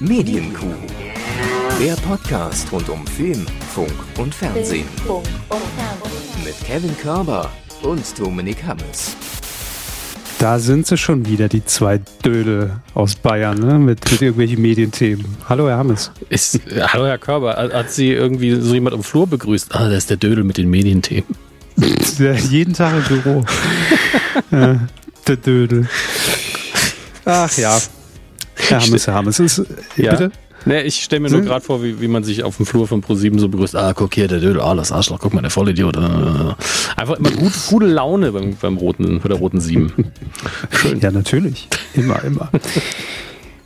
Medienkuh. Der Podcast rund um Film, Funk und Fernsehen. Mit Kevin Körber und Dominik Hammes. Da sind sie schon wieder, die zwei Dödel aus Bayern, ne? mit, mit irgendwelchen Medienthemen. Hallo, Herr Hammes. Ist, äh, hallo, Herr Körber. Hat Sie irgendwie so jemand im Flur begrüßt? Ah, das ist der Dödel mit den Medienthemen. Ja, jeden Tag im Büro. ja, der Dödel. Ach ja. Herr Hammes, Herr Hammes. Ist, Ja. Bitte? Nee, ich stelle mir nur gerade vor, wie, wie man sich auf dem Flur von Pro7 so begrüßt. Ah, guck hier, der Dödel, ah, das Arschloch, guck mal, der Vollidiot. Ah. Einfach immer gut, gute Laune beim, beim roten, bei der roten 7. Ja, natürlich. Immer, immer.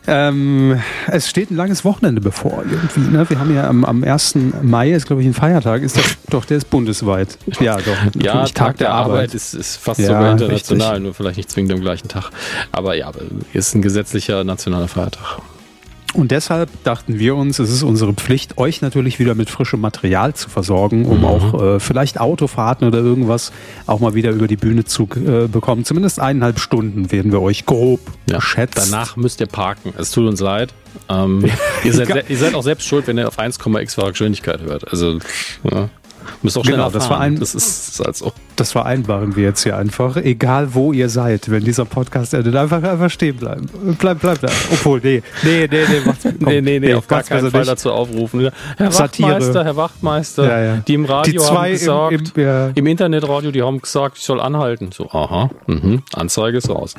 ähm, es steht ein langes Wochenende bevor irgendwie. Ne? Wir haben ja am, am 1. Mai, ist glaube ich ein Feiertag, ist das, doch, der ist bundesweit. Ja, doch. Ja, natürlich Tag, der, Arbeit, ist, ist fast Ja, sogar international, richtig. nur vielleicht nicht zwingend am gleichen Tag. Aber ja, ist ein gesetzlicher nationaler Feiertag. Und deshalb dachten wir uns, es ist unsere Pflicht, euch natürlich wieder mit frischem Material zu versorgen, um Mhm. auch äh, vielleicht Autofahrten oder irgendwas auch mal wieder über die Bühne zu äh, bekommen. Zumindest eineinhalb Stunden werden wir euch grob Ja, schätzen. Danach müsst ihr parken. Es tut uns leid. Ähm, ihr, seid, se- ihr seid auch selbst schuld, wenn ihr auf 1,x-fache Geschwindigkeit hört. Also, ja, müsst auch Genau, das fahren. war ein- das ist, ist halt so. Das vereinbaren wir jetzt hier einfach. Egal wo ihr seid, wenn dieser Podcast endet, einfach, einfach stehen bleiben. Bleibt, bleibt da. Obwohl, nee, nee, nee, nee, macht's, komm, Nee, nee, nee, auf gar keinen besser Fall nicht. dazu aufrufen. Herr Satire. Wachtmeister, Herr Wachtmeister, Ja, ja. die im Radio Die haben im- gesagt, im- ja. im Internetradio, die haben gesagt, ich soll anhalten. So, aha, mhm, Anzeige ist raus.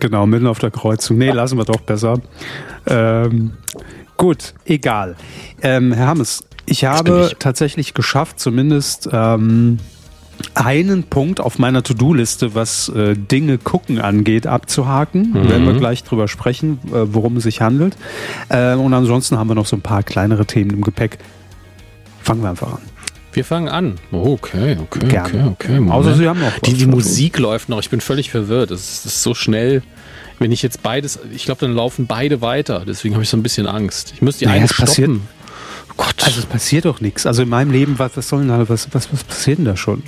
Genau, mitten auf der Kreuzung. Nee, lassen wir doch besser. Ähm, gut, egal. Ähm, Herr Hammes, ich habe ich. tatsächlich geschafft, zumindest ähm, einen Punkt auf meiner To-Do-Liste, was äh, Dinge gucken angeht, abzuhaken. Werden wir gleich drüber sprechen, äh, worum es sich handelt. Äh, und ansonsten haben wir noch so ein paar kleinere Themen im Gepäck. Fangen wir einfach an. Wir fangen an. Okay, okay, Gerne. okay, okay. Moment. Außer Sie haben noch Die, die. Musik läuft noch. Ich bin völlig verwirrt. Das ist, ist so schnell. Wenn ich jetzt beides, ich glaube, dann laufen beide weiter. Deswegen habe ich so ein bisschen Angst. Ich muss die Naja, eine es passiert- stoppen. Oh Gott. Also es passiert doch nichts. Also in meinem Leben, was, was soll denn da, was, was, was passiert denn da schon?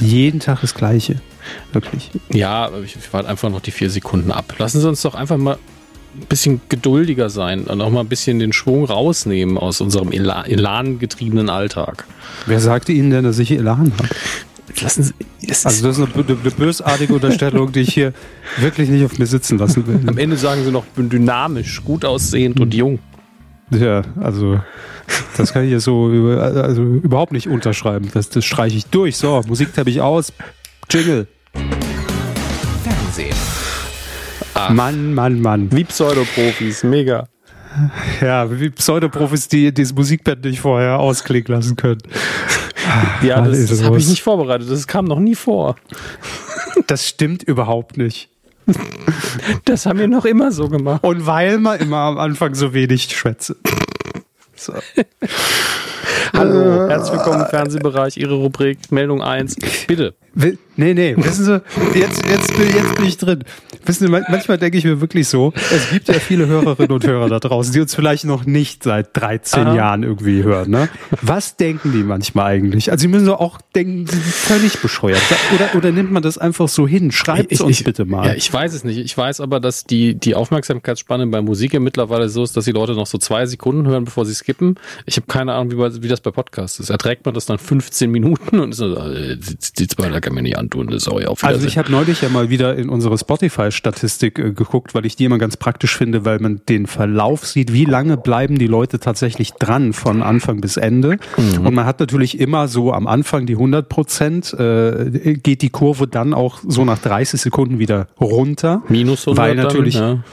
Jeden Tag das Gleiche. Wirklich. Ja, aber ich, ich warte einfach noch die vier Sekunden ab. Lassen Sie uns doch einfach mal ein bisschen geduldiger sein und auch mal ein bisschen den Schwung rausnehmen aus unserem Elan, elangetriebenen Alltag. Wer sagte Ihnen denn, dass ich Elan habe? Lassen Sie, das Also das ist eine, eine, eine bösartige Unterstellung, die ich hier wirklich nicht auf mir sitzen lassen am will. Ende sagen Sie noch dynamisch, gut aussehend und jung. Ja, also das kann ich jetzt so über- also überhaupt nicht unterschreiben. Das, das streiche ich durch. So, Musikteppich aus. Jingle. Fernsehen. Mann, Mann, Mann. Wie Pseudoprofis, mega. Ja, wie Pseudoprofis, die dieses Musikband nicht vorher ausklingen lassen können. Ja, Alles das, das habe ich nicht vorbereitet. Das kam noch nie vor. Das stimmt überhaupt nicht. Das haben wir noch immer so gemacht. Und weil man immer am Anfang so wenig schwätze. So. Hallo, herzlich willkommen im Fernsehbereich, Ihre Rubrik, Meldung 1. Bitte. Nee, nee, wissen Sie, jetzt, jetzt, bin, jetzt bin ich drin. Wissen Sie, man- manchmal denke ich mir wirklich so, es gibt ja viele Hörerinnen und Hörer da draußen, die uns vielleicht noch nicht seit 13 Aha. Jahren irgendwie hören. Ne? Was denken die manchmal eigentlich? Also sie müssen doch auch denken, sie sind völlig bescheuert. Oder, oder nimmt man das einfach so hin? Schreibt es uns bitte mal. Ja, ich weiß es nicht. Ich weiß aber, dass die, die Aufmerksamkeitsspanne bei Musik ja mittlerweile so ist, dass die Leute noch so zwei Sekunden hören, bevor sie skippen. Ich habe keine Ahnung, wie, wie das bei Podcasts ist. Erträgt man das dann 15 Minuten und ist so, äh, die, die zwei, kann mir nicht antun, das ist auch ja auf Also ich habe neulich ja mal wieder in unsere Spotify-Statistik äh, geguckt, weil ich die immer ganz praktisch finde, weil man den Verlauf sieht, wie lange bleiben die Leute tatsächlich dran von Anfang bis Ende. Mhm. Und man hat natürlich immer so am Anfang die 100 Prozent, äh, geht die Kurve dann auch so nach 30 Sekunden wieder runter. Minus 100 Weil natürlich, dann,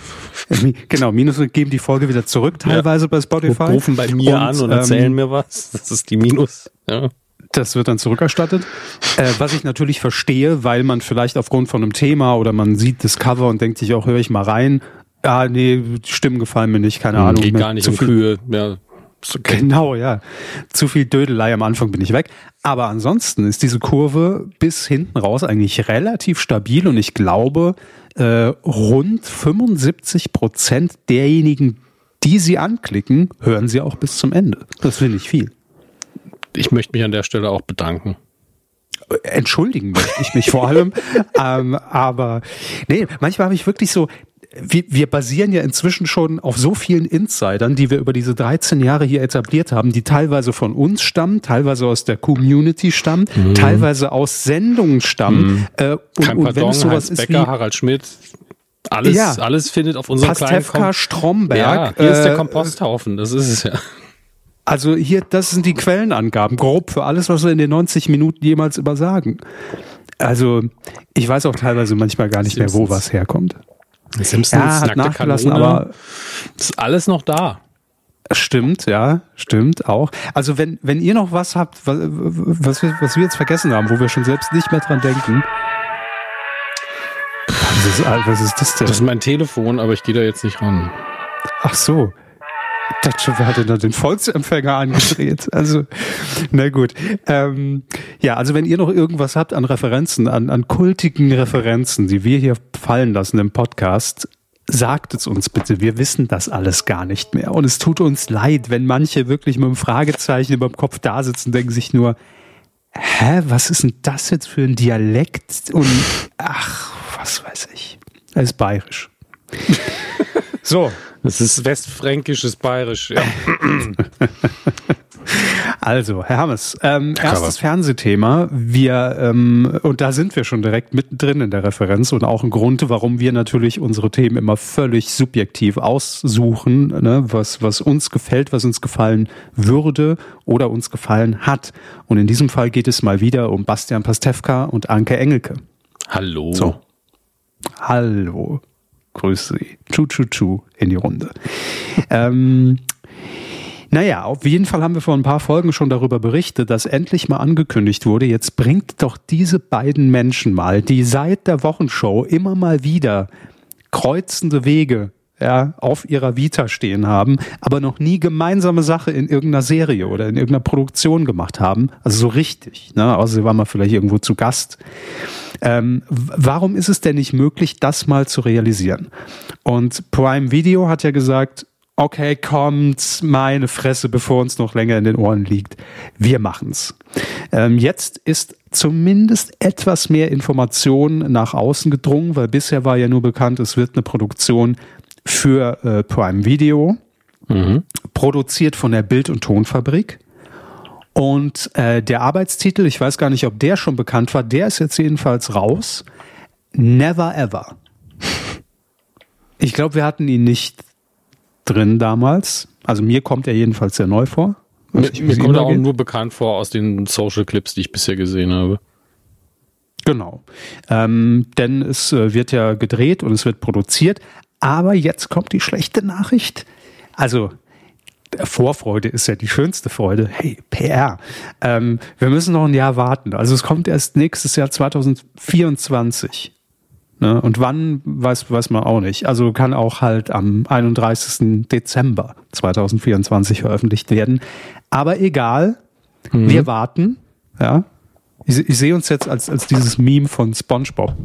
genau, Minus geben die Folge wieder zurück teilweise bei ja. Spotify. rufen bei mir Und, an und ähm, erzählen mir was. Das ist die Minus. Ja. Das wird dann zurückerstattet. Äh, was ich natürlich verstehe, weil man vielleicht aufgrund von einem Thema oder man sieht das Cover und denkt sich auch, höre ich mal rein. Ah, nee, Stimmen gefallen mir nicht, keine Ahnung. Geht gar nicht zu um viel- Kühe. Ja, okay. Genau, ja. Zu viel Dödelei am Anfang bin ich weg. Aber ansonsten ist diese Kurve bis hinten raus eigentlich relativ stabil und ich glaube, äh, rund 75 Prozent derjenigen, die sie anklicken, hören sie auch bis zum Ende. Das finde ich viel. Ich möchte mich an der Stelle auch bedanken. entschuldigen möchte ich mich vor allem. ähm, aber nee, manchmal habe ich wirklich so, wir, wir basieren ja inzwischen schon auf so vielen Insidern, die wir über diese 13 Jahre hier etabliert haben, die teilweise von uns stammen, teilweise aus der Community stammen, mhm. teilweise aus Sendungen stammen. Mhm. Äh, und, Kein und wenn es sowas ist Becker, wie Harald Schmidt, alles, ja. alles findet auf unserem Pastewka, kleinen Kom Stromberg. Ja, hier äh, ist der äh, Komposthaufen, das ist es ja. Also hier, das sind die Quellenangaben, grob für alles, was wir in den 90 Minuten jemals übersagen. Also ich weiß auch teilweise manchmal gar nicht Simpsons. mehr, wo was herkommt. Simpsons, ja, hat nachgelassen, Kanone, aber ist alles noch da. Stimmt, ja, stimmt auch. Also wenn, wenn ihr noch was habt, was, was, wir, was wir jetzt vergessen haben, wo wir schon selbst nicht mehr dran denken. Was ist, was ist das denn? Das ist mein Telefon, aber ich gehe da jetzt nicht ran. Ach so. Dachte schon, wer hat denn da den Volksempfänger angedreht? Also, na gut. Ähm, ja, also wenn ihr noch irgendwas habt an Referenzen, an, an kultigen Referenzen, die wir hier fallen lassen im Podcast, sagt es uns bitte. Wir wissen das alles gar nicht mehr. Und es tut uns leid, wenn manche wirklich mit einem Fragezeichen über dem Kopf da sitzen und denken sich nur, hä, was ist denn das jetzt für ein Dialekt? Und ach, was weiß ich. Er ist bayerisch. so, das ist westfränkisches Bayerisch, ja. Also, Herr Hammes, ähm, erstes Fernsehthema. Wir, ähm, und da sind wir schon direkt mittendrin in der Referenz und auch ein Grund, warum wir natürlich unsere Themen immer völlig subjektiv aussuchen, ne, was, was uns gefällt, was uns gefallen würde oder uns gefallen hat. Und in diesem Fall geht es mal wieder um Bastian Pastewka und Anke Engelke. Hallo. So. Hallo. Grüße Sie. Tschu, tschu, tschu in die Runde. ähm, naja, auf jeden Fall haben wir vor ein paar Folgen schon darüber berichtet, dass endlich mal angekündigt wurde, jetzt bringt doch diese beiden Menschen mal, die seit der Wochenshow immer mal wieder kreuzende Wege ja, auf ihrer Vita stehen haben, aber noch nie gemeinsame Sache in irgendeiner Serie oder in irgendeiner Produktion gemacht haben. Also so richtig, ne? Außer sie waren mal vielleicht irgendwo zu Gast. Ähm, warum ist es denn nicht möglich, das mal zu realisieren? Und Prime Video hat ja gesagt, okay, kommt, meine Fresse, bevor uns noch länger in den Ohren liegt. Wir machen's. Ähm, jetzt ist zumindest etwas mehr Information nach außen gedrungen, weil bisher war ja nur bekannt, es wird eine Produktion für äh, Prime Video, mhm. produziert von der Bild- und Tonfabrik. Und äh, der Arbeitstitel, ich weiß gar nicht, ob der schon bekannt war, der ist jetzt jedenfalls raus. Never Ever. Ich glaube, wir hatten ihn nicht drin damals. Also mir kommt er jedenfalls sehr neu vor. Mir, mir kommt er auch nur bekannt vor aus den Social Clips, die ich bisher gesehen habe. Genau. Ähm, denn es äh, wird ja gedreht und es wird produziert. Aber jetzt kommt die schlechte Nachricht. Also Vorfreude ist ja die schönste Freude. Hey, PR. Ähm, wir müssen noch ein Jahr warten. Also es kommt erst nächstes Jahr 2024. Ne? Und wann, weiß, weiß man auch nicht. Also kann auch halt am 31. Dezember 2024 veröffentlicht werden. Aber egal, mhm. wir warten. Ja. Ich, ich sehe uns jetzt als, als dieses Meme von SpongeBob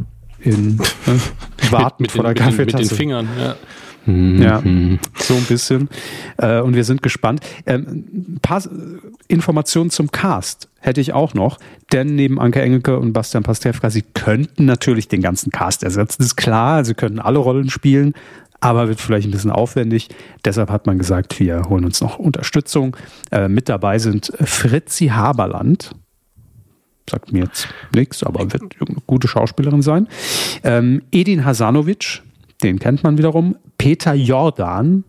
in ne? Warten mit, mit vor der Kaffeetasse. Mit den Fingern, ja. Mhm. Ja, so ein bisschen. Äh, und wir sind gespannt. Ähm, ein paar Informationen zum Cast hätte ich auch noch, denn neben Anke Engelke und Bastian Pastewka, sie könnten natürlich den ganzen Cast ersetzen. Das ist klar, sie können alle Rollen spielen, aber wird vielleicht ein bisschen aufwendig. Deshalb hat man gesagt, wir holen uns noch Unterstützung. Äh, mit dabei sind Fritzi Haberland, sagt mir jetzt nichts, aber wird eine gute Schauspielerin sein. Ähm, Edin Hasanovic, den kennt man wiederum. Peter Jordan,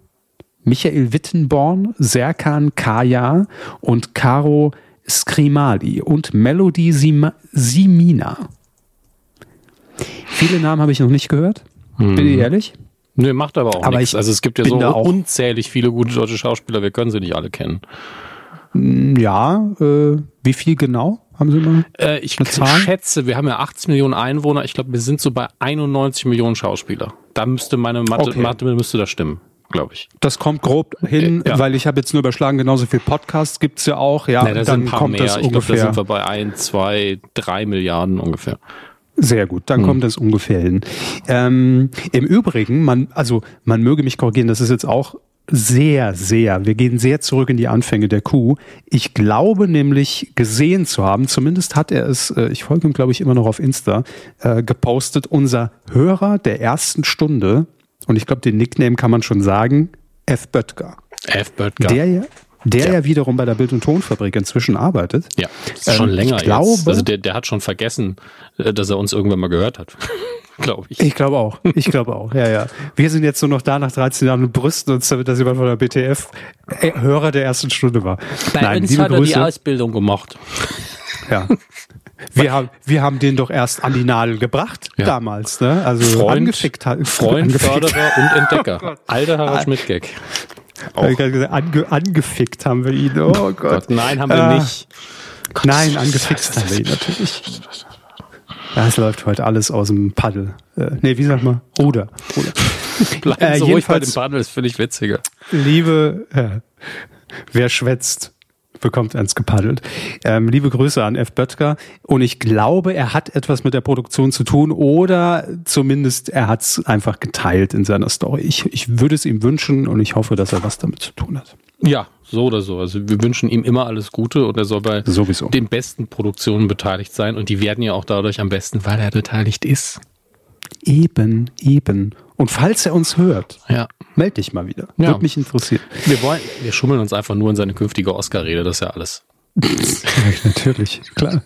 Michael Wittenborn, Serkan Kaya und Caro Skrimali und Melody Sim Simina. Viele Namen habe ich noch nicht gehört, hm. bin ich ehrlich. Nee, macht aber auch aber nichts. Also es gibt ja so unzählig viele gute deutsche Schauspieler, wir können sie nicht alle kennen. Hm, ja, äh, wie viel genau? Haben Sie mal äh, ich schätze, wir haben ja 80 Millionen Einwohner. Ich glaube, wir sind so bei 91 Millionen Schauspieler. Da müsste meine Mathe, okay. Mathe müsste da stimmen glaube ich. Das kommt grob hin, ja. weil ich habe jetzt nur überschlagen, genauso viel Podcasts gibt's ja auch. Ja, nee, dann kommt mehr. das ich ungefähr. Glaub, da sind wir bei ein, zwei, drei Milliarden ungefähr. Sehr gut, dann hm. kommt das ungefähr hin. Ähm, Im Übrigen, man, also man möge mich korrigieren, das ist jetzt auch sehr, sehr, wir gehen sehr zurück in die Anfänge der Kuh. Ich glaube nämlich gesehen zu haben, zumindest hat er es, äh, ich folge ihm glaube ich immer noch auf Insta, äh, gepostet, unser Hörer der ersten Stunde und ich glaube, den Nickname kann man schon sagen, F. Böttger. F. Böttger. Der ja, der ja. ja wiederum bei der Bild- und Tonfabrik inzwischen arbeitet. Ja, ist schon ähm, länger glaube, jetzt. Also der, der hat schon vergessen, äh, dass er uns irgendwann mal gehört hat. glaube ich. Ich glaube auch. Ich glaube auch. Ja, ja. Wir sind jetzt nur noch da nach 13 Jahren und brüsten uns damit, dass jemand von der BTF äh, Hörer der ersten Stunde war. Bei Nein, uns hat er Grüße. die Ausbildung gemacht. Ja. Wir haben, wir haben den doch erst an die Nadel gebracht ja. damals, ne? Also Freund, angefickt, Freund, angefickt. Förderer und Entdecker. Oh Alter Harald Schmidt-Gag. Ange, angefickt haben wir ihn. Oh Gott. Gott nein, haben wir äh, nicht. Gott, nein, angefixt haben wir ihn natürlich. Das läuft heute alles aus dem Paddel. Äh, nee, wie sagt man? Ruder. Ruder. Bleiben äh, so ruhig bei dem Paddel, ist völlig witziger. Liebe, äh, wer schwätzt, bekommt eins gepaddelt. Ähm, liebe Grüße an F. Böttger. Und ich glaube, er hat etwas mit der Produktion zu tun oder zumindest er hat es einfach geteilt in seiner Story. Ich, ich würde es ihm wünschen und ich hoffe, dass er was damit zu tun hat. Ja, so oder so. Also wir wünschen ihm immer alles Gute und er soll bei Sowieso. den besten Produktionen beteiligt sein und die werden ja auch dadurch am besten, weil er beteiligt ist. Eben, eben. Und falls er uns hört, ja. melde dich mal wieder. Ja. Würde mich interessieren. Wir wollen, wir schummeln uns einfach nur in seine künftige Oscar-Rede, das ist ja alles. natürlich, klar.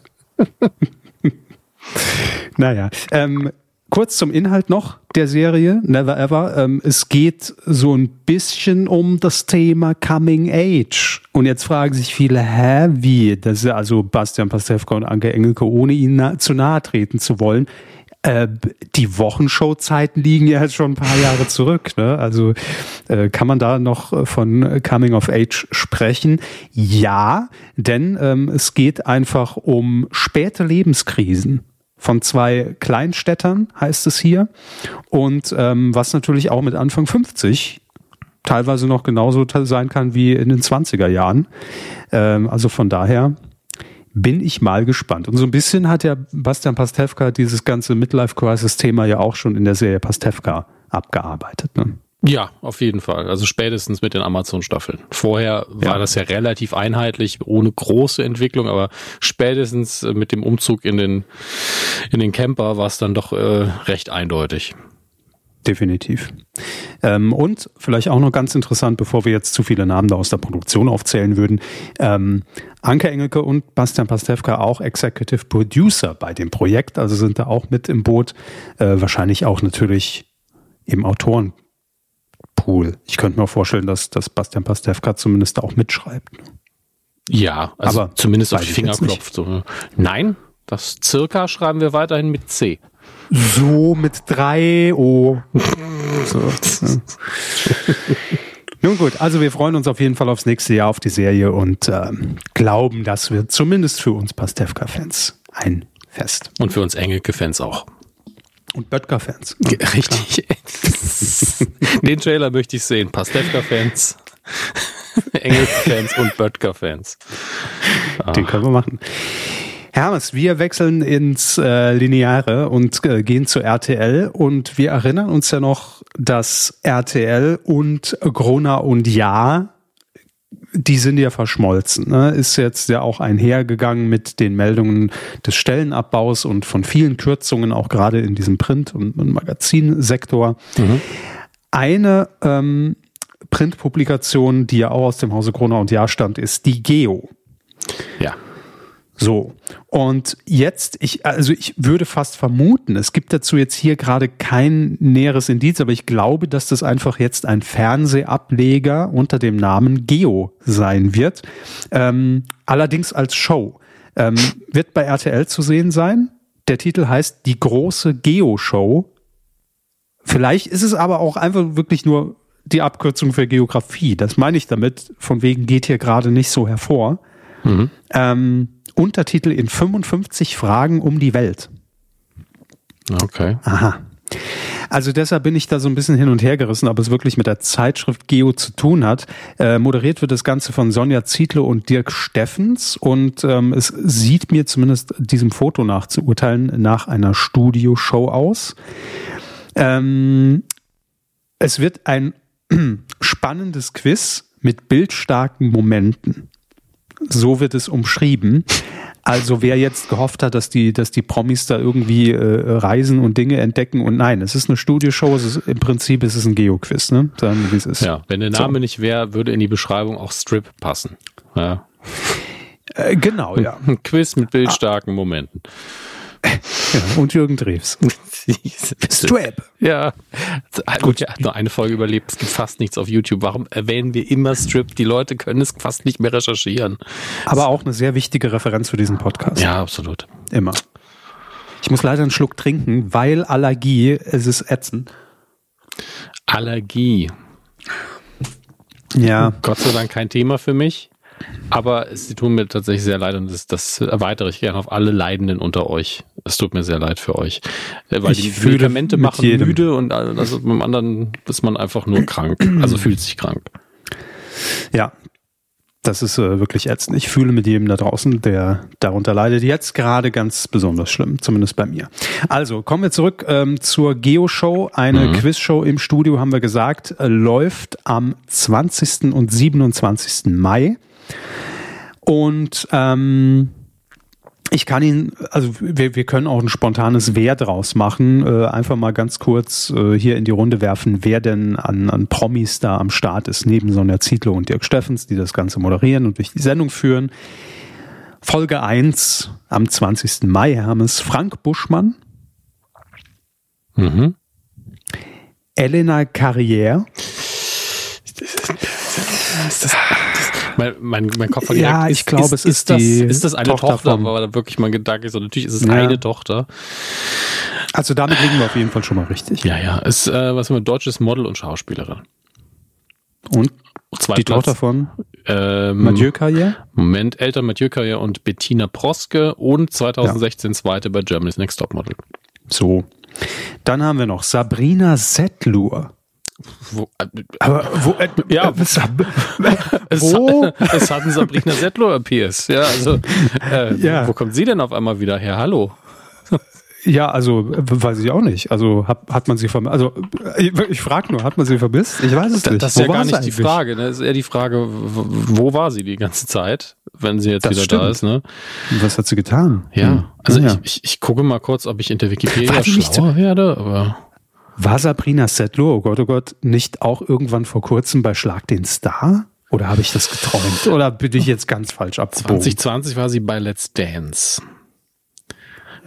naja, ähm, kurz zum Inhalt noch der Serie, Never Ever. Ähm, es geht so ein bisschen um das Thema Coming Age. Und jetzt fragen sich viele, hä, wie? Das ist ja also Bastian Pastewka und Anke Engelke, ohne ihnen na zu nahe treten zu wollen. Äh, die Wochenshow-Zeiten liegen ja jetzt schon ein paar Jahre zurück. Ne? Also äh, kann man da noch von Coming of Age sprechen? Ja, denn ähm, es geht einfach um späte Lebenskrisen von zwei Kleinstädtern, heißt es hier. Und ähm, was natürlich auch mit Anfang 50 teilweise noch genauso sein kann wie in den 20er Jahren. Ähm, also von daher bin ich mal gespannt. Und so ein bisschen hat ja Bastian Pastewka dieses ganze Midlife-Crisis-Thema ja auch schon in der Serie Pastewka abgearbeitet. Ne? Ja, auf jeden Fall. Also spätestens mit den Amazon-Staffeln. Vorher war ja. das ja relativ einheitlich, ohne große Entwicklung, aber spätestens mit dem Umzug in den, in den Camper war es dann doch äh, recht eindeutig. Definitiv. Ähm, und vielleicht auch noch ganz interessant, bevor wir jetzt zu viele Namen da aus der Produktion aufzählen würden. Ähm, Anke Engelke und Bastian Pastewka auch Executive Producer bei dem Projekt, also sind da auch mit im Boot. Äh, wahrscheinlich auch natürlich im Autoren Pool. Ich könnte mir vorstellen, dass, dass Bastian Pastewka zumindest auch mitschreibt. Ne? Ja, also aber zumindest auf die Finger klopft. So. Nein, das circa schreiben wir weiterhin mit C. So mit drei O. so, ja. Nun gut, also wir freuen uns auf jeden Fall aufs nächste Jahr auf die Serie und ähm, glauben, das wird zumindest für uns Pastewka-Fans ein Fest. Und für uns Engelke-Fans auch. Und Böttger-Fans. Richtig. Den Trailer möchte ich sehen. Pastewka-Fans, Engels-Fans und Böttger-Fans. Den können wir machen. Hermes, wir wechseln ins äh, Lineare und äh, gehen zu RTL und wir erinnern uns ja noch, dass RTL und Gruner und Ja die sind ja verschmolzen. Ne? Ist jetzt ja auch einhergegangen mit den Meldungen des Stellenabbaus und von vielen Kürzungen, auch gerade in diesem Print- und, und Magazinsektor. Mhm. Eine ähm, Printpublikation, die ja auch aus dem Hause Corona und Jahr stammt, ist die Geo. Ja. So. Und jetzt, ich, also ich würde fast vermuten, es gibt dazu jetzt hier gerade kein näheres Indiz, aber ich glaube, dass das einfach jetzt ein Fernsehableger unter dem Namen Geo sein wird. Ähm, allerdings als Show. Ähm, wird bei RTL zu sehen sein. Der Titel heißt Die große Geo-Show. Vielleicht ist es aber auch einfach wirklich nur die Abkürzung für Geografie. Das meine ich damit. Von wegen geht hier gerade nicht so hervor. Mhm. Ähm, Untertitel in 55 Fragen um die Welt. Okay. Aha. Also deshalb bin ich da so ein bisschen hin und her gerissen, ob es wirklich mit der Zeitschrift Geo zu tun hat. Äh, moderiert wird das Ganze von Sonja Ziedle und Dirk Steffens und ähm, es sieht mir zumindest diesem Foto nach zu urteilen nach einer Studioshow aus. Ähm, es wird ein spannendes Quiz mit bildstarken Momenten. So wird es umschrieben. Also wer jetzt gehofft hat, dass die, dass die Promis da irgendwie äh, reisen und Dinge entdecken und nein, es ist eine Studioshow, es ist im Prinzip ist es ein Geoquiz, ne? Sagen wir, wie es ist. Ja, wenn der Name so. nicht wäre, würde in die Beschreibung auch Strip passen. Ja. Äh, genau, ja. Ein Quiz mit bildstarken ah. Momenten. Ja, und Jürgen Drews. Strap. Ja. Gut, er hat nur eine Folge überlebt. Es gibt fast nichts auf YouTube. Warum erwähnen wir immer Strip? Die Leute können es fast nicht mehr recherchieren. Aber auch eine sehr wichtige Referenz für diesen Podcast. Ja, absolut. Immer. Ich muss leider einen Schluck trinken, weil Allergie, es ist ätzend. Allergie. Ja. Gott sei Dank kein Thema für mich. Aber sie tun mir tatsächlich sehr leid und das, das erweitere ich gerne auf alle Leidenden unter euch. Es tut mir sehr leid für euch. Äh, weil ich die Medikamente machen jedem. müde und also beim anderen ist man einfach nur krank. Also fühlt sich krank. Ja, das ist äh, wirklich ätzend. Ich fühle mit jedem da draußen, der darunter leidet, jetzt gerade ganz besonders schlimm, zumindest bei mir. Also kommen wir zurück ähm, zur Geo-Show. Eine mhm. Quizshow im Studio, haben wir gesagt, äh, läuft am 20. und 27. Mai. Und ähm, ich kann ihn, also wir, wir können auch ein spontanes Wer draus machen. Äh, einfach mal ganz kurz äh, hier in die Runde werfen, wer denn an, an Promis da am Start ist, neben Sonja Zietlow und Dirk Steffens, die das Ganze moderieren und durch die Sendung führen. Folge 1 am 20. Mai haben es Frank Buschmann, mhm. Elena Carrière. Ist das, mein, mein, mein Kopf hat Ja, ich glaube, es ist, ist, das, ist das eine Tochter, Tochter aber da wirklich mein Gedanke so, natürlich ist es ja. eine Tochter. Also damit liegen wir auf jeden Fall schon mal richtig. Ja, ja, ist äh, was wir deutsches Model und Schauspielerin. Und die Tochter von ähm, Mathieu Carrière? Moment, älter Mathieu Carrière und Bettina Proske und 2016 ja. zweite bei Germany's Next Top Model. So. Dann haben wir noch Sabrina Settlur. Wo, äh, aber wo, äh, ja, äh, es, wo? es hatten Sabrina Settler PS. Ja, also, äh, ja. wo kommt sie denn auf einmal wieder her? Hallo. Ja, also weiß ich auch nicht. Also hat, hat man sie vermisst? Also ich, ich frage nur, hat man sie vermisst? Ich weiß es nicht. Das ist wo ja gar nicht die Frage. Ne? Das ist eher die Frage, wo war sie die ganze Zeit, wenn sie jetzt das wieder stimmt. da ist? Ne? Was hat sie getan? Ja, hm. also ja. Ich, ich, ich gucke mal kurz, ob ich in der Wikipedia schlauer werde, aber war Sabrina Settler, oh Gott, oh Gott, nicht auch irgendwann vor kurzem bei Schlag den Star? Oder habe ich das geträumt? Oder bin ich jetzt ganz falsch abgebogen? 2020 war sie bei Let's Dance.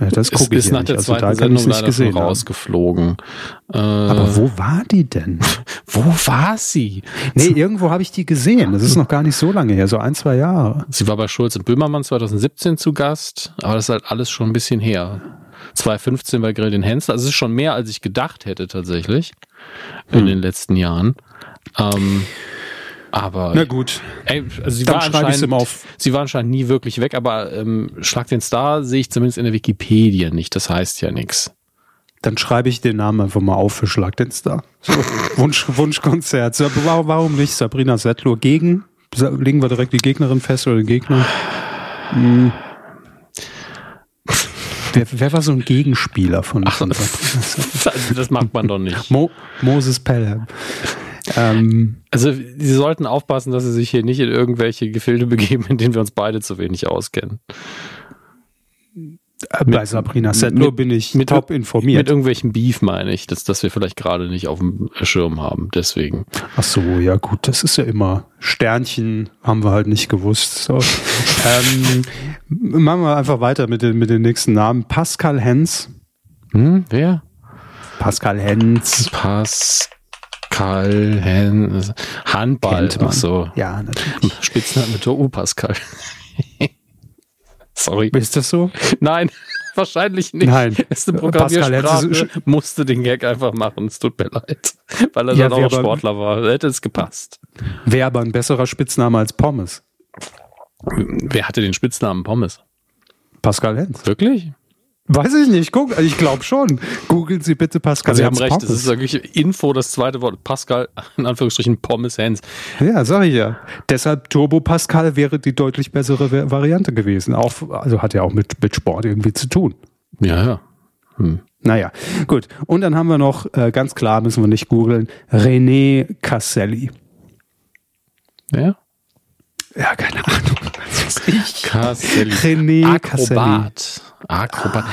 Ja, das gucke ich ist nach der also zweiten Sendung leider gesehen rausgeflogen. Äh, Aber wo war die denn? wo war sie? Nee, irgendwo habe ich die gesehen. Das ist noch gar nicht so lange her, so ein, zwei Jahre. Sie war bei Schulz und Böhmermann 2017 zu Gast, aber das ist halt alles schon ein bisschen her. 2015 bei Grill den Hensler. Also es ist schon mehr, als ich gedacht hätte tatsächlich in hm. den letzten Jahren. Ähm, aber na gut, ey, also sie, war anscheinend, sie war anscheinend nie wirklich weg, aber ähm, Schlag den Star sehe ich zumindest in der Wikipedia nicht. Das heißt ja nichts. Dann schreibe ich den Namen einfach mal auf für Schlag den Star. So, Wunsch, Wunschkonzert. Warum nicht Sabrina Settler gegen? Legen wir direkt die Gegnerin fest oder den Gegner? Hm. Wer, wer war so ein Gegenspieler von, Ach, Das macht man doch nicht. Mo, Moses Pelham. Ähm, also, sie sollten aufpassen, dass sie sich hier nicht in irgendwelche Gefilde begeben, in denen wir uns beide zu wenig auskennen. Äh, bei mit, Sabrina Settler bin ich mit, top informiert. Mit irgendwelchen Beef meine ich, dass, dass wir vielleicht gerade nicht auf dem Schirm haben, deswegen. Ach so, ja gut, das ist ja immer Sternchen, haben wir halt nicht gewusst. So. ähm, machen wir einfach weiter mit den, mit den nächsten Namen. Pascal Hens. Hm, wer? Pascal Hens. Pascal Hens. Handball. Ach so. Ja, natürlich. Spitzname Toru Pascal. Sorry. Ist das so? Nein, wahrscheinlich nicht. Nein. Ist eine Programmiersprache, musste den Gag einfach machen. Es tut mir leid. Weil er ja, dann auch Sportler war. Hätte es gepasst. Wäre aber ein besserer Spitzname als Pommes. Wer hatte den Spitznamen Pommes? Pascal Hens. Wirklich? Weiß ich nicht. Guck, ich glaube schon. Googeln Sie bitte Pascal. Also Sie haben recht, Pommes. das ist wirklich Info, das zweite Wort. Pascal, in Anführungsstrichen, Pommes Hens. Ja, sag ich ja. Deshalb Turbo Pascal wäre die deutlich bessere Variante gewesen. Auch, also hat ja auch mit, mit Sport irgendwie zu tun. Ja, ja. Hm. Naja, gut. Und dann haben wir noch, äh, ganz klar müssen wir nicht googeln, René Casselli. Ja? Ja, keine Ahnung. Casselli. René Akrobat. Akrobat.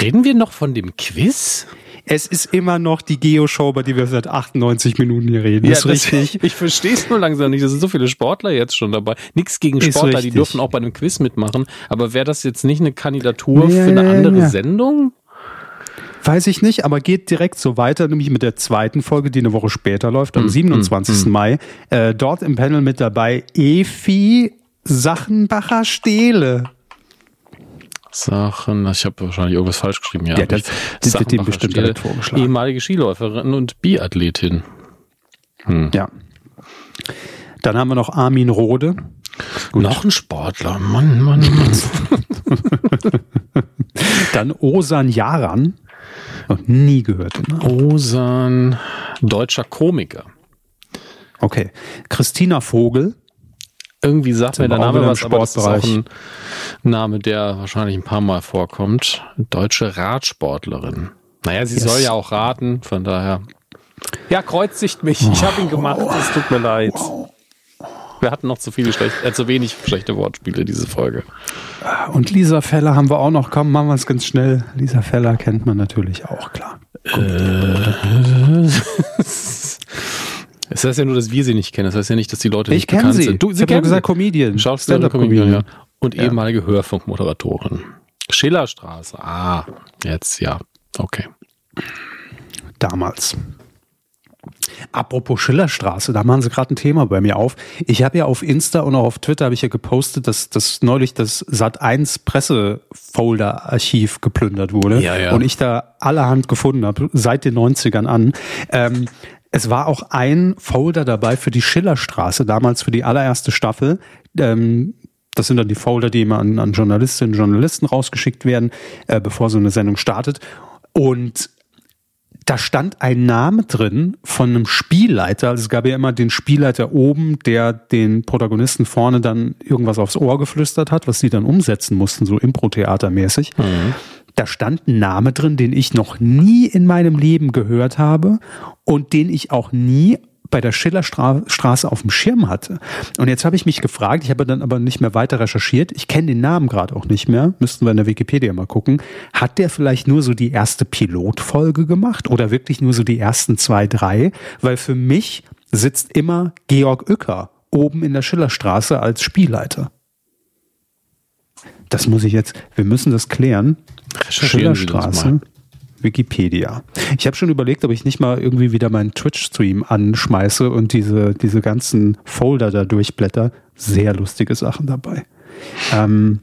Reden wir noch von dem Quiz? Es ist immer noch die Geo-Show, bei der wir seit 98 Minuten hier reden. Ja, ist richtig. Ich verstehe es nur langsam nicht. Es sind so viele Sportler jetzt schon dabei. Nichts gegen Sportler, die dürfen auch bei einem Quiz mitmachen. Aber wäre das jetzt nicht eine Kandidatur Ja, für eine andere ja. Sendung? Weiß ich nicht, aber geht direkt so weiter, nämlich mit der zweiten Folge, die eine Woche später läuft, am 27. Mai. Äh, dort im Panel mit dabei Efi Sachenbacher Stehle. Sachen, ich habe wahrscheinlich irgendwas falsch geschrieben. Ja, Ja, das- wird dem bestimmt direkt vorgeschlagen. Ehemalige Skiläuferin und Biathletin. Ja. Dann haben wir noch Armin Rode. Noch ein Sportler. Mann, Mann, Mann. Dann Osan Yaran. Noch nie gehört. Osan, deutscher Komiker. Okay. Christina Vogel. Irgendwie sagt mir der Name was, aber das ist auch Sportbereich. ein Name, der wahrscheinlich ein paar Mal vorkommt. Deutsche Radsportlerin. Naja, sie Yes. soll ja auch raten, von daher. Ja, kreuzigt mich. Ich habe ihn gemacht. Es tut mir leid. Wir hatten noch zu viele schlecht, äh, zu wenig schlechte Wortspiele diese Folge. Und Lisa Feller haben wir auch noch. Komm, machen wir es ganz schnell. Lisa Feller kennt man natürlich auch, klar. Es heißt ja nur, dass wir sie nicht kennen. Das heißt ja nicht, dass die Leute Ich nicht kenne bekannt sie. sind. Du, ich sie habe ja kennen gesagt. Comedian. Schauspielerin, Comedian, ja. Und Ja. ehemalige Hörfunkmoderatorin. Schillerstraße. Ah, jetzt, ja. Okay. Damals. Apropos Schillerstraße, da machen sie gerade ein Thema bei mir auf. Ich habe ja auf Insta und auch auf Twitter habe ich ja gepostet, dass, dass neulich das Sat1 Pressefolder-Archiv geplündert wurde. Ja, ja. Und ich da allerhand gefunden habe, seit den 90ern an. Ähm, es war auch ein Folder dabei für die Schillerstraße, damals für die allererste Staffel. Ähm, das sind dann die Folder, die immer an, an Journalistinnen und Journalisten rausgeschickt werden, äh, bevor so eine Sendung startet. Und da stand ein Name drin von einem Spielleiter. Also es gab ja immer den Spielleiter oben, der den Protagonisten vorne dann irgendwas aufs Ohr geflüstert hat, was sie dann umsetzen mussten, so Impro-Theatermäßig. Da stand ein Name drin, den ich noch nie in meinem Leben gehört habe und den ich auch nie bei der Schillerstraße auf dem Schirm hatte. Und jetzt habe ich mich gefragt, ich habe dann aber nicht mehr weiter recherchiert, ich kenne den Namen gerade auch nicht mehr, müssten wir in der Wikipedia mal gucken. Hat der vielleicht nur so die erste Pilotfolge gemacht oder wirklich nur so die ersten zwei, drei? Weil für mich sitzt immer Georg Uecker oben in der Schillerstraße als Spielleiter. Das muss ich jetzt, wir müssen das klären. Schillerstraße. Wikipedia. Ich habe schon überlegt, ob ich nicht mal irgendwie wieder meinen Twitch-Stream anschmeiße und diese, diese ganzen Folder da durchblätter. Sehr lustige Sachen dabei. Ähm,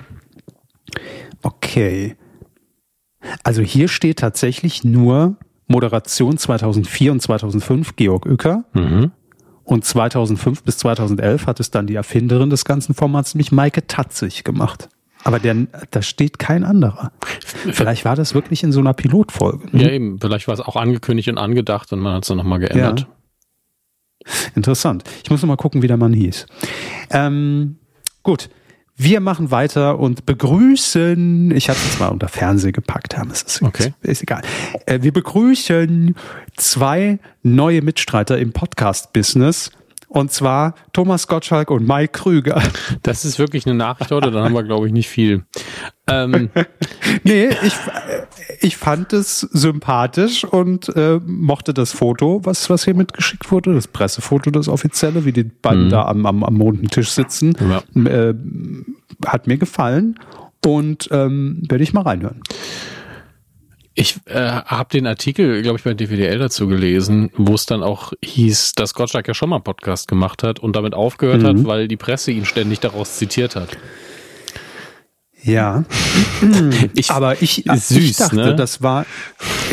okay. Also hier steht tatsächlich nur Moderation 2004 und 2005 Georg Uecker. Mhm. Und 2005 bis 2011 hat es dann die Erfinderin des ganzen Formats, nämlich Maike Tatzig, gemacht. Aber der, da steht kein anderer. Vielleicht war das wirklich in so einer Pilotfolge. ne? Ja, eben. Vielleicht war es auch angekündigt und angedacht und man hat es dann nochmal geändert. Interessant. Ich muss noch mal gucken, wie der Mann hieß. Ähm, gut. Wir machen weiter und begrüßen, ich habe es mal unter Fernseh gepackt, haben es ist, Okay. ist egal. Äh, wir begrüßen zwei neue Mitstreiter im Podcast-Business und zwar Thomas Gottschalk und Mike Krüger. Das ist wirklich eine Nachricht heute, dann haben wir, glaube ich, nicht viel. Ähm, Nee, ich, ich fand es sympathisch und äh, mochte das Foto, was, was hier mitgeschickt wurde, das Pressefoto, das offizielle, wie die beiden Mhm. da am, am, am runden Tisch sitzen. Ja. Äh, hat mir gefallen und ähm, werde ich mal reinhören. Ich äh, habe den Artikel, glaube ich, bei DVDL dazu gelesen, wo es dann auch hieß, dass Gottschalk ja schon mal einen Podcast gemacht hat und damit aufgehört Mhm. hat, weil die Presse ihn ständig daraus zitiert hat. Ja, Ich, aber ich, Ist ich süß, dachte, ne? das war,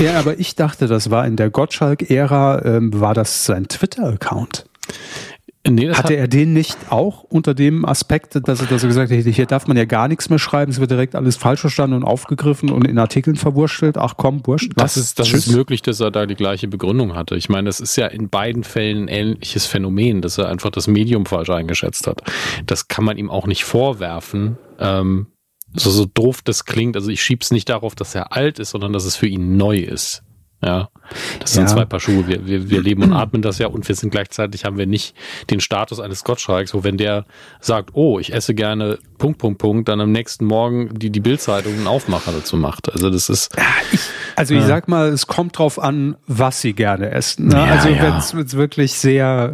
ja, aber ich dachte, das war in der Gottschalk-Ära, ähm, war das sein Twitter-Account. Nee, Hatte er den nicht auch unter dem Aspekt, dass er, dass er gesagt hat, hier darf man ja gar nichts mehr schreiben, es wird direkt alles falsch verstanden und aufgegriffen und in Artikeln verwurstelt? Ach komm, wurscht. Das ist, das Tschüss. ist möglich, dass er da die gleiche Begründung hatte. Ich meine, das ist ja in beiden Fällen ein ähnliches Phänomen, dass er einfach das Medium falsch eingeschätzt hat. Das kann man ihm auch nicht vorwerfen. Ähm, so, so doof das klingt. Also ich schieb's nicht darauf, dass er alt ist, sondern dass es für ihn neu ist. Ja, das sind Ja. zwei Paar Schuhe. Wir, wir, wir leben und atmen das ja und wir sind gleichzeitig haben wir nicht den Status eines Gottschalks, wo wenn der sagt, oh, ich esse gerne Punkt, Punkt, Punkt, dann am nächsten Morgen die, die Bildzeitung einen Aufmacher dazu macht. Also das ist, Also ich sag mal, es kommt drauf an, was sie gerne essen. Ne? Ja, also ja. wenn es wirklich sehr,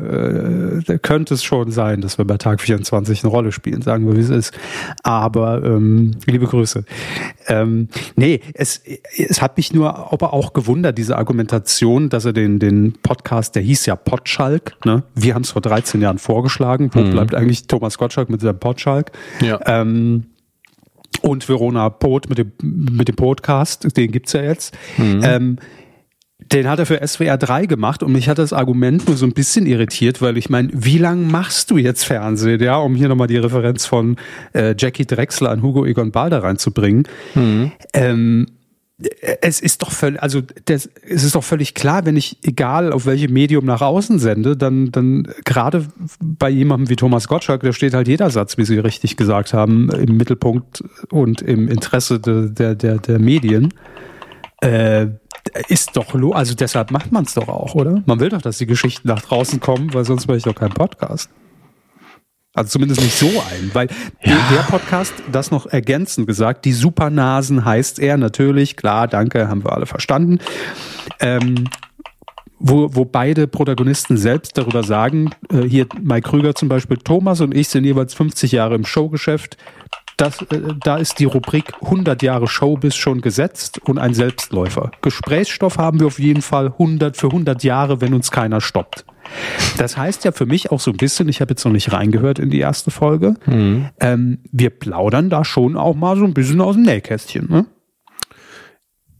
äh, da könnte es schon sein, dass wir bei Tag 24 eine Rolle spielen, sagen wir, wie es ist. Aber ähm, liebe Grüße. Ähm, nee, es, es hat mich nur aber auch gewundert, diese Argumentation, dass er den, den Podcast, der hieß ja Potschalk, ne? wir haben es vor 13 Jahren vorgeschlagen. Wo bleibt eigentlich Thomas Gottschalk mit seinem Potschalk? ja. Ähm, und Verona Pot mit dem, mit dem Podcast, den gibt's ja jetzt. Ähm, den hat er für SWR 3 gemacht und mich hat das Argument nur so ein bisschen irritiert, weil ich meine, wie lang machst du jetzt Fernsehen, ja, um hier nochmal die Referenz von äh, Jackie Drexler an Hugo Egon Balder reinzubringen. Ähm, es ist doch völlig, also das, es ist doch völlig klar, wenn ich, egal auf welchem Medium nach außen sende, dann, dann gerade bei jemandem wie Thomas Gottschalk, da steht halt jeder Satz, wie Sie richtig gesagt haben, im Mittelpunkt und im Interesse de, der, der, der Medien. Äh, ist doch, also deshalb macht man es doch auch, oder? Man will doch, dass die Geschichten nach draußen kommen, weil sonst wäre ich doch kein Podcast. Also zumindest nicht so ein, weil der, der Podcast, das noch ergänzend gesagt, die Supernasen heißt er natürlich, klar, danke, haben wir alle verstanden. Ähm, wo, wo beide Protagonisten selbst darüber sagen, äh, hier Mike Krüger zum Beispiel, Thomas und ich sind jeweils 50 Jahre im Showgeschäft. Das, äh, da ist die Rubrik 100 Jahre Showbiz schon gesetzt und ein Selbstläufer. Gesprächsstoff haben wir auf jeden Fall 100 für 100 Jahre, wenn uns keiner stoppt. Das heißt ja für mich auch so ein bisschen, ich habe jetzt noch nicht reingehört in die erste Folge, ähm, wir plaudern da schon auch mal so ein bisschen aus dem Nähkästchen. Ne?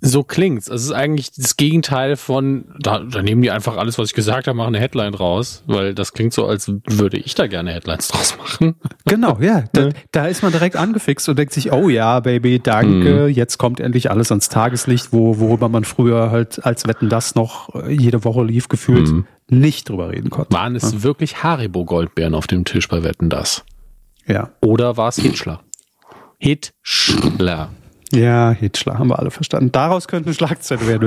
So klingt's. Es ist eigentlich das Gegenteil von, da, da nehmen die einfach alles, was ich gesagt habe, machen eine Headline raus, weil das klingt so, als würde ich da gerne Headlines draus machen. Genau, ja. Da, da ist man direkt angefixt und denkt sich, oh ja, Baby, danke, jetzt kommt endlich alles ans Tageslicht, wo, worüber man früher halt als Wetten das noch äh, jede Woche lief, gefühlt nicht drüber reden konnte. Waren es wirklich Haribo-Goldbeeren auf dem Tisch bei Wetten das? Ja. Oder war es Hitchler? Hitchler. Ja, Hitchler, haben wir alle verstanden. Daraus könnte eine Schlagzeile werden,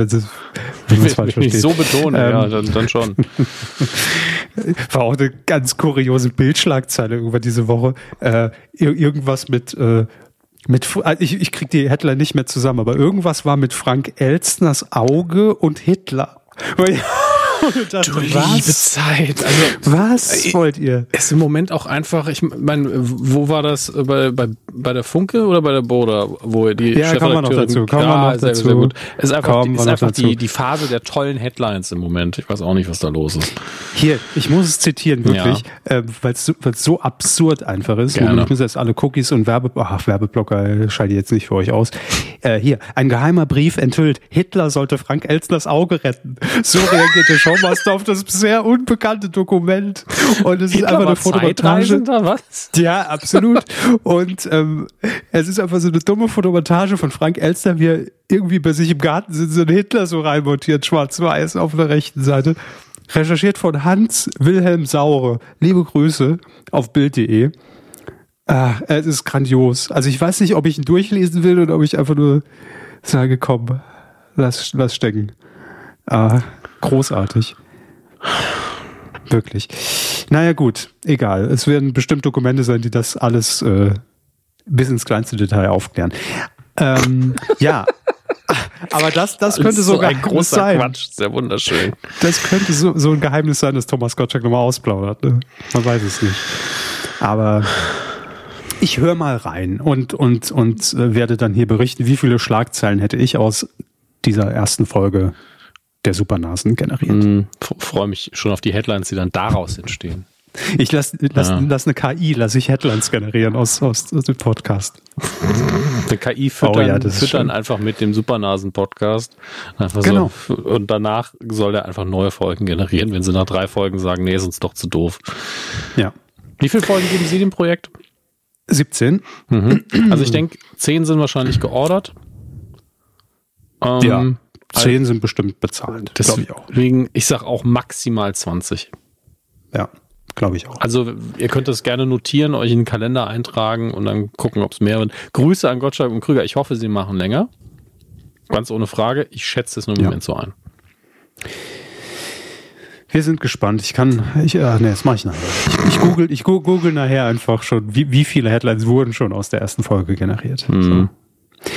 wenn es falsch versteht. so betone, Ähm, ja, dann, dann schon. War auch eine ganz kuriose Bildschlagzeile irgendwann diese Woche. Äh, ir- irgendwas mit, äh, mit äh, ich, ich krieg die Headline nicht mehr zusammen, aber irgendwas war mit Frank Elstners Auge und Hitler. Dachte, was? Zeit. Also Was wollt ihr? ist im Moment auch einfach, ich meine, wo war das? Bei, bei, bei der Funke oder bei der Boda, wo die Ja, kommen wir noch dazu, kommen wir ja, noch sehr, dazu. Sehr gut. Es ist einfach, die, wir ist einfach die, die Phase der tollen Headlines im Moment. Ich weiß auch nicht, was da los ist. Hier, ich muss es zitieren, wirklich, äh, weil es so, so absurd einfach ist. Gerne. Ich muss jetzt alle Cookies und Werbe, ach, Werbeblocker äh, schalte ich jetzt nicht für euch aus. Äh, hier, ein geheimer Brief enthüllt, Hitler sollte Frank Elstners Auge retten. So reagierte Showmaster auf das bisher unbekannte Dokument. Und es ist einfach eine Fotomontage. Was? Ja, absolut. Und ähm, es ist einfach so eine dumme Fotomontage von Frank Elster, wie er irgendwie bei sich im Garten sitzt und Hitler so reinmontiert, schwarz-weiß auf der rechten Seite. Recherchiert von Hans Wilhelm Saure. Liebe Grüße auf Bild.de. Ah, es ist grandios. Also ich weiß nicht, ob ich ihn durchlesen will oder ob ich einfach nur sage, komm, lass, lass stecken. Ah, großartig. Wirklich. Naja, gut, egal. Es werden bestimmt Dokumente sein, die das alles äh, bis ins kleinste Detail aufklären. Ähm, ja. Aber das, das könnte so, so ein Geheimnis großer sein. Quatsch. Sehr wunderschön. Das könnte so, so ein Geheimnis sein, dass Thomas Gottschalk nochmal ausplaudert. Ne? Man weiß es nicht. Aber ich höre mal rein und, und, und äh, werde dann hier berichten, wie viele Schlagzeilen hätte ich aus dieser ersten Folge der Supernasen generiert. Hm, Freue mich schon auf die Headlines, die dann daraus entstehen. Ich lasse lass, Ja. lass eine KI, lasse ich Headlines generieren aus, aus, aus dem Podcast. Der KI füttern, Oh ja, füttern einfach mit dem Supernasen-Podcast. Genau. So. Und danach soll der einfach neue Folgen generieren, wenn sie nach drei Folgen sagen, nee, ist uns doch zu doof. Ja. Wie viele Folgen geben Sie dem Projekt? 17. Mhm. Also ich denke, zehn sind wahrscheinlich geordert. Ähm, Ja. 10 sind bestimmt bezahlt. Glaube ich auch. Deswegen, ich sag auch maximal 20. Ja, glaube ich auch. Also ihr könnt das gerne notieren, euch in den Kalender eintragen und dann gucken, ob es mehr wird. Grüße an Gottschalk und Krüger. Ich hoffe, sie machen länger. Ganz ohne Frage. Ich schätze es nur im Ja. Moment so ein. Wir sind gespannt. Ich kann, ich, äh, nee, das mache ich nachher. Ich, ich google, ich google nachher einfach schon, wie, wie viele Headlines wurden schon aus der ersten Folge generiert. Mhm. So.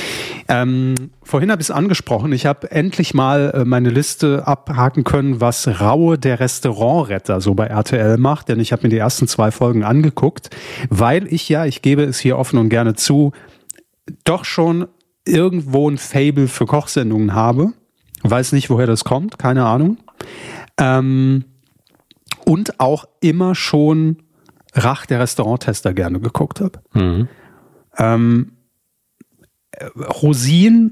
Ähm, vorhin habe ich es angesprochen. Ich habe endlich mal äh, meine Liste abhaken können, was Raue der Restaurantretter so bei RTL macht. Denn ich habe mir die ersten zwei Folgen angeguckt, weil ich ja, ich gebe es hier offen und gerne zu, doch schon irgendwo ein Fable für Kochsendungen habe. Weiß nicht, woher das kommt, keine Ahnung. Ähm, und auch immer schon Rach der Restauranttester gerne geguckt habe. Mhm. Ähm, Rosin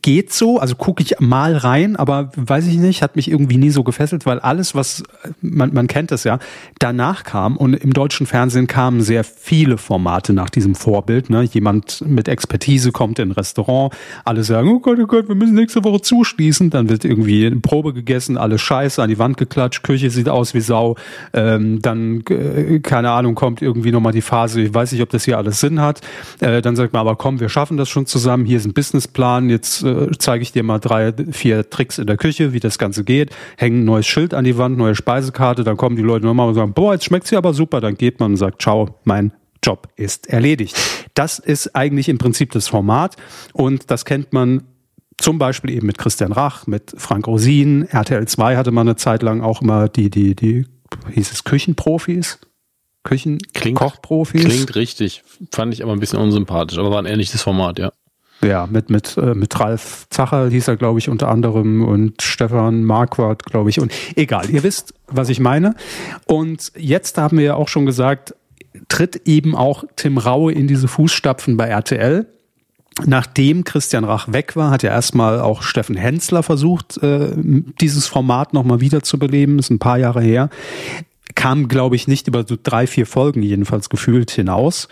geht so, also gucke ich mal rein, aber weiß ich nicht, hat mich irgendwie nie so gefesselt, weil alles, was man, man kennt es ja, danach kam und im deutschen Fernsehen kamen sehr viele Formate nach diesem Vorbild. Ne? Jemand mit Expertise kommt in ein Restaurant, alle sagen, oh Gott, oh Gott, wir müssen nächste Woche zuschließen, dann wird irgendwie eine Probe gegessen, alles scheiße, an die Wand geklatscht, Küche sieht aus wie Sau, ähm, dann, äh, keine Ahnung, kommt irgendwie nochmal die Phase, ich weiß nicht, ob das hier alles Sinn hat, äh, dann sagt man aber komm, wir schaffen das schon zusammen, hier ist ein Businessplan, jetzt äh, zeige ich dir mal drei, vier Tricks in der Küche, wie das Ganze geht. Hängen ein neues Schild an die Wand, neue Speisekarte, dann kommen die Leute nochmal und sagen, boah, jetzt schmeckt sie aber super. Dann geht man und sagt, ciao, mein Job ist erledigt. Das ist eigentlich im Prinzip das Format und das kennt man zum Beispiel eben mit Christian Rach, mit Frank Rosin. RTL 2 hatte man eine Zeit lang auch immer die, die, die, hieß es Küchenprofis? Küchen, klingt, Kochprofis. Klingt richtig. Fand ich aber ein bisschen unsympathisch, aber war ein ähnliches Format, ja. Ja, mit, mit, äh, mit Ralf Zacher hieß er, glaube ich, unter anderem und Stefan Marquardt, glaube ich. Und egal, ihr wisst, was ich meine. Und jetzt haben wir ja auch schon gesagt, tritt eben auch Tim Raue in diese Fußstapfen bei RTL. Nachdem Christian Rach weg war, hat ja erstmal auch Steffen Hensler versucht, äh, dieses Format nochmal wiederzubeleben. Ist ein paar Jahre her. Kam, glaube ich, nicht über so drei, vier Folgen jedenfalls gefühlt hinaus.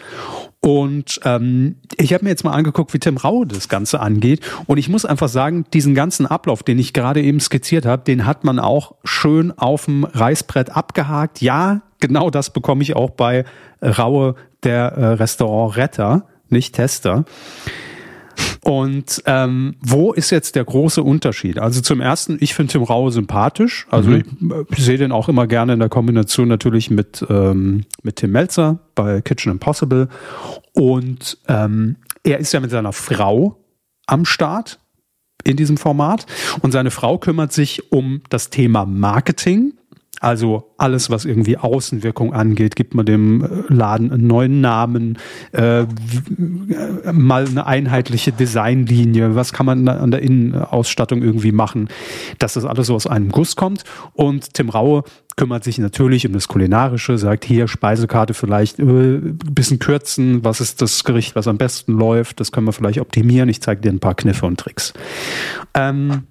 Und ähm, ich habe mir jetzt mal angeguckt, wie Tim Raue das Ganze angeht. Und ich muss einfach sagen, diesen ganzen Ablauf, den ich gerade eben skizziert habe, den hat man auch schön auf dem Reißbrett abgehakt. Ja, genau das bekomme ich auch bei Raue, der äh, Restaurant Retter, nicht Tester. Und ähm, wo ist jetzt der große Unterschied? Also zum ersten, ich finde Tim Raue sympathisch. Also mhm. ich, ich sehe den auch immer gerne in der Kombination natürlich mit, ähm, mit Tim Melzer bei Kitchen Impossible. Und ähm, er ist ja mit seiner Frau am Start in diesem Format. Und seine Frau kümmert sich um das Thema Marketing. Also alles, was irgendwie Außenwirkung angeht, gibt man dem äh, Laden einen neuen Namen, äh, mal eine einheitliche Designlinie, was kann man an der Innenausstattung irgendwie machen, dass das alles so aus einem Guss kommt. Und Tim Raue kümmert sich natürlich um das Kulinarische, sagt hier Speisekarte vielleicht äh, bisschen kürzen, was ist das Gericht, was am besten läuft, das können wir vielleicht optimieren. Ich zeige dir ein paar Kniffe und Tricks. Ähm,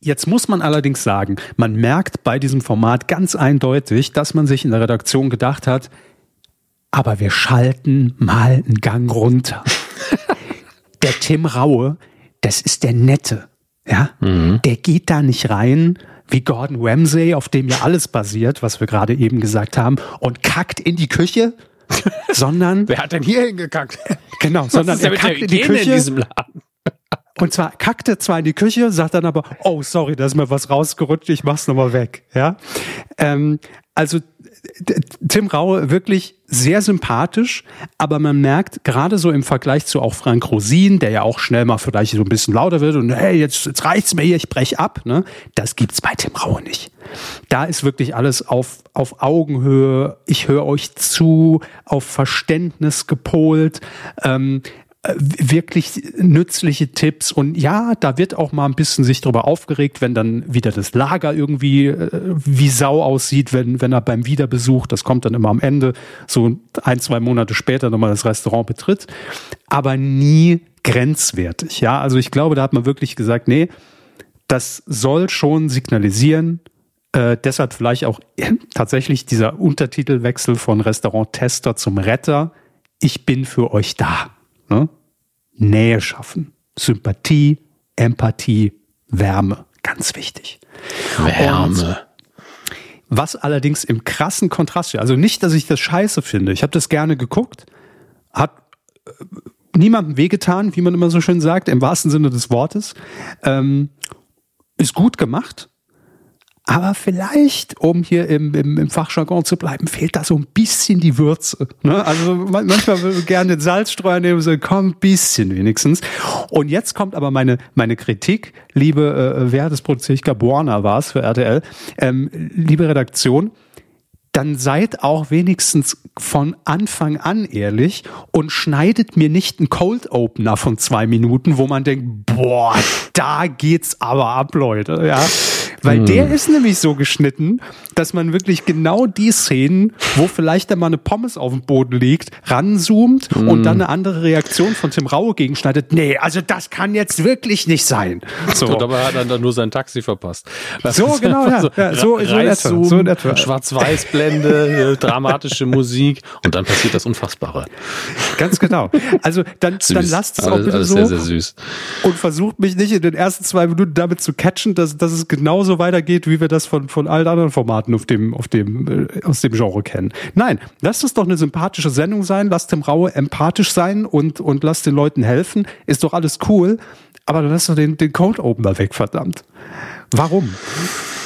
Jetzt muss man allerdings sagen, man merkt bei diesem Format ganz eindeutig, dass man sich in der Redaktion gedacht hat, aber wir schalten mal einen Gang runter. der Tim Raue, das ist der Nette. Ja, mhm. der geht da nicht rein wie Gordon Ramsay, auf dem ja alles basiert, was wir gerade eben gesagt haben, und kackt in die Küche, sondern. Wer hat denn hier hingekackt? Genau, sondern er kackt in die Küche. In und zwar kackt er zwar in die Küche, sagt dann aber, oh, sorry, da ist mir was rausgerutscht, ich mach's nochmal weg. Ja, ähm, also Tim Raue wirklich sehr sympathisch, aber man merkt gerade so im Vergleich zu auch Frank Rosin, der ja auch schnell mal vielleicht so ein bisschen lauter wird und hey, jetzt, jetzt reicht's mir hier, ich brech ab, ne? Das gibt's bei Tim Raue nicht. Da ist wirklich alles auf, auf Augenhöhe, ich höre euch zu, auf Verständnis gepolt. Ähm, äh, wirklich nützliche Tipps und ja, da wird auch mal ein bisschen sich darüber aufgeregt, wenn dann wieder das Lager irgendwie äh, wie Sau aussieht, wenn, wenn er beim Wiederbesuch, das kommt dann immer am Ende, so ein, zwei Monate später nochmal das Restaurant betritt, aber nie grenzwertig. Ja, also ich glaube, da hat man wirklich gesagt, nee, das soll schon signalisieren, äh, deshalb vielleicht auch tatsächlich dieser Untertitelwechsel von Restaurant-Tester zum Retter. Ich bin für euch da. Ne? Nähe schaffen, Sympathie, Empathie, Wärme, ganz wichtig. Wärme. Und was allerdings im krassen Kontrast steht, also nicht, dass ich das scheiße finde, ich habe das gerne geguckt, hat äh, niemandem wehgetan, wie man immer so schön sagt, im wahrsten Sinne des Wortes, ähm, ist gut gemacht, Aber vielleicht, um hier im, im, im Fachjargon zu bleiben, fehlt da so ein bisschen die Würze. Ne? Also manchmal würde ich gerne den Salzstreuer nehmen, so komm, bisschen wenigstens. Und jetzt kommt aber meine, meine Kritik, liebe, äh, wer hat das produziert? Ich glaube, Warner war es für RTL. Ähm, liebe Redaktion, dann seid auch wenigstens von Anfang an ehrlich und schneidet mir nicht einen Cold Opener von zwei Minuten, wo man denkt, boah, da geht's aber ab, Leute, ja. Weil hm. der ist nämlich so geschnitten, dass man wirklich genau die Szenen, wo vielleicht einmal eine Pommes auf dem Boden liegt, ranzoomt hm. und dann eine andere Reaktion von Tim Raue gegenschneidet. Nee, also das kann jetzt wirklich nicht sein. So. Und dabei hat er dann nur sein Taxi verpasst. so, genau, ja. so, ja, so, so, in etwa, so etwa. Schwarz-Weiß-Blende, dramatische Musik und dann passiert das Unfassbare. Ganz genau. Also dann, dann lasst es auch bitte alles so. Sehr, sehr süß. Und versucht mich nicht in den ersten zwei Minuten damit zu catchen, dass, dass es genauso weitergeht, wie wir das von, von allen anderen Formaten auf dem, auf dem, äh, aus dem Genre kennen. Nein, lasst es doch eine sympathische Sendung sein, lasst dem Raue empathisch sein und, und lasst den Leuten helfen. Ist doch alles cool. Aber dann lass doch den, den Code Opener weg, verdammt. Warum?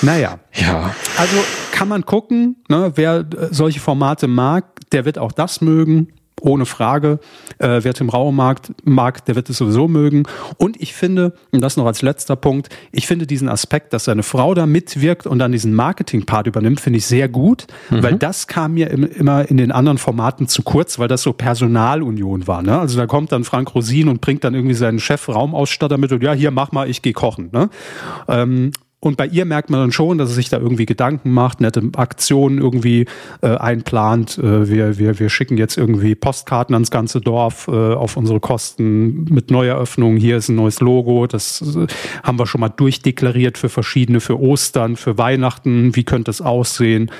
Naja. Ja. Also kann man gucken, ne, wer äh, solche Formate mag, der wird auch das mögen ohne Frage. Äh, wer Tim Raue mag, mag, der wird es sowieso mögen. Und ich finde, und das noch als letzter Punkt, ich finde diesen Aspekt, dass seine Frau da mitwirkt und dann diesen Marketing-Part übernimmt, finde ich sehr gut, mhm. weil das kam mir im, immer in den anderen Formaten zu kurz, weil das so Personalunion war. Ne? Also da kommt dann Frank Rosin und bringt dann irgendwie seinen Chef Raumausstatter mit und ja, hier mach mal, ich gehe kochen. Ne? Ähm, und bei ihr merkt man dann schon, dass sie sich da irgendwie Gedanken macht, nette Aktionen irgendwie äh, einplant. Äh, wir, wir, wir schicken jetzt irgendwie Postkarten ans ganze Dorf äh, auf unsere Kosten mit Neueröffnungen. Hier ist ein neues Logo. Das äh, haben wir schon mal durchdeklariert für verschiedene, für Ostern, für Weihnachten. Wie könnte es aussehen?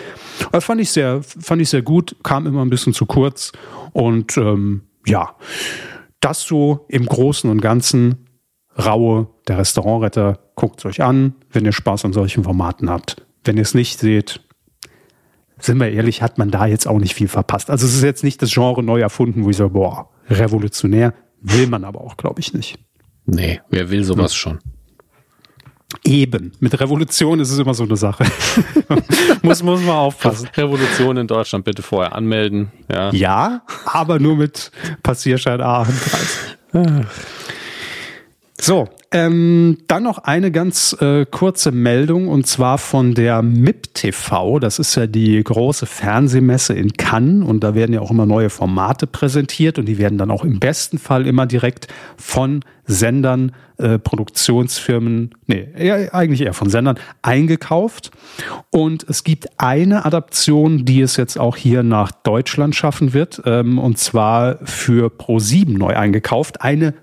Äh, fand ich sehr, fand ich sehr gut. Kam immer ein bisschen zu kurz. Und ähm, ja, das so im Großen und Ganzen Raue, der Restaurantretter, guckt es euch an, wenn ihr Spaß an solchen Formaten habt. Wenn ihr es nicht seht, sind wir ehrlich, hat man da jetzt auch nicht viel verpasst. Also es ist jetzt nicht das Genre neu erfunden, wo ich sage, boah, revolutionär, will man aber auch, glaube ich, nicht. Nee, wer will sowas hm. schon? Eben. Mit Revolution ist es immer so eine Sache. muss, muss man aufpassen. Revolution in Deutschland bitte vorher anmelden. Ja, ja aber nur mit Passierschein A und so, ähm, dann noch eine ganz äh, kurze Meldung und zwar von der MIP TV. Das ist ja die große Fernsehmesse in Cannes und da werden ja auch immer neue Formate präsentiert und die werden dann auch im besten Fall immer direkt von Sendern, äh, Produktionsfirmen, nee, eher, eigentlich eher von Sendern eingekauft. Und es gibt eine Adaption, die es jetzt auch hier nach Deutschland schaffen wird, ähm, und zwar für Pro7 neu eingekauft. Eine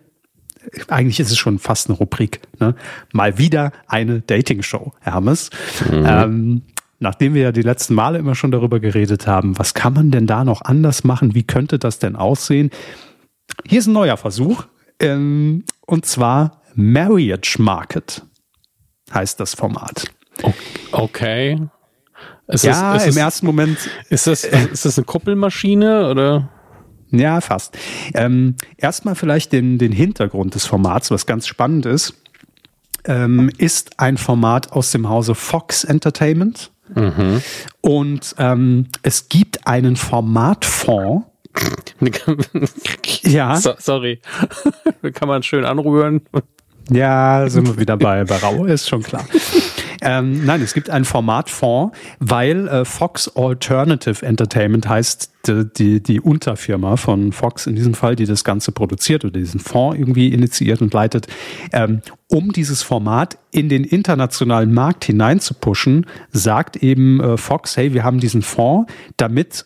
eigentlich ist es schon fast eine Rubrik. Ne? Mal wieder eine Dating-Show, Hermes. Mhm. Ähm, nachdem wir ja die letzten Male immer schon darüber geredet haben, was kann man denn da noch anders machen? Wie könnte das denn aussehen? Hier ist ein neuer Versuch. Ähm, und zwar Marriage Market heißt das Format. Okay. Ist ja, das, im ersten Moment. Ist das, ist das eine Kuppelmaschine oder? Ja, fast. Ähm, erstmal vielleicht den, den Hintergrund des Formats, was ganz spannend ist. Ähm, ist ein Format aus dem Hause Fox Entertainment. Mhm. Und ähm, es gibt einen Formatfonds. ja. So, sorry. Kann man schön anrühren. Ja, sind wir wieder bei, bei Rau, ist schon klar. Ähm, nein, es gibt einen Formatfonds, weil äh, Fox Alternative Entertainment heißt die, die, die Unterfirma von Fox in diesem Fall, die das Ganze produziert oder diesen Fonds irgendwie initiiert und leitet, ähm, um dieses Format in den internationalen Markt hinein zu pushen, sagt eben äh, Fox, hey, wir haben diesen Fonds, damit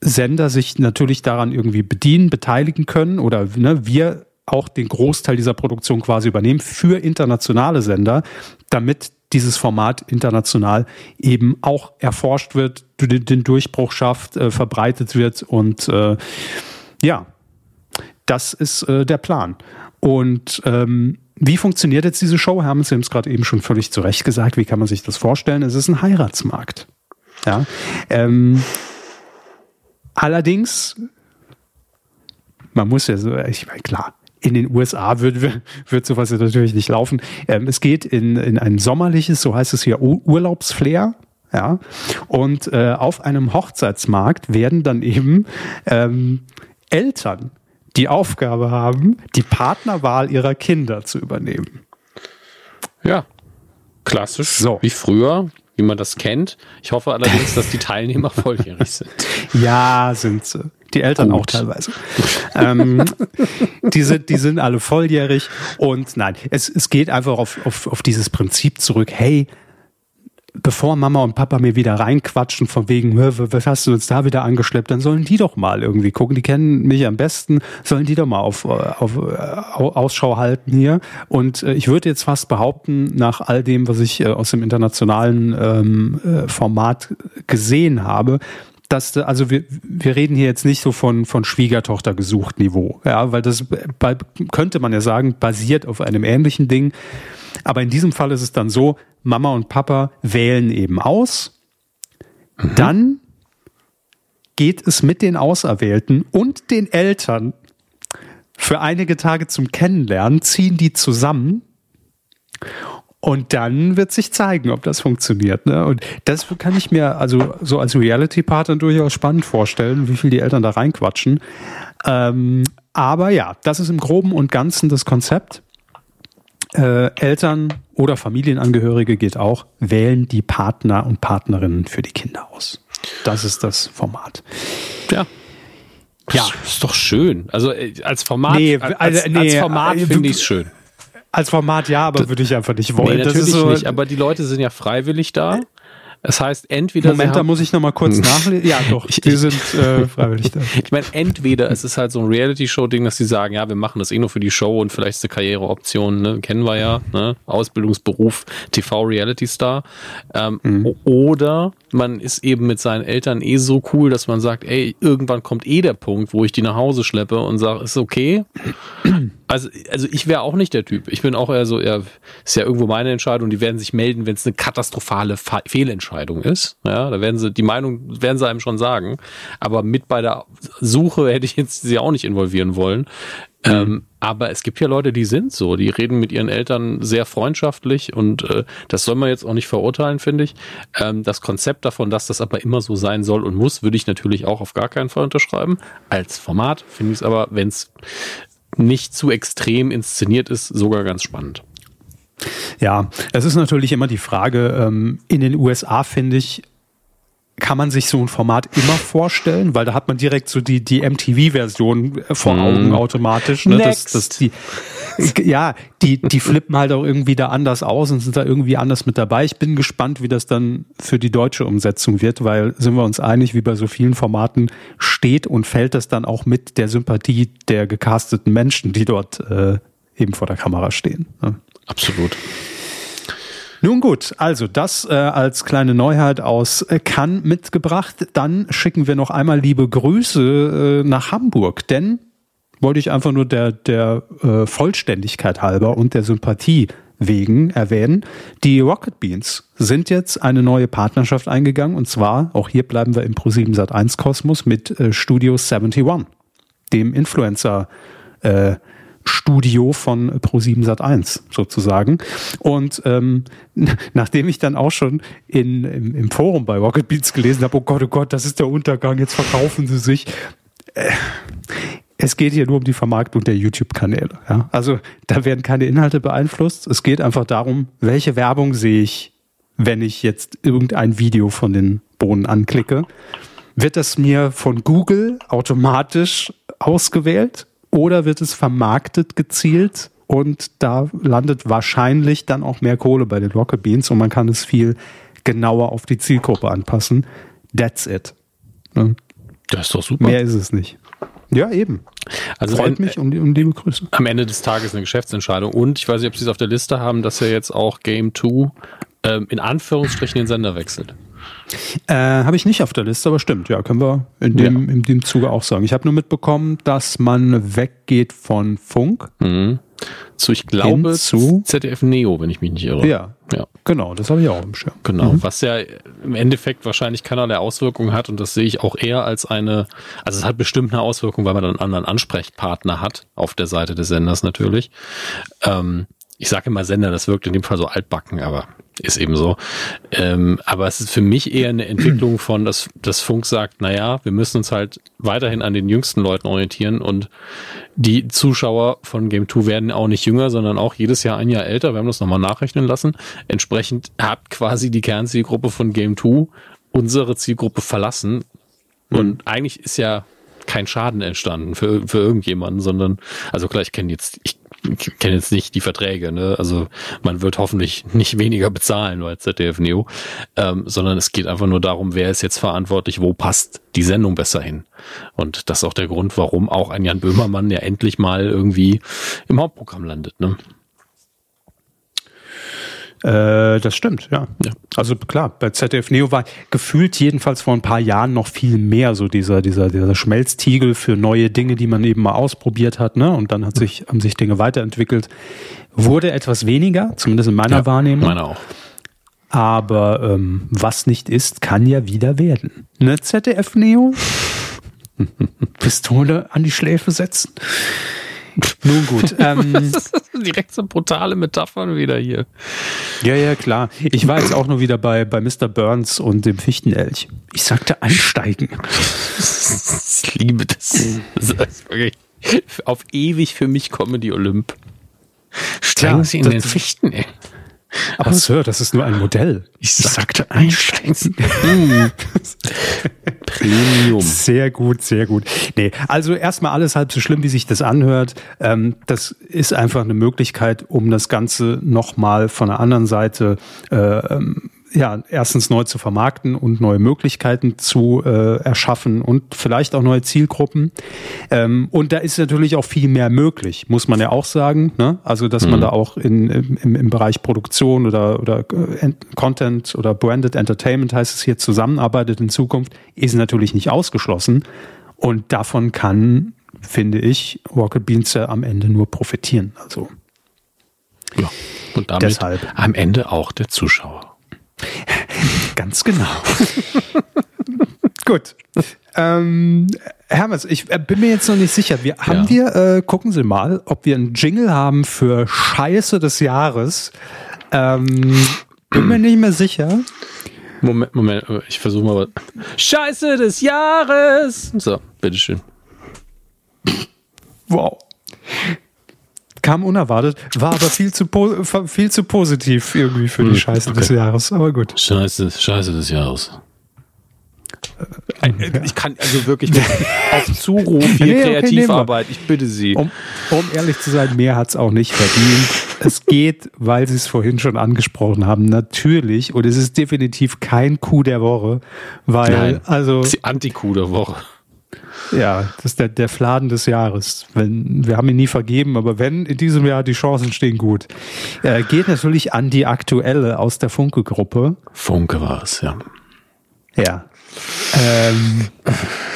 Sender sich natürlich daran irgendwie bedienen, beteiligen können oder ne, wir auch den Großteil dieser Produktion quasi übernehmen für internationale Sender, damit dieses Format international eben auch erforscht wird, den Durchbruch schafft, äh, verbreitet wird und äh, ja, das ist äh, der Plan. Und ähm, wie funktioniert jetzt diese Show? Haben Sie es gerade eben schon völlig zu Recht gesagt. Wie kann man sich das vorstellen? Es ist ein Heiratsmarkt. Ja. Ähm, allerdings, man muss ja so, ich meine, klar, in den USA wird, wird sowas natürlich nicht laufen. Ähm, es geht in, in ein sommerliches, so heißt es hier, Urlaubsflair. Ja, und äh, auf einem Hochzeitsmarkt werden dann eben ähm, Eltern die Aufgabe haben, die Partnerwahl ihrer Kinder zu übernehmen. Ja, klassisch, so. wie früher, wie man das kennt. Ich hoffe allerdings, dass die Teilnehmer volljährig sind. Ja, sind sie. Die Eltern Gut. auch teilweise. ähm, die, sind, die sind alle volljährig und nein, es, es geht einfach auf, auf, auf dieses Prinzip zurück, hey, bevor Mama und Papa mir wieder reinquatschen von wegen, was hast du uns da wieder angeschleppt, dann sollen die doch mal irgendwie gucken. Die kennen mich am besten, sollen die doch mal auf, auf, auf Ausschau halten hier. Und äh, ich würde jetzt fast behaupten, nach all dem, was ich äh, aus dem internationalen ähm, äh, Format gesehen habe, dass also wir, wir reden hier jetzt nicht so von von Schwiegertochter gesucht Niveau, ja, weil das bei, könnte man ja sagen basiert auf einem ähnlichen Ding, aber in diesem Fall ist es dann so, Mama und Papa wählen eben aus. Mhm. Dann geht es mit den Auserwählten und den Eltern für einige Tage zum Kennenlernen, ziehen die zusammen und dann wird sich zeigen, ob das funktioniert. Ne? Und das kann ich mir also so als Reality-Partner durchaus spannend vorstellen, wie viel die Eltern da reinquatschen. Ähm, aber ja, das ist im Groben und Ganzen das Konzept. Äh, Eltern oder Familienangehörige geht auch, wählen die Partner und Partnerinnen für die Kinder aus. Das ist das Format. Ja. Ja. Ist doch schön. Also äh, als Format, nee, als, als, nee, als Format äh, finde ich es schön. Als Format ja, aber würde ich einfach nicht wollen. Nee, natürlich so, nicht, aber die Leute sind ja freiwillig da. Es heißt entweder. Moment, da muss ich nochmal kurz nachlesen. Ja, doch, die sind äh, freiwillig da. Ich meine, entweder es ist halt so ein Reality-Show-Ding, dass sie sagen, ja, wir machen das eh nur für die Show und vielleicht ist eine Karriereoption, ne? kennen wir ja, ne? Ausbildungsberuf, TV-Reality-Star. Ähm, mhm. Oder man ist eben mit seinen Eltern eh so cool, dass man sagt, ey, irgendwann kommt eh der Punkt, wo ich die nach Hause schleppe und sage, ist okay. Also, also ich wäre auch nicht der Typ. Ich bin auch eher so, ja, ist ja irgendwo meine Entscheidung. Die werden sich melden, wenn es eine katastrophale Fe Fehlentscheidung ist. Ja, da werden sie, die Meinung werden sie einem schon sagen. Aber mit bei der Suche hätte ich jetzt sie auch nicht involvieren wollen. Mhm. Ähm, aber es gibt ja Leute, die sind so, die reden mit ihren Eltern sehr freundschaftlich und äh, das soll man jetzt auch nicht verurteilen, finde ich. Ähm, das Konzept davon, dass das aber immer so sein soll und muss, würde ich natürlich auch auf gar keinen Fall unterschreiben. Als Format finde ich es aber, wenn es nicht zu extrem inszeniert ist, sogar ganz spannend. Ja, es ist natürlich immer die Frage, ähm, in den USA finde ich, kann man sich so ein Format immer vorstellen, weil da hat man direkt so die, die MTV-Version vor Augen mm. automatisch. Ne? Das, das die, ja, die, die flippen halt auch irgendwie da anders aus und sind da irgendwie anders mit dabei. Ich bin gespannt, wie das dann für die deutsche Umsetzung wird, weil sind wir uns einig, wie bei so vielen Formaten steht und fällt das dann auch mit der Sympathie der gecasteten Menschen, die dort äh, eben vor der Kamera stehen. Ne? Absolut. Nun gut, also das äh, als kleine Neuheit aus äh, Cannes mitgebracht. Dann schicken wir noch einmal liebe Grüße äh, nach Hamburg, denn wollte ich einfach nur der, der äh, Vollständigkeit halber und der Sympathie wegen erwähnen. Die Rocket Beans sind jetzt eine neue Partnerschaft eingegangen und zwar, auch hier bleiben wir im Pro7 Sat1 Kosmos mit äh, Studio 71, dem Influencer äh, Studio von Pro7 Sat1 sozusagen. Und ähm, nachdem ich dann auch schon in, im, im Forum bei Rocket Beats gelesen habe, oh Gott, oh Gott, das ist der Untergang, jetzt verkaufen sie sich. Äh, es geht hier nur um die Vermarktung der YouTube-Kanäle. Ja? Also da werden keine Inhalte beeinflusst. Es geht einfach darum, welche Werbung sehe ich, wenn ich jetzt irgendein Video von den Bohnen anklicke. Wird das mir von Google automatisch ausgewählt? Oder wird es vermarktet gezielt und da landet wahrscheinlich dann auch mehr Kohle bei den Rocket Beans und man kann es viel genauer auf die Zielgruppe anpassen. That's it. Ne? Das ist doch super. Mehr ist es nicht. Ja, eben. Also Freut wenn, mich um, um liebe Grüße. Am Ende des Tages eine Geschäftsentscheidung. Und ich weiß nicht, ob Sie es auf der Liste haben, dass ja jetzt auch Game 2 ähm, in Anführungsstrichen den Sender wechselt. Äh, habe ich nicht auf der Liste, aber stimmt, ja, können wir in dem, ja. in dem Zuge auch sagen. Ich habe nur mitbekommen, dass man weggeht von Funk. Mhm. Zu, ich glaube, zu ZDF Neo, wenn ich mich nicht irre. Ja, Ja. Genau, das habe ich auch im Schirm. Genau, mhm. was ja im Endeffekt wahrscheinlich keinerlei Auswirkungen hat und das sehe ich auch eher als eine, also es hat bestimmt eine Auswirkung, weil man dann einen anderen Ansprechpartner hat, auf der Seite des Senders natürlich. Ähm, ich sage immer Sender, das wirkt in dem Fall so altbacken, aber ist eben so. Ähm, aber es ist für mich eher eine Entwicklung von, dass das Funk sagt, naja, wir müssen uns halt weiterhin an den jüngsten Leuten orientieren und die Zuschauer von Game 2 werden auch nicht jünger, sondern auch jedes Jahr ein Jahr älter. Wir haben das nochmal nachrechnen lassen. Entsprechend hat quasi die Kernzielgruppe von Game 2 unsere Zielgruppe verlassen. Und mhm. eigentlich ist ja kein Schaden entstanden für, für irgendjemanden, sondern, also klar, ich kenne jetzt, ich ich kenne jetzt nicht die Verträge, ne? Also man wird hoffentlich nicht weniger bezahlen bei ZDF Neo, ähm, sondern es geht einfach nur darum, wer ist jetzt verantwortlich, wo passt die Sendung besser hin. Und das ist auch der Grund, warum auch ein Jan Böhmermann ja endlich mal irgendwie im Hauptprogramm landet, ne? Äh, das stimmt, ja. ja. Also klar, bei ZDF Neo war gefühlt jedenfalls vor ein paar Jahren noch viel mehr so dieser, dieser, dieser Schmelztiegel für neue Dinge, die man eben mal ausprobiert hat, ne? Und dann hat sich, haben sich Dinge weiterentwickelt. Wurde etwas weniger, zumindest in meiner ja, Wahrnehmung. Meine auch. Aber ähm, was nicht ist, kann ja wieder werden. Ne, ZDF Neo? Pistole an die Schläfe setzen. Nun gut. Ähm, Direkt so brutale Metaphern wieder hier. Ja, ja, klar. Ich war jetzt auch nur wieder bei, bei Mr. Burns und dem Fichtenelch. Ich sagte einsteigen. ich liebe das. das auf ewig für mich Comedy Olymp. Steigen ja, Sie in den Fichtenelch. Aber Sir, das ist nur ein Modell. Ich sagte einsteigen. Premium. Sehr gut, sehr gut. Nee, also erstmal alles halb so schlimm, wie sich das anhört. Ähm, das ist einfach eine Möglichkeit, um das Ganze nochmal von der anderen Seite äh, ähm, ja, erstens neu zu vermarkten und neue Möglichkeiten zu äh, erschaffen und vielleicht auch neue Zielgruppen. Ähm, und da ist natürlich auch viel mehr möglich, muss man ja auch sagen. Ne? Also, dass mhm. man da auch in, im, im Bereich Produktion oder, oder äh, Content oder Branded Entertainment heißt es hier zusammenarbeitet in Zukunft, ist natürlich nicht ausgeschlossen. Und davon kann, finde ich, Rocket Beans ja am Ende nur profitieren. Also. Ja. Und damit Deshalb. am Ende auch der Zuschauer. Ganz genau. Gut. Ähm, Hermes, ich äh, bin mir jetzt noch nicht sicher. Wir, haben wir, äh, gucken Sie mal, ob wir einen Jingle haben für Scheiße des Jahres. Ähm, bin mir nicht mehr sicher. Moment, Moment, ich versuche mal. Scheiße des Jahres! So, bitteschön. Wow kam unerwartet, war aber viel zu, viel zu positiv irgendwie für die hm, Scheiße okay. des Jahres. Aber gut. Scheiße, Scheiße des Jahres. Äh, ich kann also wirklich auf Zuruf hier nee, Kreativarbeit, ich bitte Sie. Um, um ehrlich zu sein, mehr hat es auch nicht verdient. es geht, weil Sie es vorhin schon angesprochen haben, natürlich, und es ist definitiv kein Coup der Woche, weil, Nein, also. Das ist die Anti-Coup der Woche. Ja, das ist der, der Fladen des Jahres. Wenn, wir haben ihn nie vergeben, aber wenn in diesem Jahr die Chancen stehen gut. Äh, geht natürlich an die aktuelle aus der Funke-Gruppe. Funke war es, ja. Ja. Ähm,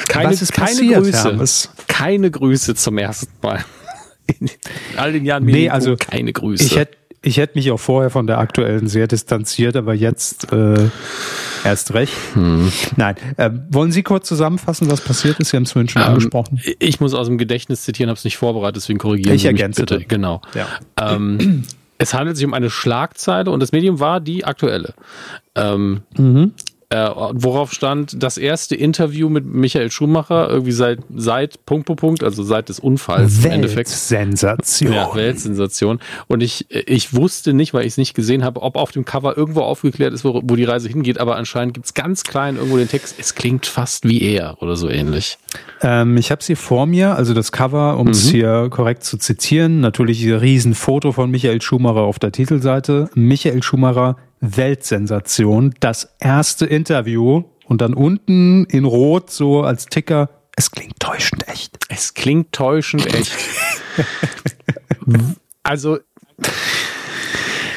keine, was ist keine passiert, Grüße. Hermes? Keine Grüße zum ersten Mal. In all den Jahren nee, also keine Grüße. Ich hätte ich hätte mich auch vorher von der aktuellen sehr distanziert, aber jetzt äh, erst recht. Hm. Nein. Äh, wollen Sie kurz zusammenfassen, was passiert ist? Sie haben es vorhin schon ähm, angesprochen. Ich muss aus dem Gedächtnis zitieren, habe es nicht vorbereitet, deswegen korrigieren ich Sie mich bitte. Genau. Ja. Ähm, es handelt sich um eine Schlagzeile und das Medium war die aktuelle. Ähm, mhm äh, worauf stand das erste Interview mit Michael Schumacher, irgendwie seit, seit Punkt, Punkt, Punkt, also seit des Unfalls im Endeffekt. Sensation. Ja, Weltsensation. Und ich, ich wusste nicht, weil ich es nicht gesehen habe, ob auf dem Cover irgendwo aufgeklärt ist, wo, wo die Reise hingeht, aber anscheinend gibt es ganz klein irgendwo den Text, es klingt fast wie er oder so ähnlich. Ähm, ich habe sie vor mir, also das Cover, um es mhm. hier korrekt zu zitieren, natürlich ein Riesenfoto von Michael Schumacher auf der Titelseite. Michael Schumacher Weltsensation, das erste Interview und dann unten in Rot so als Ticker, es klingt täuschend echt. Es klingt täuschend echt. also,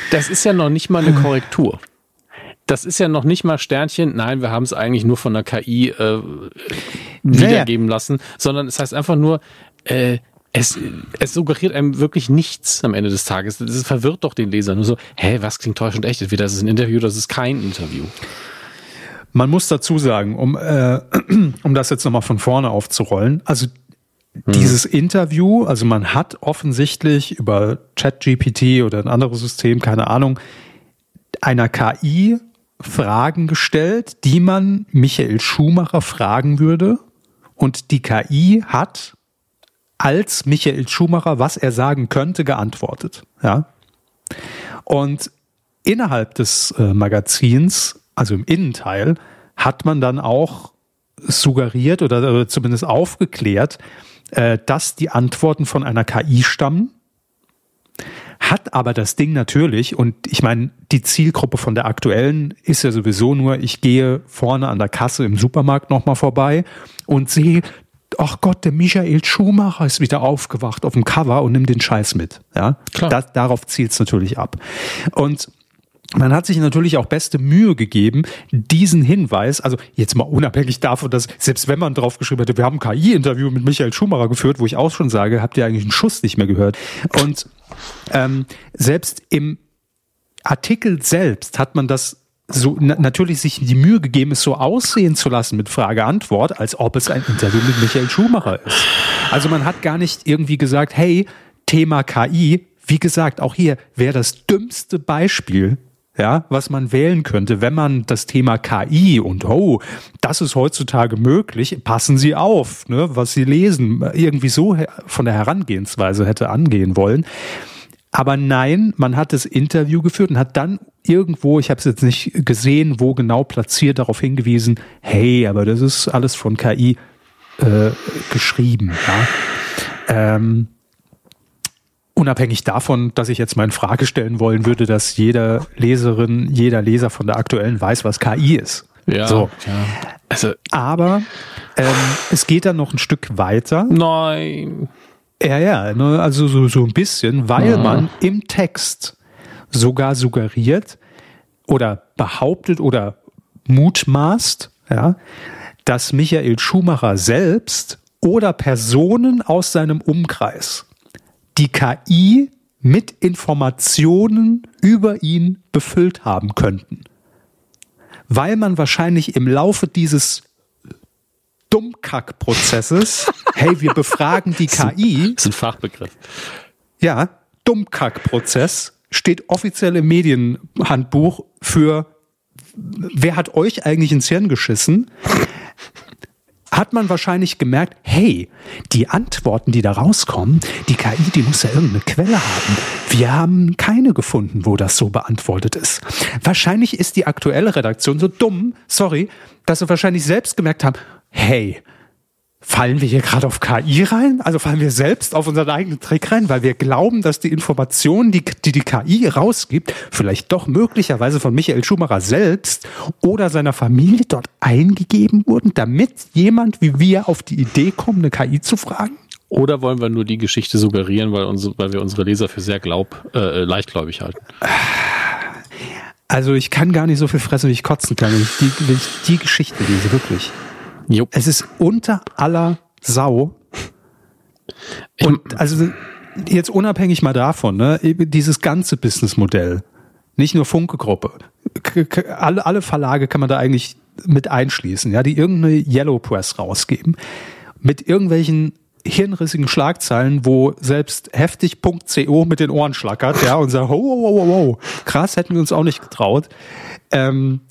das ist ja noch nicht mal eine Korrektur. Das ist ja noch nicht mal Sternchen. Nein, wir haben es eigentlich nur von der KI äh, wiedergeben naja. lassen, sondern es heißt einfach nur, äh, es, es suggeriert einem wirklich nichts am Ende des Tages. Das verwirrt doch den Leser nur so, hä, was klingt täuschend echt? Entweder das ist ein Interview oder das ist kein Interview. Man muss dazu sagen, um, äh, um das jetzt nochmal von vorne aufzurollen, also hm. dieses Interview, also man hat offensichtlich über ChatGPT oder ein anderes System, keine Ahnung, einer KI Fragen gestellt, die man Michael Schumacher fragen würde. Und die KI hat als Michael Schumacher, was er sagen könnte, geantwortet. Ja. Und innerhalb des äh, Magazins, also im Innenteil, hat man dann auch suggeriert oder, oder zumindest aufgeklärt, äh, dass die Antworten von einer KI stammen. Hat aber das Ding natürlich, und ich meine, die Zielgruppe von der aktuellen ist ja sowieso nur, ich gehe vorne an der Kasse im Supermarkt nochmal vorbei und sehe, ach Gott, der Michael Schumacher ist wieder aufgewacht auf dem Cover und nimmt den Scheiß mit. Ja, Klar. Das, darauf zielt es natürlich ab. Und man hat sich natürlich auch beste Mühe gegeben, diesen Hinweis, also jetzt mal unabhängig davon, dass selbst wenn man drauf geschrieben hätte, wir haben ein KI-Interview mit Michael Schumacher geführt, wo ich auch schon sage, habt ihr eigentlich einen Schuss nicht mehr gehört. Und ähm, selbst im Artikel selbst hat man das so na, natürlich sich die Mühe gegeben, es so aussehen zu lassen mit Frage-Antwort, als ob es ein Interview mit Michael Schumacher ist. Also man hat gar nicht irgendwie gesagt, hey, Thema KI, wie gesagt, auch hier wäre das dümmste Beispiel, ja, was man wählen könnte, wenn man das Thema KI und oh, das ist heutzutage möglich, passen Sie auf, ne, was Sie lesen, irgendwie so von der Herangehensweise hätte angehen wollen. Aber nein, man hat das Interview geführt und hat dann irgendwo, ich habe es jetzt nicht gesehen, wo genau platziert, darauf hingewiesen, hey, aber das ist alles von KI äh, geschrieben. Ja? Ähm, unabhängig davon, dass ich jetzt mal in Frage stellen wollen würde, dass jeder Leserin, jeder Leser von der aktuellen weiß, was KI ist. Ja, so. ja. Also, Aber ähm, es geht dann noch ein Stück weiter. Nein. Ja, ja, ne, also so, so ein bisschen, weil ja. man im Text sogar suggeriert oder behauptet oder mutmaßt, ja, dass Michael Schumacher selbst oder Personen aus seinem Umkreis die KI mit Informationen über ihn befüllt haben könnten. Weil man wahrscheinlich im Laufe dieses Dummkack-Prozesses, hey, wir befragen die KI. Das ist ein Fachbegriff. Ja, Dummkack-Prozess steht offiziell im Medienhandbuch für wer hat euch eigentlich ins Hirn geschissen? hat man wahrscheinlich gemerkt, hey, die Antworten, die da rauskommen, die KI, die muss ja irgendeine Quelle haben. Wir haben keine gefunden, wo das so beantwortet ist. Wahrscheinlich ist die aktuelle Redaktion so dumm, sorry, dass sie wahrscheinlich selbst gemerkt haben, hey, fallen wir hier gerade auf KI rein? Also fallen wir selbst auf unseren eigenen Trick rein, weil wir glauben, dass die Informationen, die die, die KI rausgibt, vielleicht doch möglicherweise von Michael Schumacher selbst oder seiner Familie dort eingegeben wurden, damit jemand wie wir auf die Idee kommt, eine KI zu fragen? Oder wollen wir nur die Geschichte suggerieren, weil, uns, weil wir unsere Leser für sehr glaub, äh, leichtgläubig halten? Also ich kann gar nicht so viel fressen, wie ich kotzen kann, wenn ich die, wenn ich die Geschichte lese, wirklich. Jo. Es ist unter aller Sau. Und also jetzt unabhängig mal davon, ne, dieses ganze Businessmodell, nicht nur Funke-Gruppe, alle, alle Verlage kann man da eigentlich mit einschließen, ja, die irgendeine Yellow Press rausgeben, mit irgendwelchen hirnrissigen Schlagzeilen, wo selbst heftig.co mit den Ohren schlackert, ja, und sagt, wow, wow, wow, wow, krass, hätten wir uns auch nicht getraut. Ähm,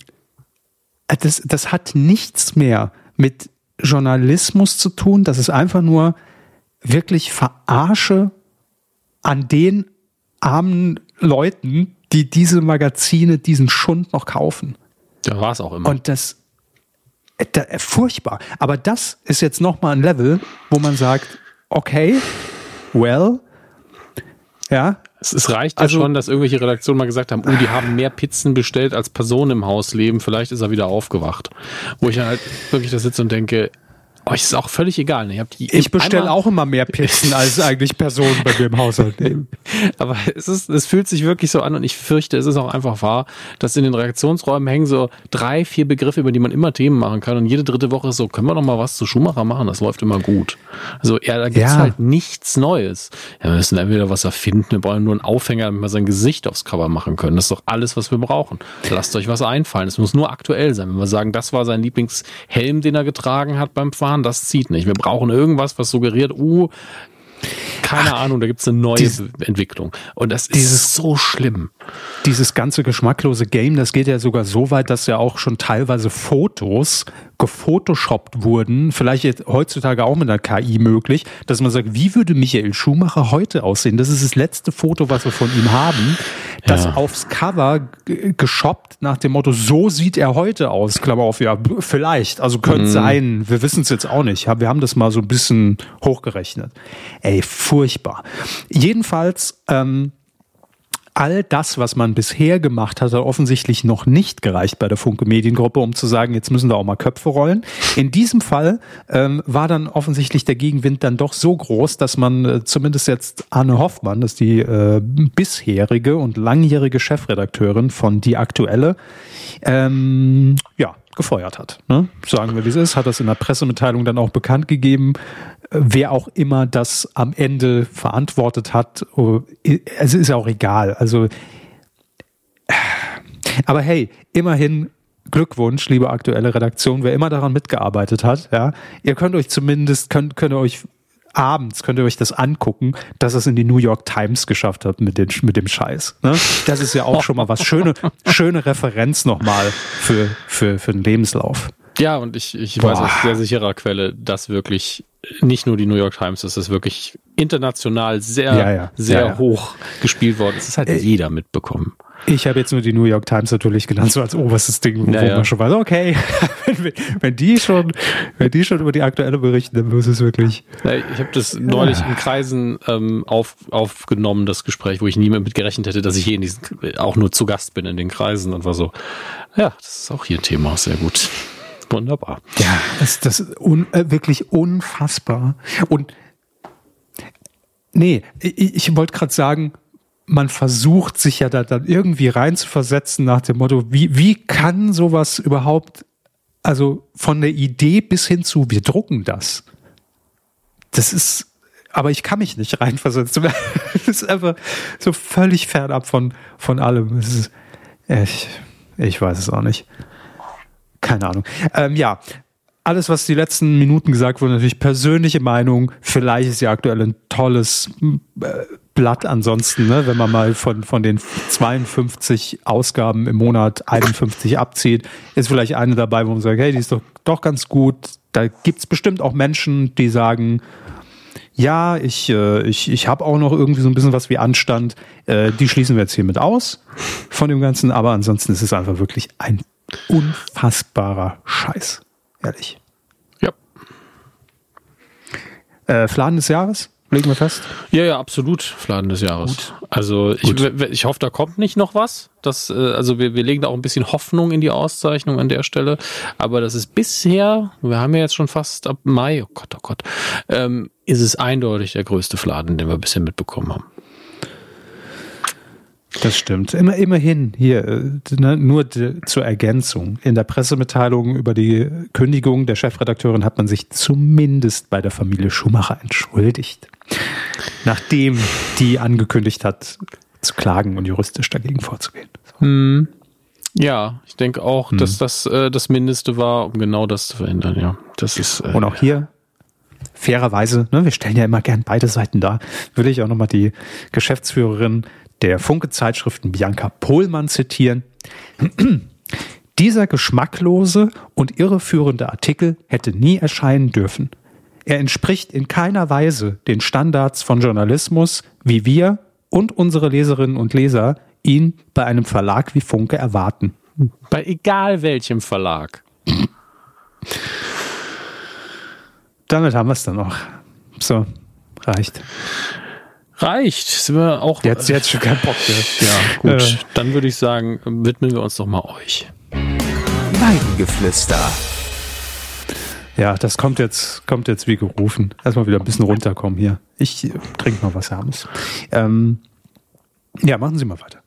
das, das hat nichts mehr mit Journalismus zu tun. Das ist einfach nur wirklich Verarsche an den armen Leuten, die diese Magazine, diesen Schund noch kaufen. Da war es auch immer. Und das, da, furchtbar. Aber das ist jetzt nochmal ein Level, wo man sagt, okay, well, ja, es, es reicht ja also, schon, dass irgendwelche Redaktionen mal gesagt haben, oh, die haben mehr Pizzen bestellt, als Personen im Haus leben, vielleicht ist er wieder aufgewacht. Wo ich halt wirklich da sitze und denke, Euch ist auch völlig egal. Ne? ich bestelle auch immer mehr Pizzen, als eigentlich Personen bei mir im Haushalt nehmen. Aber es, ist, es fühlt sich wirklich so an und ich fürchte, es ist auch einfach wahr, dass in den Reaktionsräumen hängen so drei, vier Begriffe, über die man immer Themen machen kann und jede dritte Woche ist so, können wir noch mal was zu Schumacher machen? Das läuft immer gut. Also ja, da gibt's ja. halt nichts Neues. Ja, wir müssen entweder was erfinden, wir brauchen nur einen Aufhänger, damit wir sein Gesicht aufs Cover machen können. Das ist doch alles, was wir brauchen. Lasst euch was einfallen. Es muss nur aktuell sein. Wenn wir sagen, das war sein Lieblingshelm, den er getragen hat beim Fahren, das zieht nicht. Wir brauchen irgendwas, was suggeriert, uh, keine Ach, Ahnung, da gibt's eine neue dies, Entwicklung. Und das dieses, ist so schlimm. Dieses ganze geschmacklose Game, das geht ja sogar so weit, dass ja auch schon teilweise Fotos gefotoshoppt wurden, vielleicht jetzt heutzutage auch mit einer KI möglich, dass man sagt, wie würde Michael Schumacher heute aussehen? Das ist das letzte Foto, was wir von ihm haben, das ja. aufs Cover geshoppt nach dem Motto, so sieht er heute aus. Klammer auf, ja, vielleicht. Also könnte mhm. sein. Wir wissen es jetzt auch nicht. Wir haben das mal so ein bisschen hochgerechnet. Ey, furchtbar. Jedenfalls, ähm, all das, was man bisher gemacht hat, hat offensichtlich noch nicht gereicht bei der Funke Mediengruppe, um zu sagen, jetzt müssen da auch mal Köpfe rollen. In diesem Fall ähm, war dann offensichtlich der Gegenwind dann doch so groß, dass man äh, zumindest jetzt Anne Hoffmann, das ist die äh, bisherige und langjährige Chefredakteurin von Die Aktuelle, ähm, ja, gefeuert hat. Ne? Sagen wir, wie es ist, hat das in der Pressemitteilung dann auch bekannt gegeben wer auch immer das am Ende verantwortet hat, oh, es ist ja auch egal. Also, aber hey, immerhin Glückwunsch, liebe aktuelle Redaktion, wer immer daran mitgearbeitet hat, ja. Ihr könnt euch zumindest, könnt, könnt ihr euch abends könnt ihr euch das angucken, dass es in die New York Times geschafft hat mit, den, mit dem Scheiß. Ne? Das ist ja auch schon mal was schöne, schöne Referenz nochmal für, für, für den Lebenslauf. Ja, und ich, ich weiß aus sehr sicherer Quelle, dass wirklich nicht nur die New York Times, das ist wirklich international sehr, ja, ja. sehr ja, hoch gespielt worden. Das ist halt äh, jeder mitbekommen. Ich habe jetzt nur die New York Times natürlich genannt, so als oberstes Ding, wo, man schon weiß, okay, wenn, wenn, die schon, wenn die schon über die aktuelle berichten, dann muss es wirklich. Ich habe das neulich in Kreisen ähm, auf, aufgenommen, das Gespräch, wo ich nie mit gerechnet hätte, dass ich hier in diesen, auch nur zu Gast bin in den Kreisen und war so, ja, das ist auch hier Thema, sehr gut. Wunderbar. Ja, das, das ist un, äh, wirklich unfassbar. Und nee, ich, ich wollte gerade sagen, man versucht sich ja da dann irgendwie reinzuversetzen nach dem Motto, wie, wie kann sowas überhaupt, also von der Idee bis hin zu, wir drucken das. Das ist, aber ich kann mich nicht reinversetzen. Das ist einfach so völlig fernab von, von allem. Ist, ich, ich weiß es auch nicht. Keine Ahnung. Ähm, ja, alles, was die letzten Minuten gesagt wurde, natürlich persönliche Meinung. Vielleicht ist ja aktuell ein tolles äh, Blatt ansonsten, ne? wenn man mal von, von den 52 Ausgaben im Monat 51 abzieht, ist vielleicht eine dabei, wo man sagt, hey, die ist doch, doch ganz gut. Da gibt's bestimmt auch Menschen, die sagen, ja, ich, äh, ich, ich habe auch noch irgendwie so ein bisschen was wie Anstand. Äh, die schließen wir jetzt hiermit aus von dem Ganzen, aber ansonsten ist es einfach wirklich ein unfassbarer Scheiß. Ehrlich. Ja. Äh, Fladen des Jahres? Legen wir fest? Ja, ja, absolut Fladen des Jahres. Gut. Also ich, ich hoffe, da kommt nicht noch was. Das, äh, also wir, wir legen da auch ein bisschen Hoffnung in die Auszeichnung an der Stelle. Aber das ist bisher, wir haben ja jetzt schon fast ab Mai, oh Gott, oh Gott, ähm, ist es eindeutig der größte Fladen, den wir bisher mitbekommen haben. Das stimmt. Immer, immerhin hier, äh, ne, nur die, zur Ergänzung. In der Pressemitteilung über die Kündigung der Chefredakteurin hat man sich zumindest bei der Familie Schumacher entschuldigt. Nachdem die angekündigt hat, zu klagen und juristisch dagegen vorzugehen. So. Hm. Ja, ich denke auch, hm. dass das äh, das Mindeste war, um genau das zu verhindern, ja. Das ist, äh, und auch hier fairerweise, ne, wir stellen ja immer gern beide Seiten dar, würde ich auch nochmal die Geschäftsführerin der Funke-Zeitschriften Bianca Pohlmann zitieren. Dieser geschmacklose und irreführende Artikel hätte nie erscheinen dürfen. Er entspricht in keiner Weise den Standards von Journalismus, wie wir und unsere Leserinnen und Leser ihn bei einem Verlag wie Funke erwarten. Bei egal welchem Verlag. Damit haben wir es dann noch. So, reicht. Reicht. Sind wir auch. Jetzt, jetzt schon keinen Bock mehr. Ja, gut. Äh. Dann würde ich sagen, widmen wir uns doch mal euch. Weidengeflüster. Ja, das kommt jetzt, kommt jetzt wie gerufen. Erstmal wieder ein bisschen runterkommen hier. Ich äh, trinke mal was Warmes. Ähm, ja, machen Sie mal weiter.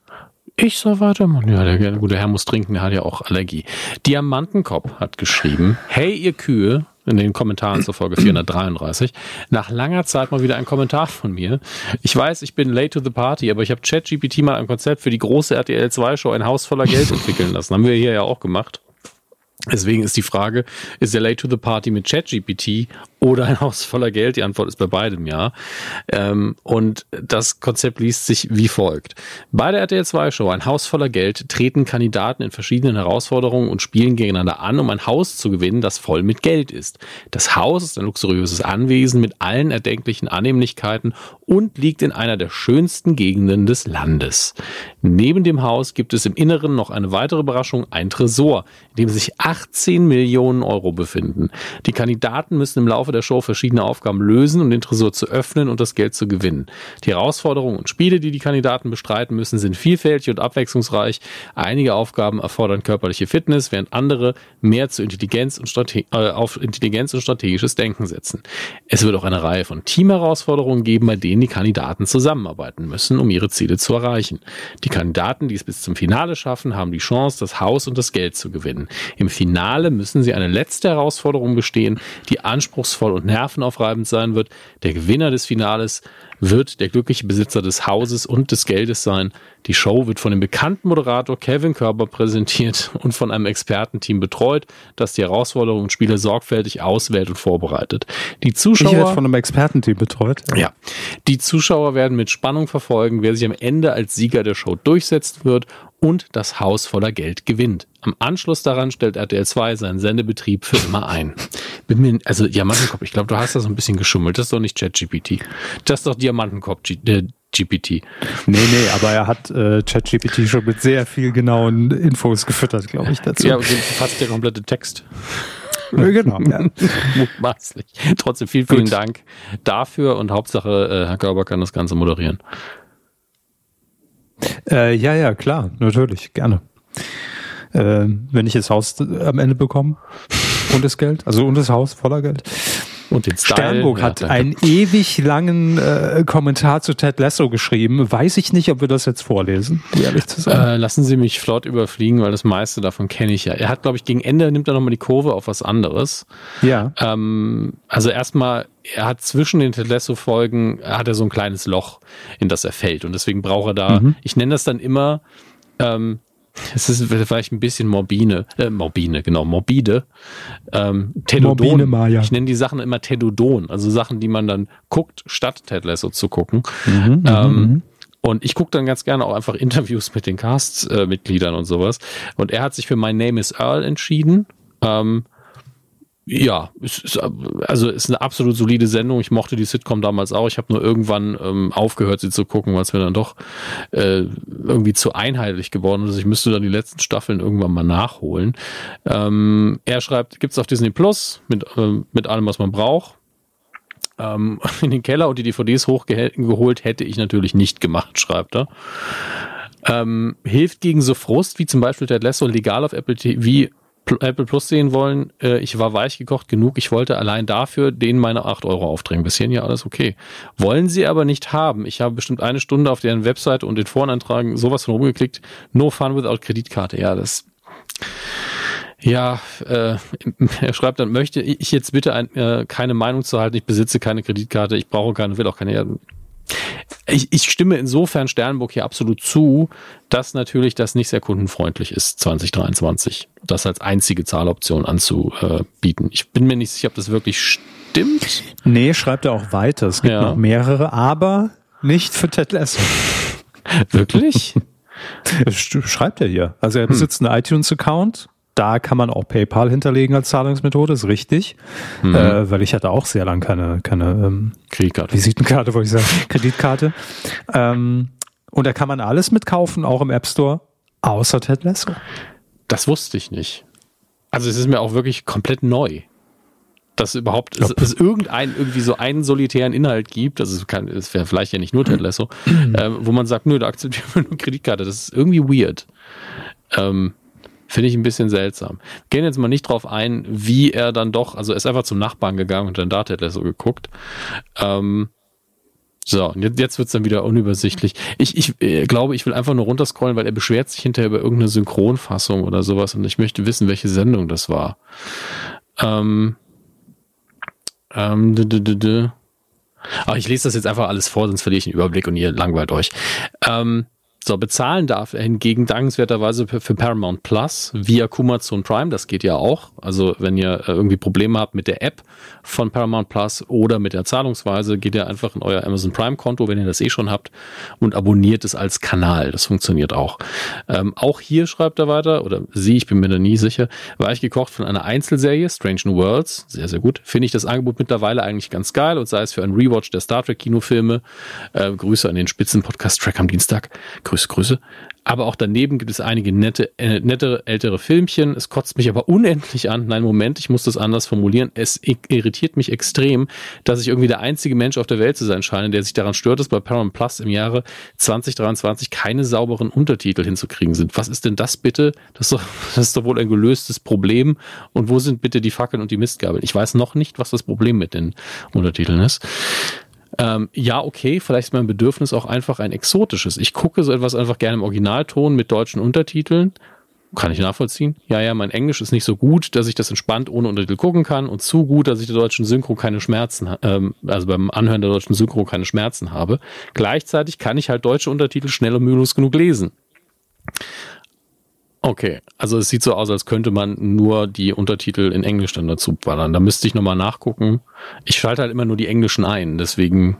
Ich soll weitermachen. Ja, der gute Herr muss trinken, der hat ja auch Allergie. Diamantenkopf hat geschrieben, hey ihr Kühe, in den Kommentaren zur Folge 433. Nach langer Zeit mal wieder ein Kommentar von mir. Ich weiß, ich bin late to the party, aber ich habe ChatGPT mal ein Konzept für die große RTL 2 Show ein Haus voller Geld entwickeln lassen. Haben wir hier ja auch gemacht. Deswegen ist die Frage, ist er late to the party mit ChatGPT oder ein Haus voller Geld? Die Antwort ist bei beidem ja. Ähm, und das Konzept liest sich wie folgt. Bei der RTL 2 Show Ein Haus voller Geld treten Kandidaten in verschiedenen Herausforderungen und spielen gegeneinander an, um ein Haus zu gewinnen, das voll mit Geld ist. Das Haus ist ein luxuriöses Anwesen mit allen erdenklichen Annehmlichkeiten und liegt in einer der schönsten Gegenden des Landes. Neben dem Haus gibt es im Inneren noch eine weitere Überraschung, ein Tresor, in dem sich 18 Millionen Euro befinden. Die Kandidaten müssen im Laufe der Show verschiedene Aufgaben lösen, um den Tresor zu öffnen und das Geld zu gewinnen. Die Herausforderungen und Spiele, die die Kandidaten bestreiten müssen, sind vielfältig und abwechslungsreich. Einige Aufgaben erfordern körperliche Fitness, während andere mehr zu Intelligenz und äh, auf Intelligenz und strategisches Denken setzen. Es wird auch eine Reihe von Teamherausforderungen geben, bei denen die Kandidaten zusammenarbeiten müssen, um ihre Ziele zu erreichen. Die Kandidaten, die es bis zum Finale schaffen, haben die Chance, das Haus und das Geld zu gewinnen. Im Finale müssen sie eine letzte Herausforderung bestehen, die anspruchsvoll und nervenaufreibend sein wird. Der Gewinner des Finales wird der glückliche Besitzer des Hauses und des Geldes sein. Die Show wird von dem bekannten Moderator Kevin Körber präsentiert und von einem Expertenteam betreut, das die Herausforderungen und Spiele sorgfältig auswählt und vorbereitet. Die Zuschauer. Ich werde von einem Expertenteam betreut. Ja. Die Zuschauer werden mit Spannung verfolgen, wer sich am Ende als Sieger der Show durchsetzen wird und das Haus voller Geld gewinnt. Am Anschluss daran stellt RTL 2 seinen Sendebetrieb für immer ein. Also Diamantenkopf, ich glaube, du hast da so ein bisschen geschummelt. Das ist doch nicht ChatGPT. Das ist doch Diamantenkopf äh, GPT. Nee, nee, aber er hat äh, ChatGPT schon mit sehr viel genauen Infos gefüttert, glaube ich, dazu. Ja, fast der komplette Text. genau. Ja. Mutmaßlich. Trotzdem vielen, vielen Gut. Dank dafür und Hauptsache, äh, Herr Körber kann das Ganze moderieren. Äh, ja, ja, klar, natürlich, gerne. Äh, wenn ich das Haus am Ende bekomme und das Geld, also und das Haus voller Geld. Und den Style. Sternburg hat ja, einen ewig langen äh, Kommentar zu Ted Lasso geschrieben. Weiß ich nicht, ob wir das jetzt vorlesen, ehrlich zu sein. Äh, lassen Sie mich flott überfliegen, weil das meiste davon kenne ich ja. Er hat, glaube ich, gegen Ende nimmt er nochmal die Kurve auf was anderes. Ja. Ähm, also erstmal, er hat zwischen den Ted Lasso-Folgen, hat er so ein kleines Loch, in das er fällt. Und deswegen braucht er da, mhm. ich nenne das dann immer, ähm, es ist vielleicht ein bisschen morbine, äh, morbine, genau, morbide. Ähm, Tedodon. Morbine Maya. Ich nenne die Sachen immer Tedodon, also Sachen, die man dann guckt, statt Ted Lasso zu gucken. Mhm, mhm ähm, mhm. und ich gucke dann ganz gerne auch einfach Interviews mit den Cast-Mitgliedern und sowas. Und er hat sich für My Name is Earl entschieden. Ähm, ja, ist, also ist eine absolut solide Sendung. Ich mochte die Sitcom damals auch. Ich habe nur irgendwann ähm, aufgehört, sie zu gucken, weil es mir dann doch äh, irgendwie zu einheitlich geworden ist. Ich müsste dann die letzten Staffeln irgendwann mal nachholen. Ähm, er schreibt, gibt's auf Disney Plus mit, äh, mit allem, was man braucht. Ähm, in den Keller und die DVDs hochgeholt hätte ich natürlich nicht gemacht, schreibt er. Ähm, hilft gegen so Frust wie zum Beispiel Ted Lasso legal auf Apple TV Apple Plus sehen wollen, äh, ich war weich gekocht genug, ich wollte allein dafür denen meine 8 Euro aufdrängen. Bis ja alles okay. Wollen sie aber nicht haben. Ich habe bestimmt eine Stunde auf deren Webseite und den Vorantragen sowas von rumgeklickt. No fun without Kreditkarte. Ja, das ja, äh, er schreibt dann, möchte ich jetzt bitte ein, äh, keine Meinung zu halten, ich besitze keine Kreditkarte, ich brauche keine, will auch keine. Ich, ich stimme insofern Sternburg hier absolut zu, dass natürlich das nicht sehr kundenfreundlich ist, 2023, das als einzige Zahloption anzubieten. Ich bin mir nicht sicher, ob das wirklich stimmt. Nee, schreibt er auch weiter. Es gibt ja. noch mehrere, aber nicht für Ted Lasso. Wirklich? Schreibt er hier. Also er besitzt hm. einen iTunes-Account, da kann man auch PayPal hinterlegen als Zahlungsmethode, ist richtig. Mhm. Äh, weil ich hatte auch sehr lange keine, keine ähm, Kreditkarte. Visitenkarte, wollte ich sagen, Kreditkarte. Ähm, und da kann man alles mitkaufen, auch im App Store, außer Ted Lasso. Das wusste ich nicht. Also es ist mir auch wirklich komplett neu. Dass überhaupt es, es irgendein irgendwie so einen solitären Inhalt gibt, also es, kann, es wäre vielleicht ja nicht nur Ted Lasso, äh, wo man sagt, nö, da akzeptieren wir nur Kreditkarte. Das ist irgendwie weird. Ähm, Finde ich ein bisschen seltsam. Gehen jetzt mal nicht drauf ein, wie er dann doch, also er ist einfach zum Nachbarn gegangen und dann da hat er so geguckt. Ähm, so, und jetzt, jetzt wird's dann wieder unübersichtlich. Ich, ich äh, glaube, ich will einfach nur runterscrollen, weil er beschwert sich hinterher über irgendeine Synchronfassung oder sowas und ich möchte wissen, welche Sendung das war. Ähm, ähm, d -d -d -d. Aber ich lese das jetzt einfach alles vor, sonst verliere ich den Überblick und ihr langweilt euch. Ähm, so, bezahlen darf er hingegen dankenswerterweise für Paramount Plus via Kumazon Prime. Das geht ja auch. Also, wenn ihr äh, irgendwie Probleme habt mit der App von Paramount Plus oder mit der Zahlungsweise, geht ihr einfach in euer Amazon Prime Konto, wenn ihr das eh schon habt, und abonniert es als Kanal. Das funktioniert auch. Ähm, auch hier schreibt er weiter, oder sie, ich bin mir da nie sicher, war ich gekocht von einer Einzelserie, Strange New Worlds. Sehr, sehr gut. Finde ich das Angebot mittlerweile eigentlich ganz geil und sei es für einen Rewatch der Star Trek Kinofilme. Äh, Grüße an den Spitzen-Podcast-Track am Dienstag. Grüße. Aber auch daneben gibt es einige nette, äh, nette ältere Filmchen. Es kotzt mich aber unendlich an. Nein, Moment, ich muss das anders formulieren. Es irritiert mich extrem, dass ich irgendwie der einzige Mensch auf der Welt zu sein scheine, der sich daran stört, dass bei Paramount Plus im Jahre 2023 keine sauberen Untertitel hinzukriegen sind. Was ist denn das bitte? Das ist doch, das ist doch wohl ein gelöstes Problem. Und wo sind bitte die Fackeln und die Mistgabeln? Ich weiß noch nicht, was das Problem mit den Untertiteln ist. Ähm, ja, okay, vielleicht ist mein Bedürfnis auch einfach ein exotisches. Ich gucke so etwas einfach gerne im Originalton mit deutschen Untertiteln. Kann ich nachvollziehen. Ja, ja, mein Englisch ist nicht so gut, dass ich das entspannt ohne Untertitel gucken kann und zu gut, dass ich der deutschen Synchro keine Schmerzen, ähm, also beim Anhören der deutschen Synchro keine Schmerzen habe. Gleichzeitig kann ich halt deutsche Untertitel schnell und mühelos genug lesen. Okay, also es sieht so aus, als könnte man nur die Untertitel in Englisch dann dazu ballern. Da müsste ich nochmal nachgucken. Ich schalte halt immer nur die englischen ein, deswegen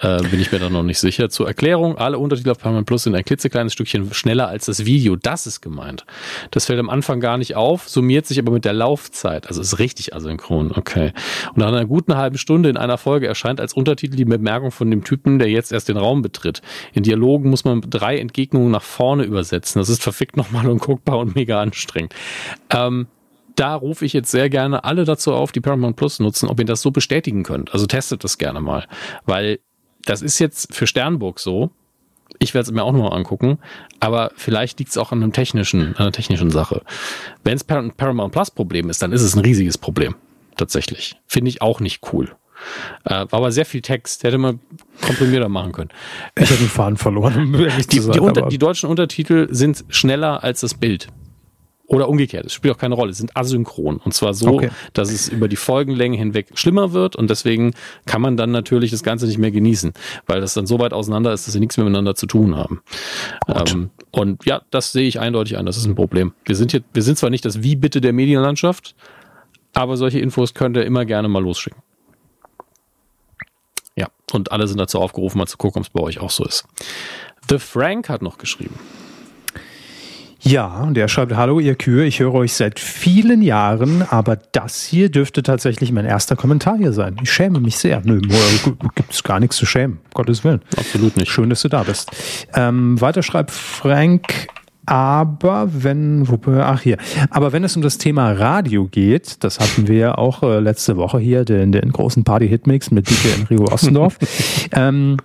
äh, bin ich mir da noch nicht sicher. Zur Erklärung, alle Untertitel auf Paramount Plus sind ein klitzekleines Stückchen schneller als das Video. Das ist gemeint. Das fällt am Anfang gar nicht auf, summiert sich aber mit der Laufzeit. Also ist richtig asynchron, okay. Und nach einer guten halben Stunde in einer Folge erscheint als Untertitel die Bemerkung von dem Typen, der jetzt erst den Raum betritt. In Dialogen muss man drei Entgegnungen nach vorne übersetzen. Das ist verfickt nochmal unguckbar und mega anstrengend. Ähm, da rufe ich jetzt sehr gerne alle dazu auf, die Paramount Plus nutzen, ob ihr das so bestätigen könnt. Also testet das gerne mal, weil das ist jetzt für Sternburg so. Ich werde es mir auch noch mal angucken, aber vielleicht liegt es auch an einem technischen, einer technischen Sache. Wenn es ein Paramount Plus Problem ist, dann ist es ein riesiges Problem. Tatsächlich. Finde ich auch nicht cool. Äh, war aber sehr viel Text. Hätte man komprimierter machen können. Ich habe den Faden verloren. die, die, unter, die deutschen Untertitel sind schneller als das Bild. Oder umgekehrt, es spielt auch keine Rolle, es sind asynchron. Und zwar so, okay. dass es über die Folgenlänge hinweg schlimmer wird und deswegen kann man dann natürlich das Ganze nicht mehr genießen, weil das dann so weit auseinander ist, dass sie nichts mehr miteinander zu tun haben. Ähm, und ja, das sehe ich eindeutig ein, das ist ein Problem. Wir sind hier, wir sind zwar nicht das Wie bitte der Medienlandschaft, aber solche Infos könnt ihr immer gerne mal losschicken. Ja, und alle sind dazu aufgerufen, mal zu gucken, ob es bei euch auch so ist. The Frank hat noch geschrieben. Ja, und er schreibt, hallo ihr Kühe, ich höre euch seit vielen Jahren, aber das hier dürfte tatsächlich mein erster Kommentar hier sein. Ich schäme mich sehr. Nö, gibt es gar nichts zu schämen, Gottes Willen. Absolut nicht. Schön, dass du da bist. Ähm, weiter schreibt Frank, aber wenn, ach hier, aber wenn es um das Thema Radio geht, das hatten wir ja auch äh, letzte Woche hier, den, den großen Party-Hitmix mit Dieter Enrico Ossendorf, ähm,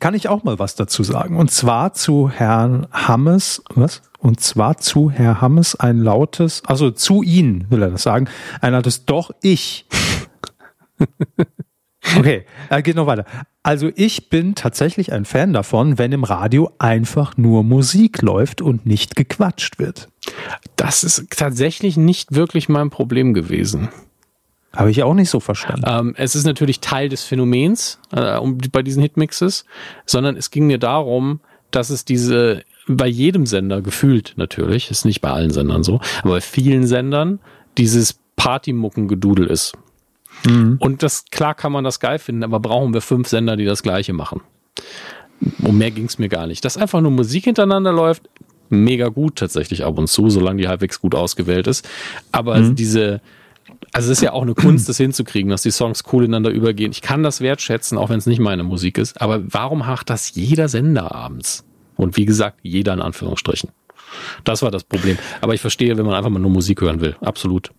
kann ich auch mal was dazu sagen. Und zwar zu Herrn Hammes, was? Und zwar zu Herr Hammes ein lautes, also zu Ihnen will er das sagen, ein lautes Doch ich. Okay, er geht noch weiter. Also ich bin tatsächlich ein Fan davon, wenn im Radio einfach nur Musik läuft und nicht gequatscht wird. Das ist tatsächlich nicht wirklich mein Problem gewesen. Habe ich auch nicht so verstanden. Ähm, es ist natürlich Teil des Phänomens äh, um, bei diesen Hitmixes, sondern es ging mir darum, dass es diese bei jedem Sender gefühlt natürlich, ist nicht bei allen Sendern so, aber bei vielen Sendern dieses Partymucken-Gedudel ist. Mhm. Und das klar kann man das geil finden, aber brauchen wir fünf Sender, die das gleiche machen. Um mehr ging es mir gar nicht. Dass einfach nur Musik hintereinander läuft, mega gut tatsächlich ab und zu, solange die halbwegs gut ausgewählt ist. Aber mhm. diese, also es ist ja auch eine Kunst, das hinzukriegen, dass die Songs cool ineinander übergehen. Ich kann das wertschätzen, auch wenn es nicht meine Musik ist. Aber warum macht das jeder Sender abends? Und wie gesagt, jeder in Anführungsstrichen. Das war das Problem. Aber ich verstehe, wenn man einfach mal nur Musik hören will. Absolut.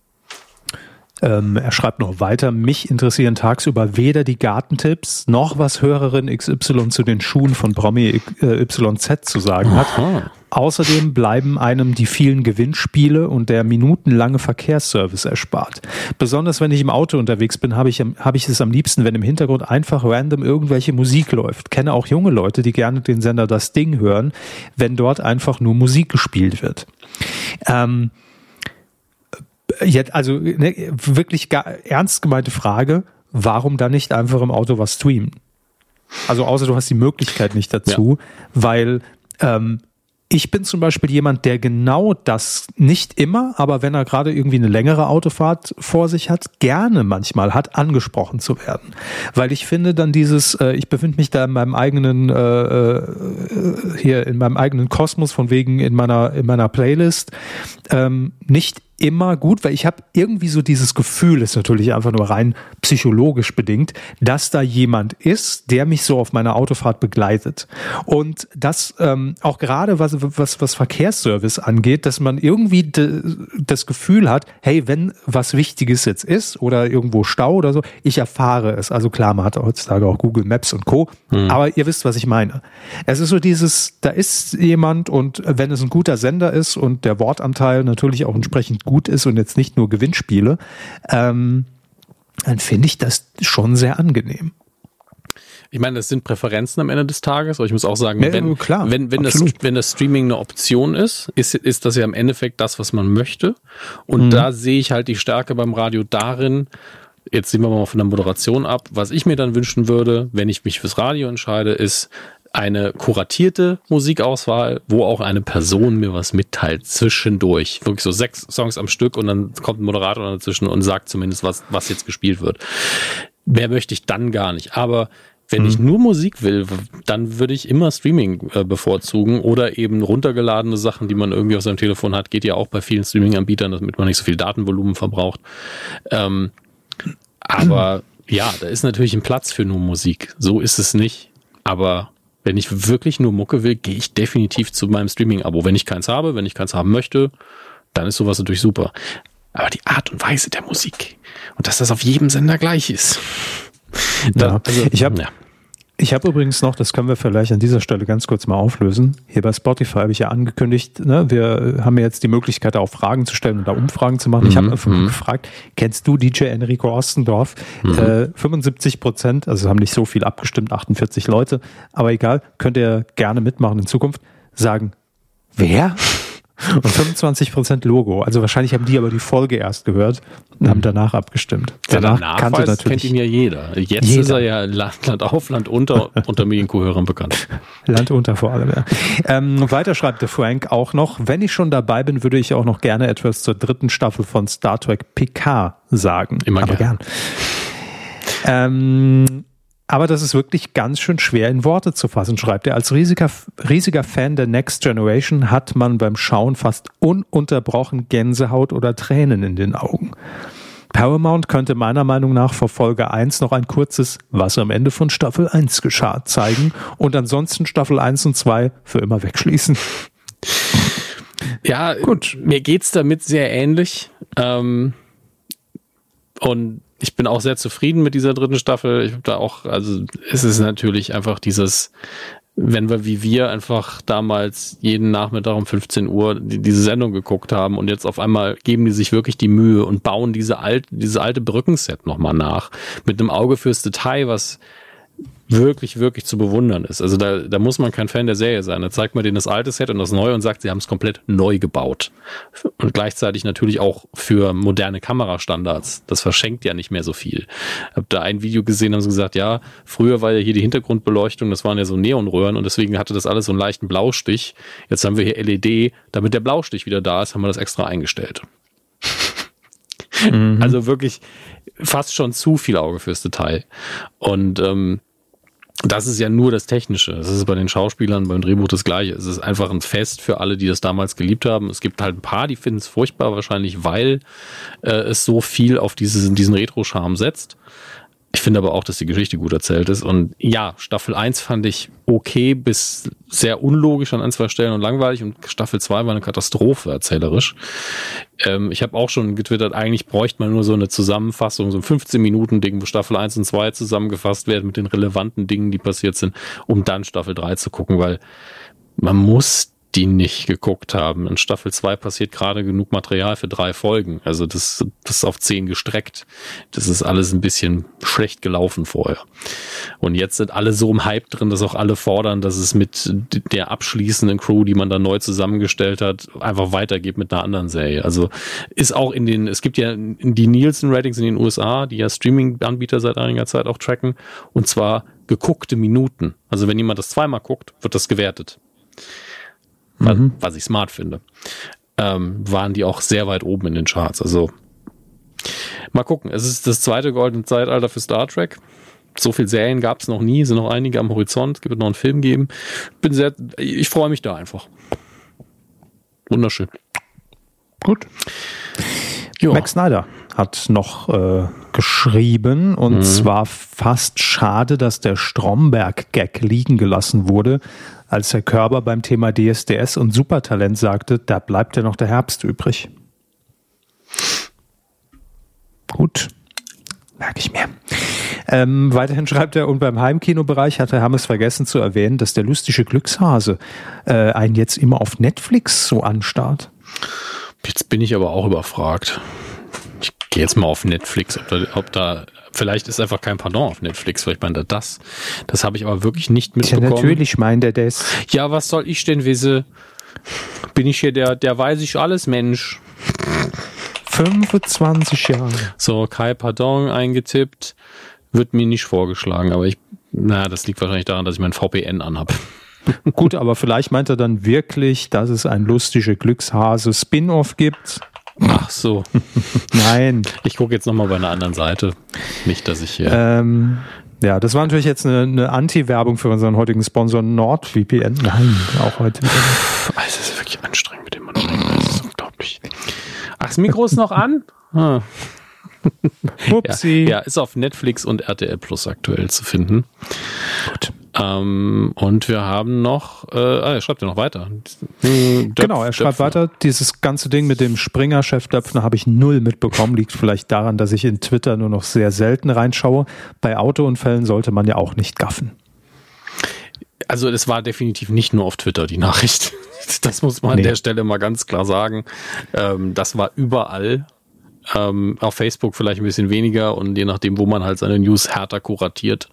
Ähm, er schreibt noch weiter, mich interessieren tagsüber weder die Gartentipps noch was Hörerin XY zu den Schuhen von Promi äh, YZ zu sagen hat. Aha. Außerdem bleiben einem die vielen Gewinnspiele und der minutenlange Verkehrsservice erspart. Besonders wenn ich im Auto unterwegs bin, habe ich, habe ich es am liebsten, wenn im Hintergrund einfach random irgendwelche Musik läuft. Kenne auch junge Leute, die gerne den Sender Das Ding hören, wenn dort einfach nur Musik gespielt wird. Ähm, jetzt, also ne, wirklich gar, ernst gemeinte Frage, warum dann nicht einfach im Auto was streamen? Also außer du hast die Möglichkeit nicht dazu, ja. weil ähm, ich bin zum Beispiel jemand, der genau das nicht immer, aber wenn er gerade irgendwie eine längere Autofahrt vor sich hat, gerne manchmal hat, angesprochen zu werden. Weil ich finde dann dieses, äh, ich befinde mich da in meinem eigenen, äh, äh, hier in meinem eigenen Kosmos von wegen in meiner, in meiner Playlist, ähm, nicht immer gut, weil ich habe irgendwie so dieses Gefühl, ist natürlich einfach nur rein psychologisch bedingt, dass da jemand ist, der mich so auf meiner Autofahrt begleitet. Und das ähm, auch gerade was, was, was Verkehrsservice angeht, dass man irgendwie de, das Gefühl hat, hey, wenn was Wichtiges jetzt ist oder irgendwo Stau oder so, ich erfahre es. Also klar, man hat heutzutage auch Google Maps und Co. Mhm. Aber ihr wisst, was ich meine. Es ist so dieses, da ist jemand und wenn es ein guter Sender ist und der Wortanteil natürlich auch entsprechend gut ist und jetzt nicht nur Gewinnspiele, ähm, dann finde ich das schon sehr angenehm. Ich meine, das sind Präferenzen am Ende des Tages, aber ich muss auch sagen, ja, wenn, klar, wenn, wenn, das, wenn das Streaming eine Option ist, ist, ist das ja im Endeffekt das, was man möchte. Und mhm. da sehe ich halt die Stärke beim Radio darin, jetzt sehen wir mal von der Moderation ab, was ich mir dann wünschen würde, wenn ich mich fürs Radio entscheide, ist, eine kuratierte Musikauswahl, wo auch eine Person mir was mitteilt zwischendurch. Wirklich so sechs Songs am Stück und dann kommt ein Moderator dazwischen und sagt zumindest, was, was jetzt gespielt wird. Mehr möchte ich dann gar nicht. Aber wenn mhm. ich nur Musik will, dann würde ich immer Streaming äh, bevorzugen oder eben runtergeladene Sachen, die man irgendwie auf seinem Telefon hat. Geht ja auch bei vielen Streaming-Anbietern, damit man nicht so viel Datenvolumen verbraucht. Ähm, aber ja, da ist natürlich ein Platz für nur Musik. So ist es nicht. Aber wenn ich wirklich nur Mucke will, gehe ich definitiv zu meinem Streaming-Abo. Wenn ich keins habe, wenn ich keins haben möchte, dann ist sowas natürlich super. Aber die Art und Weise der Musik und dass das auf jedem Sender gleich ist. Da, ja. also, ich habe ja. Ich habe übrigens noch, das können wir vielleicht an dieser Stelle ganz kurz mal auflösen. Hier bei Spotify habe ich ja angekündigt, ne, wir haben ja jetzt die Möglichkeit, auch Fragen zu stellen und da Umfragen zu machen. Mhm. Ich habe einfach mhm. gefragt, kennst du DJ Enrico Ostendorf? Mhm. Äh, 75 Prozent, also haben nicht so viel abgestimmt, 48 Leute, aber egal, könnt ihr gerne mitmachen in Zukunft. Sagen, wer? Und 25% Logo. Also wahrscheinlich haben die aber die Folge erst gehört und haben danach abgestimmt. Danach ja, kannte natürlich kennt ihn ja jeder. Jetzt jeder. ist er ja Land, Land auf, Land unter unter Medienkuhörern bekannt. Land unter vor allem, ja. Ähm, weiter schreibt der Frank auch noch, wenn ich schon dabei bin, würde ich auch noch gerne etwas zur dritten Staffel von Star Trek PK sagen. Immer aber gern. gern. Ähm, aber das ist wirklich ganz schön schwer in Worte zu fassen, schreibt er. Als riesiger, riesiger Fan der Next Generation hat man beim Schauen fast ununterbrochen Gänsehaut oder Tränen in den Augen. Paramount könnte meiner Meinung nach vor Folge 1 noch ein kurzes Was am Ende von Staffel 1 geschah zeigen und ansonsten Staffel 1 und 2 für immer wegschließen. Ja, gut. Mir geht's damit sehr ähnlich. Ähm, und ich bin auch sehr zufrieden mit dieser dritten Staffel. Ich habe da auch, also es ist natürlich einfach dieses, wenn wir wie wir einfach damals jeden Nachmittag um 15 Uhr die, diese Sendung geguckt haben und jetzt auf einmal geben die sich wirklich die Mühe und bauen diese alte, diese alte Brückenset nochmal nach. Mit einem Auge fürs Detail, was wirklich, wirklich zu bewundern ist. Also da, da muss man kein Fan der Serie sein. Da zeigt man denen das alte Set und das neue und sagt, sie haben es komplett neu gebaut. Und gleichzeitig natürlich auch für moderne Kamerastandards. Das verschenkt ja nicht mehr so viel. Ich habe da ein Video gesehen, haben sie gesagt, ja, früher war ja hier die Hintergrundbeleuchtung, das waren ja so Neonröhren und deswegen hatte das alles so einen leichten Blaustich. Jetzt haben wir hier LED. Damit der Blaustich wieder da ist, haben wir das extra eingestellt. Mhm. Also wirklich fast schon zu viel Auge fürs Detail. Und ähm, das ist ja nur das Technische. Das ist bei den Schauspielern, beim Drehbuch das Gleiche. Es ist einfach ein Fest für alle, die das damals geliebt haben. Es gibt halt ein paar, die finden es furchtbar, wahrscheinlich, weil äh, es so viel auf dieses, diesen Retro-Charme setzt. Ich finde aber auch, dass die Geschichte gut erzählt ist. Und ja, Staffel 1 fand ich okay bis sehr unlogisch an ein, zwei Stellen und langweilig. Und Staffel 2 war eine Katastrophe erzählerisch. Ähm, ich habe auch schon getwittert, eigentlich bräuchte man nur so eine Zusammenfassung, so ein 15-Minuten-Ding, wo Staffel 1 und 2 zusammengefasst werden mit den relevanten Dingen, die passiert sind, um dann Staffel 3 zu gucken, weil man muss die nicht geguckt haben. In Staffel 2 passiert gerade genug Material für drei Folgen. Also das, das ist auf zehn gestreckt. Das ist alles ein bisschen schlecht gelaufen vorher. Und jetzt sind alle so im Hype drin, dass auch alle fordern, dass es mit der abschließenden Crew, die man da neu zusammengestellt hat, einfach weitergeht mit einer anderen Serie. Also ist auch in den, es gibt ja die Nielsen-Ratings in den USA, die ja Streaming-Anbieter seit einiger Zeit auch tracken. Und zwar geguckte Minuten. Also wenn jemand das zweimal guckt, wird das gewertet mhm. was ich smart finde, ähm, waren die auch sehr weit oben in den Charts. Also mal gucken. Es ist das zweite goldene Zeitalter für Star Trek. So viel Serien gab es noch nie, sind noch einige am Horizont, es wird noch einen Film geben. Bin sehr, ich freue mich da einfach. Wunderschön. Gut. Jo. Max Snyder hat noch äh, geschrieben und mhm. zwar fast schade, dass der Stromberg-Gag liegen gelassen wurde, als Herr Körber beim Thema DSDS und Supertalent sagte, da bleibt ja noch der Herbst übrig. Gut, merke ich mir. Ähm, weiterhin schreibt er, und beim Heimkinobereich hat Herr Hammes vergessen zu erwähnen, dass der lustige Glückshase äh, einen jetzt immer auf Netflix so anstarrt. Jetzt bin ich aber auch überfragt. Ich gehe jetzt mal auf Netflix, ob da, ob da Vielleicht ist einfach kein Pardon auf Netflix, vielleicht meint er das. Das habe ich aber wirklich nicht mitbekommen. Ja, natürlich meint er das. Ja, was soll ich denn wissen? Bin ich hier der, der weiß ich alles Mensch. 25 Jahre. So, Kai Pardon eingetippt. Wird mir nicht vorgeschlagen, aber ich, naja, das liegt wahrscheinlich daran, dass ich mein VPN anhab. Gut, aber vielleicht meint er dann wirklich, dass es ein lustiger Glückshase-Spin-Off gibt. Ach so. Nein. Ich gucke jetzt nochmal bei einer anderen Seite. Nicht, dass ich hier. Ähm, ja, das war natürlich jetzt eine, eine Anti-Werbung für unseren heutigen Sponsor NordVPN. Nein, auch heute wieder. Also, es ist wirklich anstrengend mit dem Mann. Das ist unglaublich. Ach, das Mikro ist noch an? Ah. Upsi. Ja, ja, ist auf Netflix und RTL Plus aktuell zu finden. Gut. Ähm, und wir haben noch, äh, ah, er schreibt ja noch weiter. Döpf, genau, er schreibt Döpfner. weiter. Dieses ganze Ding mit dem Springer-Chef Döpfner habe ich null mitbekommen. Liegt vielleicht daran, dass ich in Twitter nur noch sehr selten reinschaue. Bei Autounfällen sollte man ja auch nicht gaffen. Also es war definitiv nicht nur auf Twitter die Nachricht. Das muss man nee. an der Stelle mal ganz klar sagen. Ähm, das war überall ähm, auf Facebook vielleicht ein bisschen weniger und je nachdem, wo man halt seine News härter kuratiert.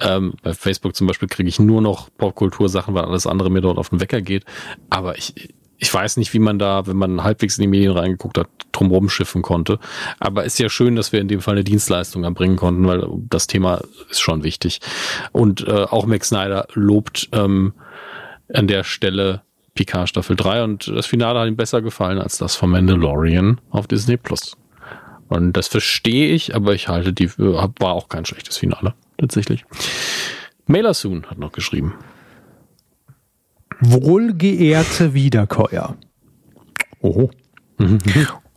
Ähm, bei Facebook zum Beispiel kriege ich nur noch Popkultur-Sachen, weil alles andere mir dort auf den Wecker geht. Aber ich, ich weiß nicht, wie man da, wenn man halbwegs in die Medien reingeguckt hat, drumherum schiffen konnte. Aber ist ja schön, dass wir in dem Fall eine Dienstleistung erbringen konnten, weil das Thema ist schon wichtig. Und äh, auch Max Snyder lobt ähm, an der Stelle Picard Staffel 3 und das Finale hat ihm besser gefallen als das von Mandalorian auf Disney Plus. Und das verstehe ich, aber ich halte die, war auch kein schlechtes Finale, tatsächlich. Mailer Soon hat noch geschrieben. Wohlgeehrte Wiederkäuer. Oho.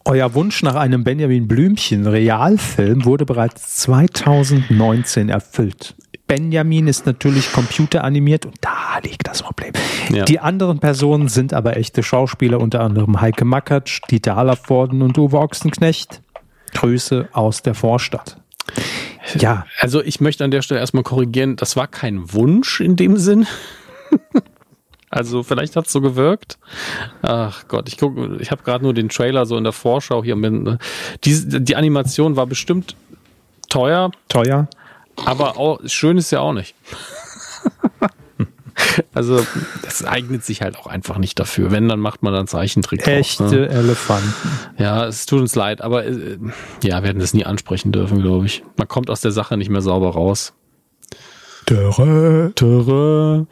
Euer Wunsch nach einem Benjamin Blümchen Realfilm wurde bereits 2019 erfüllt. Benjamin ist natürlich computeranimiert und da liegt das Problem. Ja. Die anderen Personen sind aber echte Schauspieler, unter anderem Heike Makatsch, Dieter Hallervorden und Uwe Ochsenknecht. Grüße aus der Vorstadt. Ja. Also ich möchte an der Stelle erstmal korrigieren, das war kein Wunsch in dem Sinn. Also vielleicht hat es so gewirkt. Ach Gott, ich gucke, ich habe gerade nur den Trailer so in der Vorschau hier. Die, die Animation war bestimmt teuer. Teuer. Aber auch, schön ist ja auch nicht. also, das eignet sich halt auch einfach nicht dafür. Wenn, dann macht man dann Zeichentrick. Echte drauf, ne? Elefanten. Ja, es tut uns leid, aber äh, ja, wir hätten das nie ansprechen dürfen, glaube ich. Man kommt aus der Sache nicht mehr sauber raus. Töre. Töre.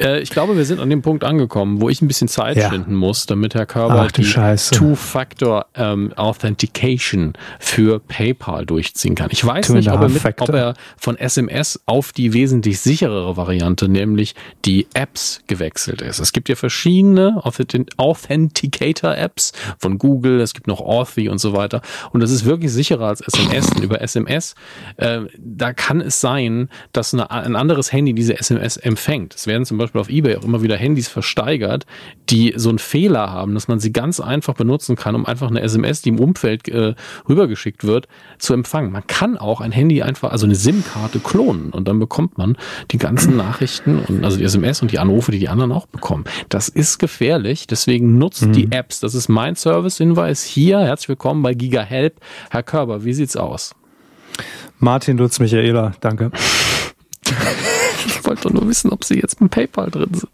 Äh, ich glaube, wir sind an dem Punkt angekommen, wo ich ein bisschen Zeit Ja. schinden muss, damit Herr Körber Ach, die Scheiße. Two-Factor ähm, Authentication für PayPal durchziehen kann. Ich weiß Two nicht, ob er, mit, ob er von SMS auf die wesentlich sicherere Variante, nämlich die Apps gewechselt ist. Es gibt ja verschiedene Authent- Authenticator-Apps von Google, es gibt noch Authy und so weiter. Und das ist wirklich sicherer als SMS. Und über SMS, äh, da kann es sein, dass eine, ein anderes Handy diese SMS empfängt. Es werden zum Beispiel auf Ebay auch immer wieder Handys versteigert, die so einen Fehler haben, dass man sie ganz einfach benutzen kann, um einfach eine SMS, die im Umfeld äh, rübergeschickt wird, zu empfangen. Man kann auch ein Handy einfach, also eine SIM-Karte klonen und dann bekommt man die ganzen Nachrichten und also die SMS und die Anrufe, die die anderen auch bekommen. Das ist gefährlich, deswegen nutzt die Apps. Das ist mein Service-Hinweis hier. Herzlich willkommen bei GigaHelp. Herr Körber, wie sieht's aus? Martin Lutz Michaela, danke. Ich wollte doch nur wissen, ob Sie jetzt mit PayPal drin sind.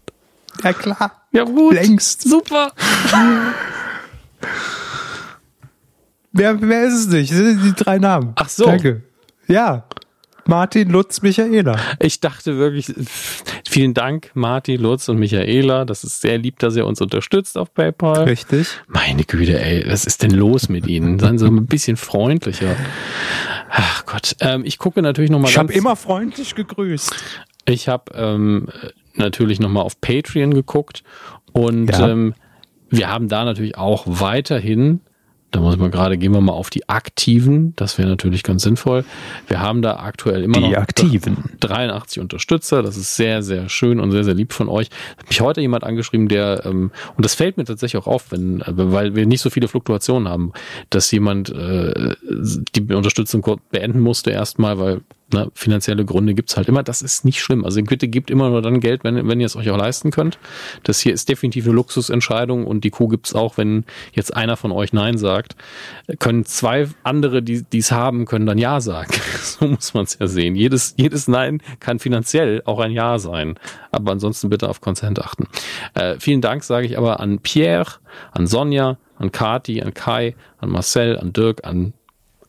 Ja klar. Ja gut. Längst. Super. Wer, wer ist es nicht? Das sind die drei Namen. Ach so. Danke. Ja. Martin Lutz Michaela. Ich dachte wirklich, vielen Dank, Martin, Lutz und Michaela. Das ist sehr lieb, dass ihr uns unterstützt auf PayPal. Richtig. Meine Güte, ey, was ist denn los mit Ihnen? Seien Sie ein bisschen freundlicher. Ach Gott, ähm, ich gucke natürlich nochmal Ich habe immer freundlich gegrüßt. Ich habe ähm, natürlich nochmal auf Patreon geguckt und Ja. ähm, wir haben da natürlich auch weiterhin, da muss man gerade, gehen wir mal auf die Aktiven, das wäre natürlich ganz sinnvoll. Wir haben da aktuell immer Die noch Aktiven. 83 Unterstützer, das ist sehr, sehr schön und sehr, sehr lieb von euch. Hat mich heute jemand angeschrieben, der, ähm, und das fällt mir tatsächlich auch auf, wenn, äh, weil wir nicht so viele Fluktuationen haben, dass jemand äh, die Unterstützung kurz beenden musste erstmal, weil na, finanzielle Gründe gibt's halt immer. Das ist nicht schlimm. Also bitte gebt immer nur dann Geld, wenn, wenn ihr es euch auch leisten könnt. Das hier ist definitiv eine Luxusentscheidung und die Kuh gibt's auch, wenn jetzt einer von euch Nein sagt. Können zwei andere, die es haben, können dann Ja sagen. So muss man es ja sehen. Jedes, jedes Nein kann finanziell auch ein Ja sein. Aber ansonsten bitte auf Consent achten. Äh, vielen Dank sage ich aber an Pierre, an Sonja, an Kati, an Kai, an Marcel, an Dirk, an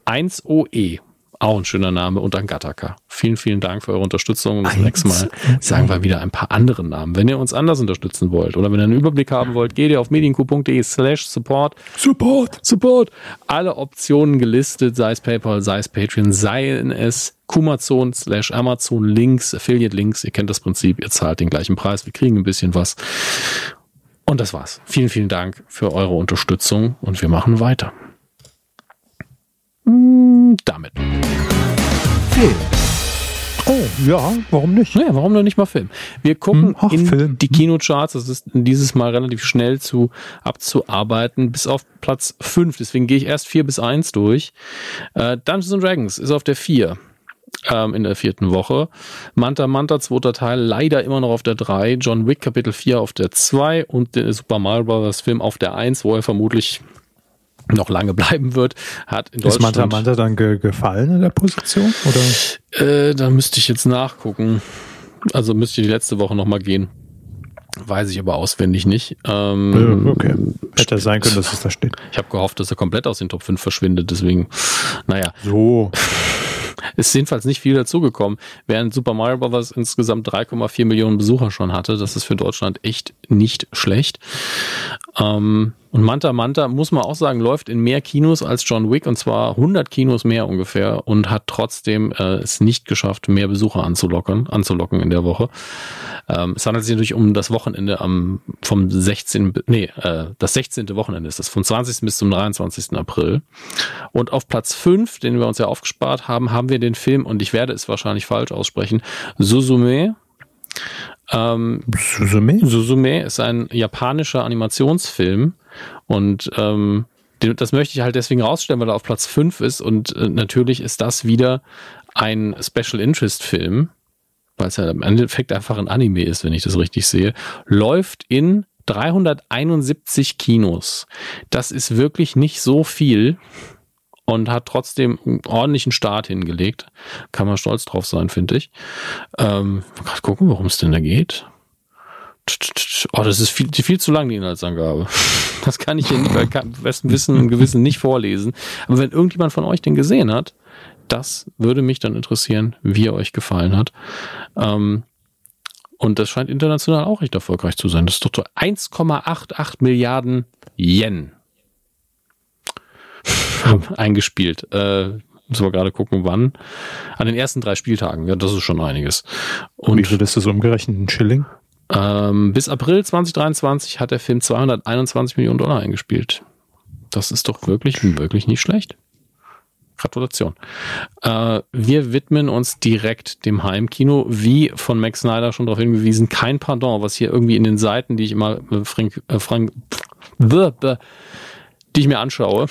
1OE. Auch ein schöner Name und an Gattaca. Vielen, vielen Dank für eure Unterstützung. Und das nächste Mal sagen wir wieder ein paar andere Namen. Wenn ihr uns anders unterstützen wollt oder wenn ihr einen Überblick haben wollt, geht ihr auf medienku.de slash support. Support. Support. Alle Optionen gelistet, sei es PayPal, sei es Patreon, seien es Kumazon slash Amazon Links, Affiliate Links. Ihr kennt das Prinzip. Ihr zahlt den gleichen Preis. Wir kriegen ein bisschen was. Und das war's. Vielen, vielen Dank für eure Unterstützung und wir machen weiter. Damit. Film. Oh, ja, warum nicht? Naja, warum noch nicht mal Film? Wir gucken Hm, ach, in Film. die Kinocharts. Das ist dieses Mal relativ schnell zu abzuarbeiten, bis auf Platz 5. Deswegen gehe ich erst 4 bis 1 durch. Äh, Dungeons and Dragons ist auf der 4 ähm, in der vierten Woche. Manta Manta, zweiter Teil, leider immer noch auf der 3. John Wick, Kapitel 4 auf der 2 und der Super Mario Bros. Film auf der 1, wo er vermutlich noch lange bleiben wird, hat in Ist Deutschland... Manta Manta dann ge gefallen in der Position? Oder? Äh, da müsste ich jetzt nachgucken. Also müsste ich die letzte Woche nochmal gehen. Weiß ich aber auswendig nicht. Ähm, Äh, okay. Hätte sein können, dass es da steht. Ich habe gehofft, dass er komplett aus den Top 5 verschwindet. Deswegen, naja, So. ist jedenfalls nicht viel dazugekommen. Während Super Mario Bros. insgesamt 3,4 Millionen Besucher schon hatte. Das ist für Deutschland echt nicht schlecht. Ähm, und Manta Manta, muss man auch sagen, läuft in mehr Kinos als John Wick und zwar 100 Kinos mehr ungefähr und hat trotzdem äh, es nicht geschafft, mehr Besucher anzulocken, anzulocken in der Woche. Ähm, es handelt sich natürlich um das Wochenende am vom 16. bi- Nee, äh, das 16. Wochenende ist das, vom 20. bis zum 23. April. Und auf Platz 5, den wir uns ja aufgespart haben, haben wir den Film, und ich werde es wahrscheinlich falsch aussprechen, Suzume. Ähm, Suzume? Suzume ist ein japanischer Animationsfilm und ähm, das möchte ich halt deswegen rausstellen, weil er auf Platz 5 ist und äh, natürlich ist das wieder ein Special Interest Film, weil es ja im Endeffekt einfach ein Anime ist, wenn ich das richtig sehe, läuft in 371 Kinos. Das ist wirklich nicht so viel und hat trotzdem einen ordentlichen Start hingelegt. Kann man stolz drauf sein, finde ich. Ähm, mal gucken, worum es denn da geht. Oh, das ist viel, viel zu lang, die Inhaltsangabe. Das kann ich hier nicht bei besten Wissen und Gewissen nicht vorlesen. Aber wenn irgendjemand von euch den gesehen hat, Das würde mich dann interessieren, wie er euch gefallen hat. Ähm, und das scheint international auch recht erfolgreich zu sein. Das ist doch 1,88 Milliarden Yen eingespielt. Äh, müssen wir gerade gucken, wann. An den ersten drei Spieltagen. Ja, das ist schon einiges. Und wie viel ist das umgerechnet in Schilling? Ähm, bis April 2023 hat der Film 221 Millionen Dollar eingespielt. Das ist doch wirklich, wirklich nicht schlecht. Gratulation. Äh, wir widmen uns direkt dem Heimkino, wie von Max Snyder schon darauf hingewiesen, kein Pardon, was hier irgendwie in den Seiten, die ich immer äh, Frank, äh, Frank, die ich mir anschaue,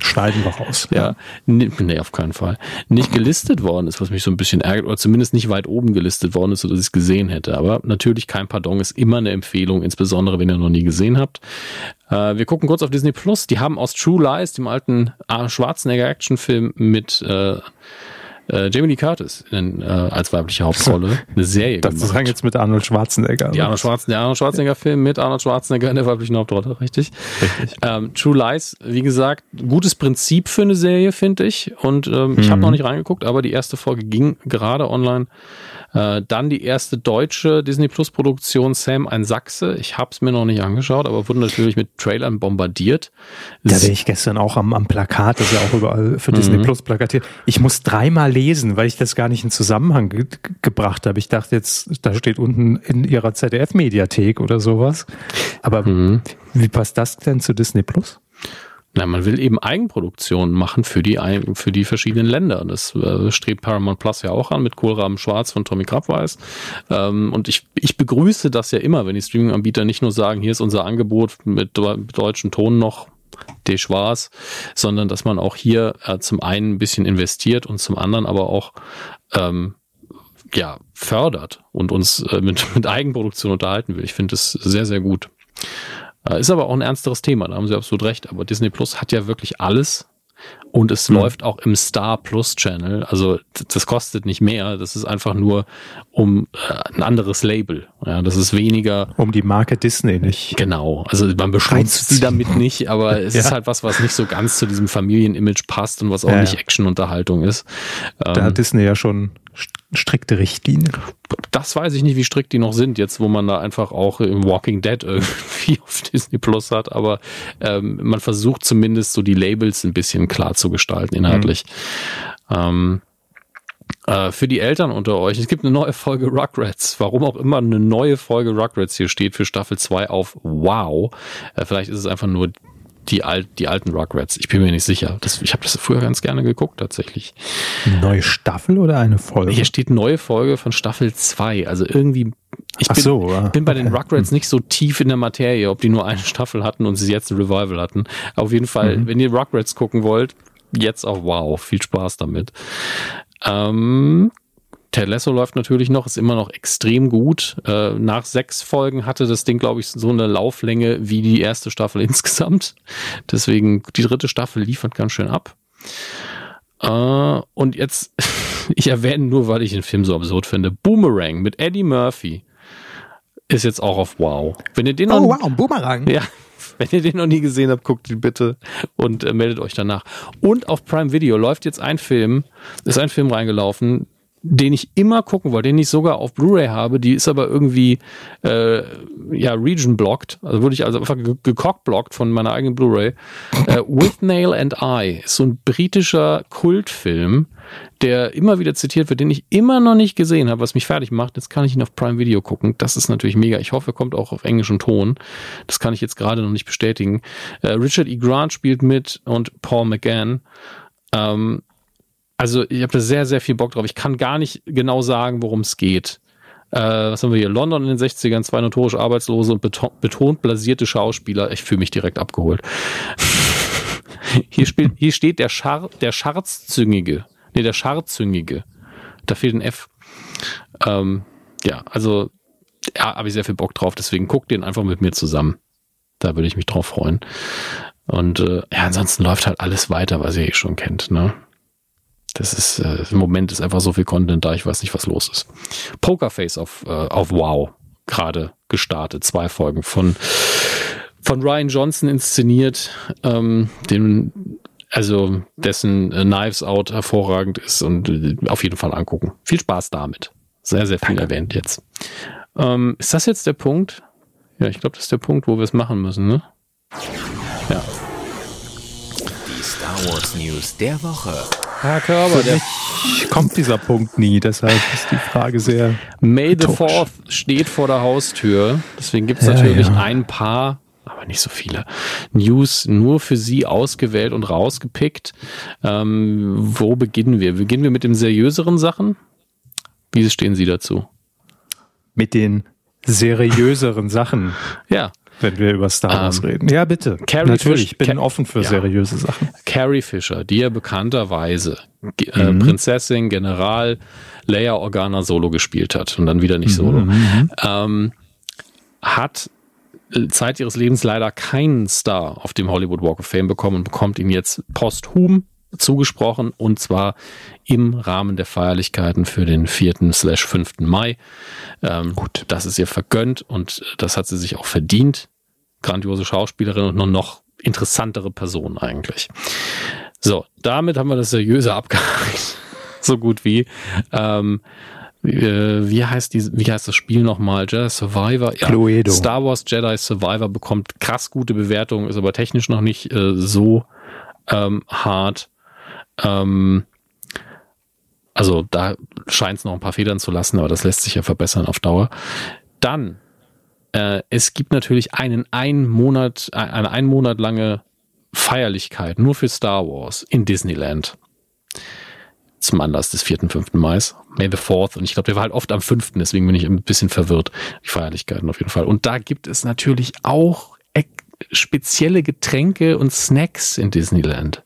schneiden wir raus. Ja, nee, auf keinen Fall. Nicht gelistet worden ist, was mich so ein bisschen ärgert, oder zumindest nicht weit oben gelistet worden ist, sodass ich es gesehen hätte. Aber natürlich kein Pardon ist immer eine Empfehlung, insbesondere wenn ihr noch nie gesehen habt. Äh, wir gucken kurz auf Disney Plus. Die haben aus True Lies, dem alten Schwarzenegger Actionfilm mit äh, äh, Jamie Lee Curtis in, äh, als weibliche Hauptrolle eine Serie das gemacht. Das jetzt mit Arnold Schwarzenegger. Die Arnold Schwarzenegger, der Arnold Schwarzenegger Film mit Arnold Schwarzenegger in der weiblichen Hauptrolle, richtig? Richtig. Ähm, True Lies, wie gesagt, gutes Prinzip für eine Serie, finde ich. Und ähm, ich mhm. habe noch nicht reingeguckt, aber die erste Folge ging gerade online. Äh, dann die erste deutsche Disney Plus Produktion Sam ein Sachse. Ich habe es mir noch nicht angeschaut, aber wurde natürlich mit Trailern bombardiert. Da bin ich gestern auch am, am Plakat, das ist ja auch überall für Disney mhm. Plus plakatiert. Ich muss dreimal lesen, weil ich das gar nicht in Zusammenhang ge gebracht habe. Ich dachte jetzt, da steht unten in ihrer ZDF-Mediathek oder sowas. Aber mhm. wie passt das denn zu Disney Plus? Na, man will eben Eigenproduktionen machen für die, für die verschiedenen Länder. Das äh, strebt Paramount Plus ja auch an mit Kohlraben Schwarz von Tommy Krabweis. Ähm, und ich, ich begrüße das ja immer, wenn die Streaming-Anbieter nicht nur sagen, hier ist unser Angebot mit, mit deutschen Ton noch, de Schwarz, sondern dass man auch hier äh, zum einen ein bisschen investiert und zum anderen aber auch ähm, ja, fördert und uns äh, mit, mit Eigenproduktion unterhalten will. Ich finde das sehr, sehr gut. Äh, ist aber auch ein ernsteres Thema, da haben Sie absolut recht. Aber Disney Plus hat ja wirklich alles. Und es mhm. läuft auch im Star Plus Channel. Also das kostet nicht mehr. Das ist einfach nur um äh, ein anderes Label. Ja, das ist weniger. Um die Marke Disney nicht. Genau. Also man beschreibt sie damit nicht, aber es ja. ist halt was, was nicht so ganz zu diesem Familienimage passt und was auch ja, nicht Actionunterhaltung ist. Da ähm, hat Disney ja schon strikte Richtlinien? Das weiß ich nicht, wie strikt die noch sind, jetzt wo man da einfach auch im Walking Dead irgendwie auf Disney Plus hat, aber ähm, man versucht zumindest so die Labels ein bisschen klar zu gestalten inhaltlich. Mhm. Ähm, äh, für die Eltern unter euch, es gibt eine neue Folge Rugrats. Warum auch immer eine neue Folge Rugrats hier steht für Staffel 2 auf Wow. Äh, vielleicht ist es einfach nur die, alt, die alten Rugrats. Ich bin mir nicht sicher. Das, ich habe das früher ganz gerne geguckt, tatsächlich. Neue Staffel oder eine Folge? Hier steht neue Folge von Staffel 2. Also irgendwie, ich bin, so, ja. bin bei den Rugrats nicht so tief in der Materie, ob die nur eine Staffel hatten und sie jetzt ein Revival hatten. Auf jeden Fall, mhm. wenn ihr Rugrats gucken wollt, jetzt auch wow. Viel Spaß damit. Ähm, Ted Lasso läuft natürlich noch, ist immer noch extrem gut. Äh, nach sechs Folgen hatte das Ding, glaube ich, so eine Lauflänge wie die erste Staffel insgesamt. Deswegen, die dritte Staffel liefert ganz schön ab. Äh, und jetzt, ich erwähne nur, weil ich den Film so absurd finde. Boomerang mit Eddie Murphy ist jetzt auch auf Wow. Wenn ihr den oh, noch, wow, Boomerang. Ja, wenn ihr den noch nie gesehen habt, guckt ihn bitte und äh, meldet euch danach. Und auf Prime Video läuft jetzt ein Film, ist ein Film reingelaufen, den ich immer gucken wollte, den ich sogar auf Blu-ray habe, die ist aber irgendwie äh, ja region blocked, also wurde ich also einfach gecockblockt von meiner eigenen Blu-ray. Äh, With Nail and I ist so ein britischer Kultfilm, der immer wieder zitiert wird, den ich immer noch nicht gesehen habe, was mich fertig macht. Jetzt kann ich ihn auf Prime Video gucken. Das ist natürlich mega. Ich hoffe, er kommt auch auf englischen Ton. Das kann ich jetzt gerade noch nicht bestätigen. Äh, Richard E. Grant spielt mit und Paul McGann. Ähm, also ich habe da sehr, sehr viel Bock drauf. Ich kann gar nicht genau sagen, worum es geht. Äh, was haben wir hier? London in den 60ern, zwei notorisch arbeitslose und betont blasierte Schauspieler. Ich fühle mich direkt abgeholt. hier, spielt, hier steht der, Schar, der Scharzüngige. Nee, der Scharzüngige. Da fehlt ein F. Ähm, ja, also ja, habe ich sehr viel Bock drauf. Deswegen guckt den einfach mit mir zusammen. Da würde ich mich drauf freuen. Und äh, ja, ansonsten läuft halt alles weiter, was ihr eh schon kennt. Ne? Das ist, äh, im Moment ist einfach so viel Content da, ich weiß nicht, was los ist. Pokerface auf, äh, auf Wow gerade gestartet, zwei Folgen von, von Ryan Johnson inszeniert, ähm, den also dessen äh, Knives Out hervorragend ist und äh, auf jeden Fall angucken. Viel Spaß damit. Sehr, sehr viel Danke. erwähnt jetzt. Ähm, ist das jetzt der Punkt? Ja, ich glaube, das ist der Punkt, wo wir es machen müssen, ne? Ja. Die Star Wars News der Woche. Herr Körber, der Kommt dieser Punkt nie, deshalb ist die Frage sehr. May the Rhetorisch. Fourth steht vor der Haustür. Deswegen gibt es Ja, natürlich ja. ein paar, aber nicht so viele, News nur für Sie ausgewählt und rausgepickt. Ähm, wo beginnen wir? Beginnen wir mit den seriöseren Sachen? Wie stehen Sie dazu? Mit den seriöseren Sachen, Ja, wenn wir über Star Wars Ähm, reden. Ja, bitte. Carrie Natürlich, Fish- ich bin Ca- offen für Ja. seriöse Sachen. Carrie Fisher, die ja bekannterweise äh, Mhm. Prinzessin, General, Leia Organa Solo gespielt hat und dann wieder nicht Solo, Mhm, ähm, hat äh, Zeit ihres Lebens leider keinen Star auf dem Hollywood Walk of Fame bekommen und bekommt ihn jetzt posthum zugesprochen und zwar im Rahmen der Feierlichkeiten für den 4. slash 5. Mai. Ähm, Gut. Das ist ihr vergönnt und das hat sie sich auch verdient. Grandiose Schauspielerin und eine noch interessantere Person eigentlich. So, damit haben wir das Seriöse abgehakt. so gut wie. Ähm, wie, äh, wie heißt die, wie heißt das Spiel nochmal? Jedi Survivor? Ja, Cluedo. Star Wars Jedi Survivor bekommt krass gute Bewertungen, ist aber technisch noch nicht äh, so ähm, hart. Ähm, also da scheint es noch ein paar Federn zu lassen, aber das lässt sich ja verbessern auf Dauer. Dann, äh, es gibt natürlich einen ein Monat, äh, eine ein Monat lange Feierlichkeit nur für Star Wars in Disneyland. Zum Anlass des 4. 5. Mai. May the 4th. Und ich glaube, der war halt oft am 5. Deswegen bin ich ein bisschen verwirrt. Die Feierlichkeiten auf jeden Fall. Und da gibt es natürlich auch spezielle Getränke und Snacks in Disneyland.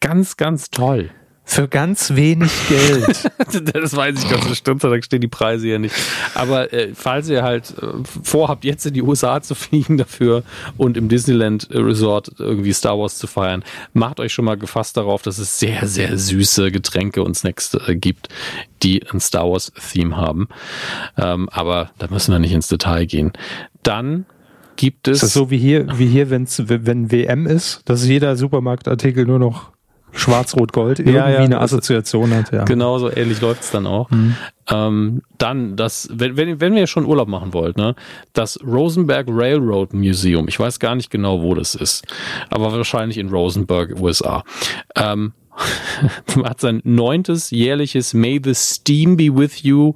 Ganz, ganz toll. Für ganz wenig Geld. das weiß ich ganz bestimmt, da stehen die Preise ja nicht. Aber äh, falls ihr halt äh, vorhabt, jetzt in die USA zu fliegen dafür und im Disneyland Resort irgendwie Star Wars zu feiern, macht euch schon mal gefasst darauf, dass es sehr, sehr süße Getränke und Snacks äh, gibt, die ein Star Wars Theme haben. Ähm, aber da müssen wir nicht ins Detail gehen. Dann gibt es Ist das so wie hier, wie hier, wenn's, wenn WM ist, dass jeder Supermarktartikel nur noch Schwarz-Rot-Gold irgendwie ja, eine das- Assoziation hat? Ja. Genau so ähnlich läuft's dann auch. Ähm, dann, das, wenn, wenn, wenn ihr schon Urlaub machen wollt, ne, das Rosenberg Railroad Museum, ich weiß gar nicht genau, wo das ist, aber wahrscheinlich in Rosenberg, USA, ähm, hat sein neuntes jährliches May the Steam Be With You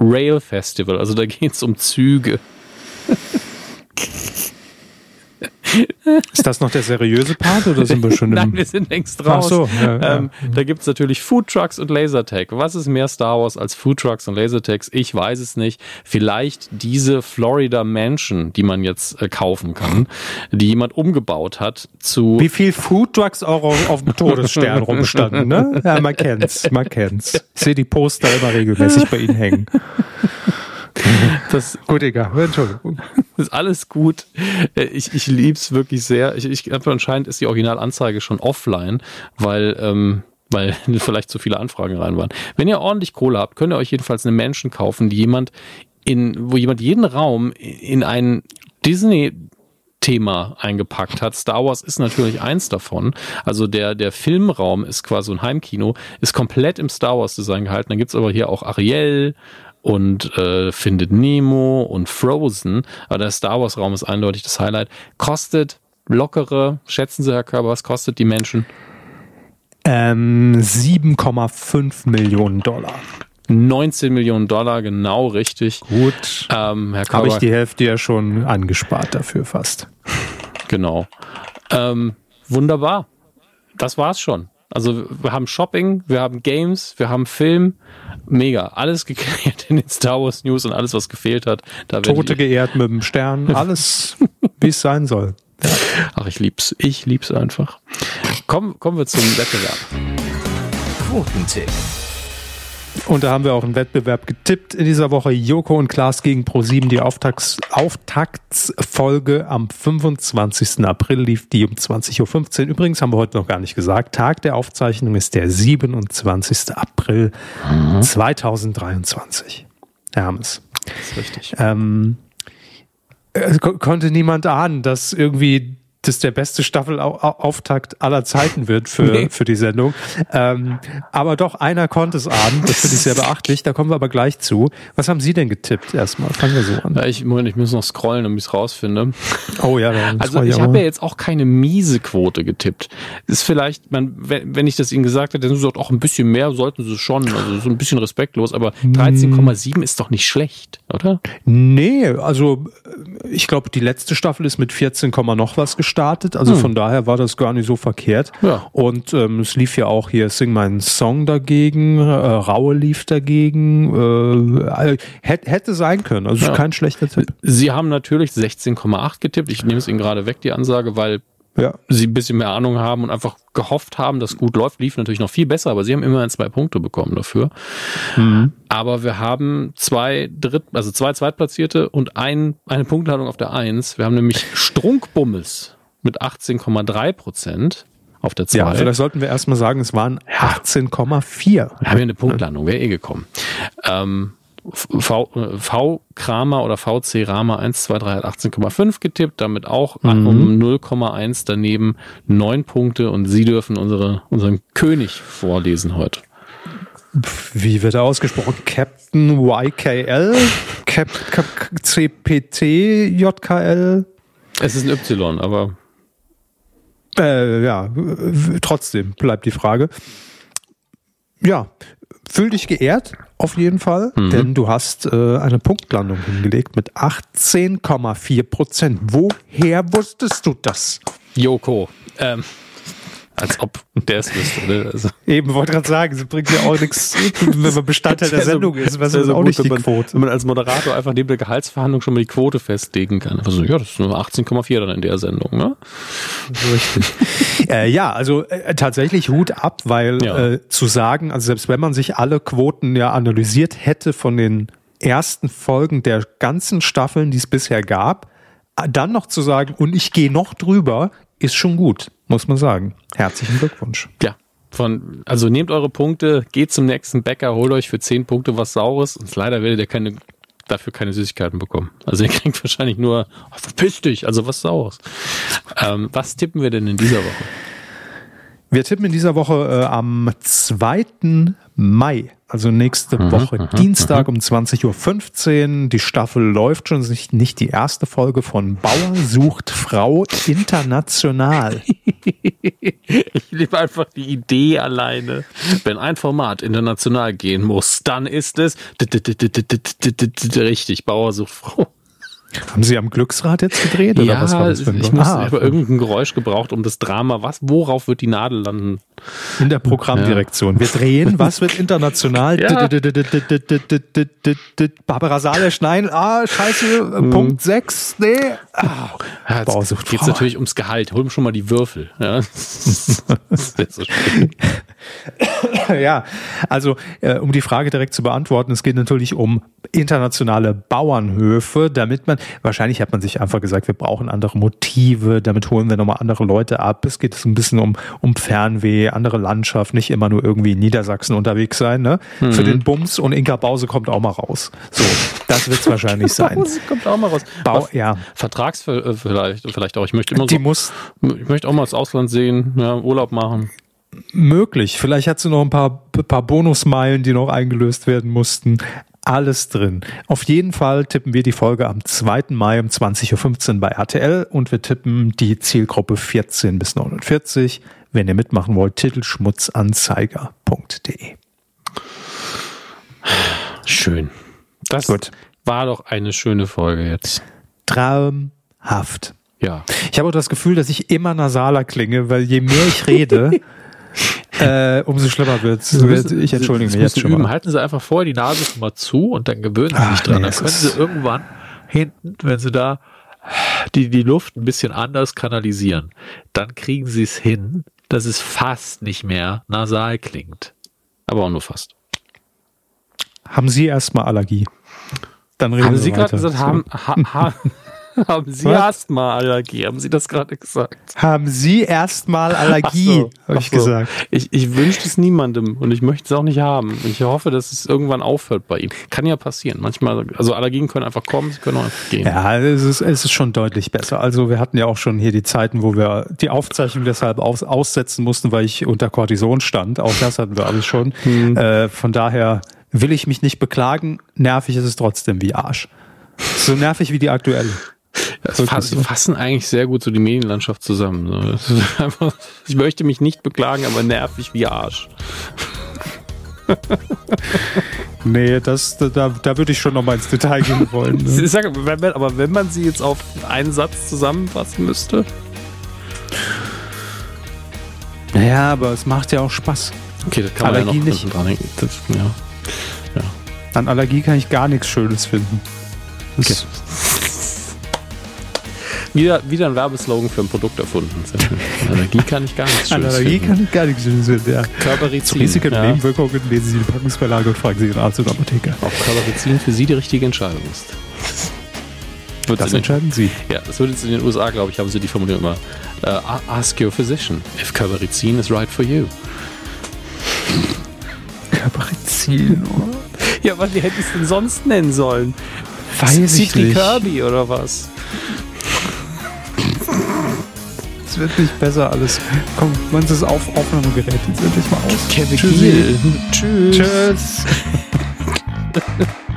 Rail Festival. Also da geht's um Züge. Ist das noch der seriöse Part oder sind wir schon im... Nein, wir sind längst Ach raus. so, ja, ja. ähm, Da gibt's natürlich Foodtrucks und Lasertag. Was ist mehr Star Wars als Foodtrucks und Lasertags? Ich weiß es nicht. Vielleicht diese Florida Mansion, die man jetzt äh, kaufen kann, die jemand umgebaut hat zu Wie viel Foodtrucks auch auf, auf dem Todesstern rumstanden, ne? Ja, man kennt's, man kennt's. Ich sehe die Poster immer regelmäßig bei Ihnen hängen. das Gut, egal. Entschuldigung. ist alles gut. Äh, Ich, ich lieb's wirklich sehr. Ich, ich anscheinend ist die Originalanzeige schon offline, weil, ähm, weil vielleicht zu viele Anfragen rein waren. Wenn ihr ordentlich Kohle habt, könnt ihr euch jedenfalls eine Menschen kaufen, die jemand in, wo jemand jeden Raum in ein Disney Thema eingepackt hat. Star Wars ist natürlich eins davon. Also der, der Filmraum ist quasi ein Heimkino, ist komplett im Star Wars Design gehalten. Dann gibt's aber hier auch Ariel und äh, Findet Nemo und Frozen. Aber der Star Wars Raum ist eindeutig das Highlight. Kostet lockere, schätzen Sie, Herr Körber, was kostet die Menschen? Ähm, 7,5 Millionen Dollar. 19 Millionen Dollar, genau richtig. Gut. Ähm, Herr Habe ich die Hälfte ja schon angespart dafür fast. Genau. Ähm, wunderbar. Das war's schon. Also wir haben Shopping, wir haben Games, wir haben Film. Mega. Alles geklärt in den Star Wars News und alles, was gefehlt hat. Da Tote geehrt mit dem Stern, alles wie es sein soll. Ach, ich lieb's. Ich lieb's einfach. Kommen, kommen wir zum Wettbewerb. Quotentipp. Und da haben wir auch einen Wettbewerb getippt in dieser Woche. Joko und Klaas gegen Pro7. Die Auftakts Auftaktsfolge am 25. April lief die um 20.15 Uhr. Übrigens haben wir heute noch gar nicht gesagt. Tag der Aufzeichnung ist der 27. April 2023. Herr Hammes. Das ist richtig. Ähm, äh, ko konnte niemand ahnen, dass irgendwie das der beste Staffelauftakt aller Zeiten wird für, nee. für die Sendung. Ähm, aber doch, einer konnte es ahnen. Das finde ich sehr beachtlich. Da kommen wir aber gleich zu. Was haben Sie denn getippt erstmal? Fangen wir so an. Ja, ich, Moment, ich muss noch scrollen, damit ich es rausfinde. Oh ja, also ich habe ja jetzt auch keine miese Quote getippt. Ist vielleicht, man, wenn ich das Ihnen gesagt hätte, dann so auch ein bisschen mehr sollten Sie schon. Also so ein bisschen respektlos, aber 13,7 ist doch nicht schlecht, oder? Nee, also ich glaube, die letzte Staffel ist mit 14, noch was gestartet. Also hm. von daher war das gar nicht so verkehrt. Ja. Und ähm, es lief ja auch hier Sing meinen Song dagegen, äh, Raue lief dagegen. Äh, hätte, hätte sein können. Also ja. kein schlechter Tipp. Sie haben natürlich 16,8 getippt. Ich nehme es Ihnen gerade weg, die Ansage, weil ja. sie ein bisschen mehr Ahnung haben und einfach gehofft haben, dass gut läuft. Lief natürlich noch viel besser, aber sie haben immerhin zwei Punkte bekommen dafür. Mhm. Aber wir haben zwei Dritt, also zwei Zweitplatzierte und ein, eine Punktladung auf der Eins. Wir haben nämlich Strunkbummels mit 18,3 Prozent auf der 2. Ja, vielleicht sollten wir erstmal sagen, es waren 18,4. Wir haben ja eine Punktlandung, wäre eh gekommen. Ähm, V, v Kramer oder VC Rama 123 hat 18,5 getippt, damit auch mhm. um 0,1 daneben 9 Punkte und Sie dürfen unsere, unseren König vorlesen heute. Wie wird er ausgesprochen? Captain YKL? Cap, Cap, CPT JKL? Es ist ein Y, aber. Äh, ja, trotzdem bleibt die Frage. Ja, fühl dich geehrt, auf jeden Fall, mhm. denn du hast äh, eine Punktlandung hingelegt mit 18,4 Prozent. Woher wusstest du das? Joko. Ähm, als ob der es wüsste. Ne? Also. Eben, wollte gerade sagen, es bringt ja auch nichts, wenn man Bestandteil der Sendung so, ist, was ist so auch gut, nicht die man, Quote. Wenn man als Moderator einfach neben der Gehaltsverhandlung schon mal die Quote festlegen kann. Also, ja, das ist nur 18,4 dann in der Sendung, ne? Richtig. äh, ja, also äh, tatsächlich Hut ab, weil ja. äh, zu sagen, also selbst wenn man sich alle Quoten ja analysiert hätte von den ersten Folgen der ganzen Staffeln, die es bisher gab, dann noch zu sagen, und ich gehe noch drüber, ist schon gut muss man sagen. Herzlichen Glückwunsch. Ja. Von, also nehmt eure Punkte, geht zum nächsten Bäcker, holt euch für 10 Punkte was Saures. Und leider werdet ihr keine, dafür keine Süßigkeiten bekommen. Also ihr kriegt wahrscheinlich nur, oh, verpiss dich, also was Saures. Ähm, was tippen wir denn in dieser Woche? Wir tippen in dieser Woche äh, am 2. Mai, also nächste mhm, Woche mhm, Dienstag mhm. um 20.15 Uhr. Die Staffel läuft schon, nicht, nicht die erste Folge von Bauer sucht Frau international. ich liebe einfach die Idee alleine. Wenn ein Format international gehen muss, dann ist es richtig, Bauer sucht Frau. Haben Sie am Glücksrad jetzt gedreht? Oder ja, was war das für ein ich muss, ah, habe irgendein Geräusch gebraucht, um das Drama. Was, worauf wird die Nadel landen? In der Programmdirektion. Wir drehen, was wird international? Ja. Barbara Salesch, nein, ah, scheiße, mhm. Punkt 6, nee. Ah, ja, jetzt geht es natürlich ums Gehalt. Hol mir schon mal die Würfel. Ja, so ja also äh, um die Frage direkt zu beantworten, es geht natürlich um internationale Bauernhöfe, damit man, wahrscheinlich hat man sich einfach gesagt, wir brauchen andere Motive, damit holen wir nochmal andere Leute ab. Es geht ein bisschen um, um Fernweh, andere Landschaft, nicht immer nur irgendwie in Niedersachsen unterwegs sein, ne? Mhm. Für den Bums und Inka Bause kommt auch mal raus. So, das wird es wahrscheinlich sein. Bause kommt auch mal raus. Bau, ja. Vertrags äh, vielleicht, vielleicht auch. Ich möchte immer Die so, muss, ich möchte auch mal das Ausland sehen, ja, Urlaub machen möglich. Vielleicht hat sie noch ein paar, paar Bonusmeilen, die noch eingelöst werden mussten. Alles drin. Auf jeden Fall tippen wir die Folge am 2. Mai um 20.15 Uhr bei RTL und wir tippen die Zielgruppe 14 bis 49. Wenn ihr mitmachen wollt, titelschmutzanzeiger.de. Schön. Das Gut. war doch eine schöne Folge jetzt. Traumhaft. Ja. Ich habe auch das Gefühl, dass ich immer nasaler klinge, weil je mehr ich rede, äh, umso schlimmer wird's. Müssen, ich entschuldige mich jetzt schon üben. mal. Halten Sie einfach vorher die Nase schon mal zu und dann gewöhnen Sie sich dran. Nee, dann können Sie irgendwann hinten, wenn Sie da die, die Luft ein bisschen anders kanalisieren, dann kriegen Sie es hin, dass es fast nicht mehr nasal klingt. Aber auch nur fast. Haben Sie erstmal Allergie? Dann reden haben Sie gerade gesagt, haben, ha, ha, Haben Sie Was? Asthma-Allergie? Haben Sie das gerade gesagt? Haben Sie erstmal Allergie, Ach habe ich so. gesagt. Ich, ich wünsche es niemandem und ich möchte es auch nicht haben. Ich hoffe, dass es irgendwann aufhört bei ihm. Kann ja passieren. Manchmal, also Allergien können einfach kommen, sie können auch einfach gehen. Ja, es ist, es ist schon deutlich besser. Also wir hatten ja auch schon hier die Zeiten, wo wir die Aufzeichnung deshalb aus, aussetzen mussten, weil ich unter Cortison stand. Auch das hatten wir alles schon. Äh, von daher will ich mich nicht beklagen. Nervig ist es trotzdem wie Arsch. So nervig wie die aktuelle. Das fass, fassen eigentlich sehr gut so die Medienlandschaft zusammen. Ist einfach, ich möchte mich nicht beklagen, aber nervig wie Arsch. Nee, das, da, da würde ich schon noch mal ins Detail gehen wollen. Ne? Sage, wenn man, aber wenn man sie jetzt auf einen Satz zusammenfassen müsste, Ja, aber es macht ja auch Spaß. okay, das kann man Allergie ja noch nicht. dran denken. Das, ja. An Allergie kann ich gar nichts Schönes finden. Das, Wieder, wieder ein Werbeslogan für ein Produkt erfunden. Allergie kann ich gar nichts Schönes Allergie finden. kann ich gar nichts Schönes finden. Ja. Körperizin. Risiken und ja. Nebenwirkungen lesen Sie die Packungsbeilage und fragen Sie Ihren Arzt oder Apotheker. Ob Körperizin für Sie die richtige Entscheidung ist. Wird's Das den- entscheiden Sie. Ja, das wird jetzt in den USA, glaube ich, haben sie die Formulierung immer. A- ask your physician if Körperizin is right for you. Körperizin, oder? Ja, was hätte ich es denn sonst nennen sollen? Weiß ich Citri nicht. Kirby oder was? Es wird nicht besser alles. Komm, man das auf Aufnahmegerät jetzt endlich mal aus. Kevin Tschüssi. Tschüss. Tschüss.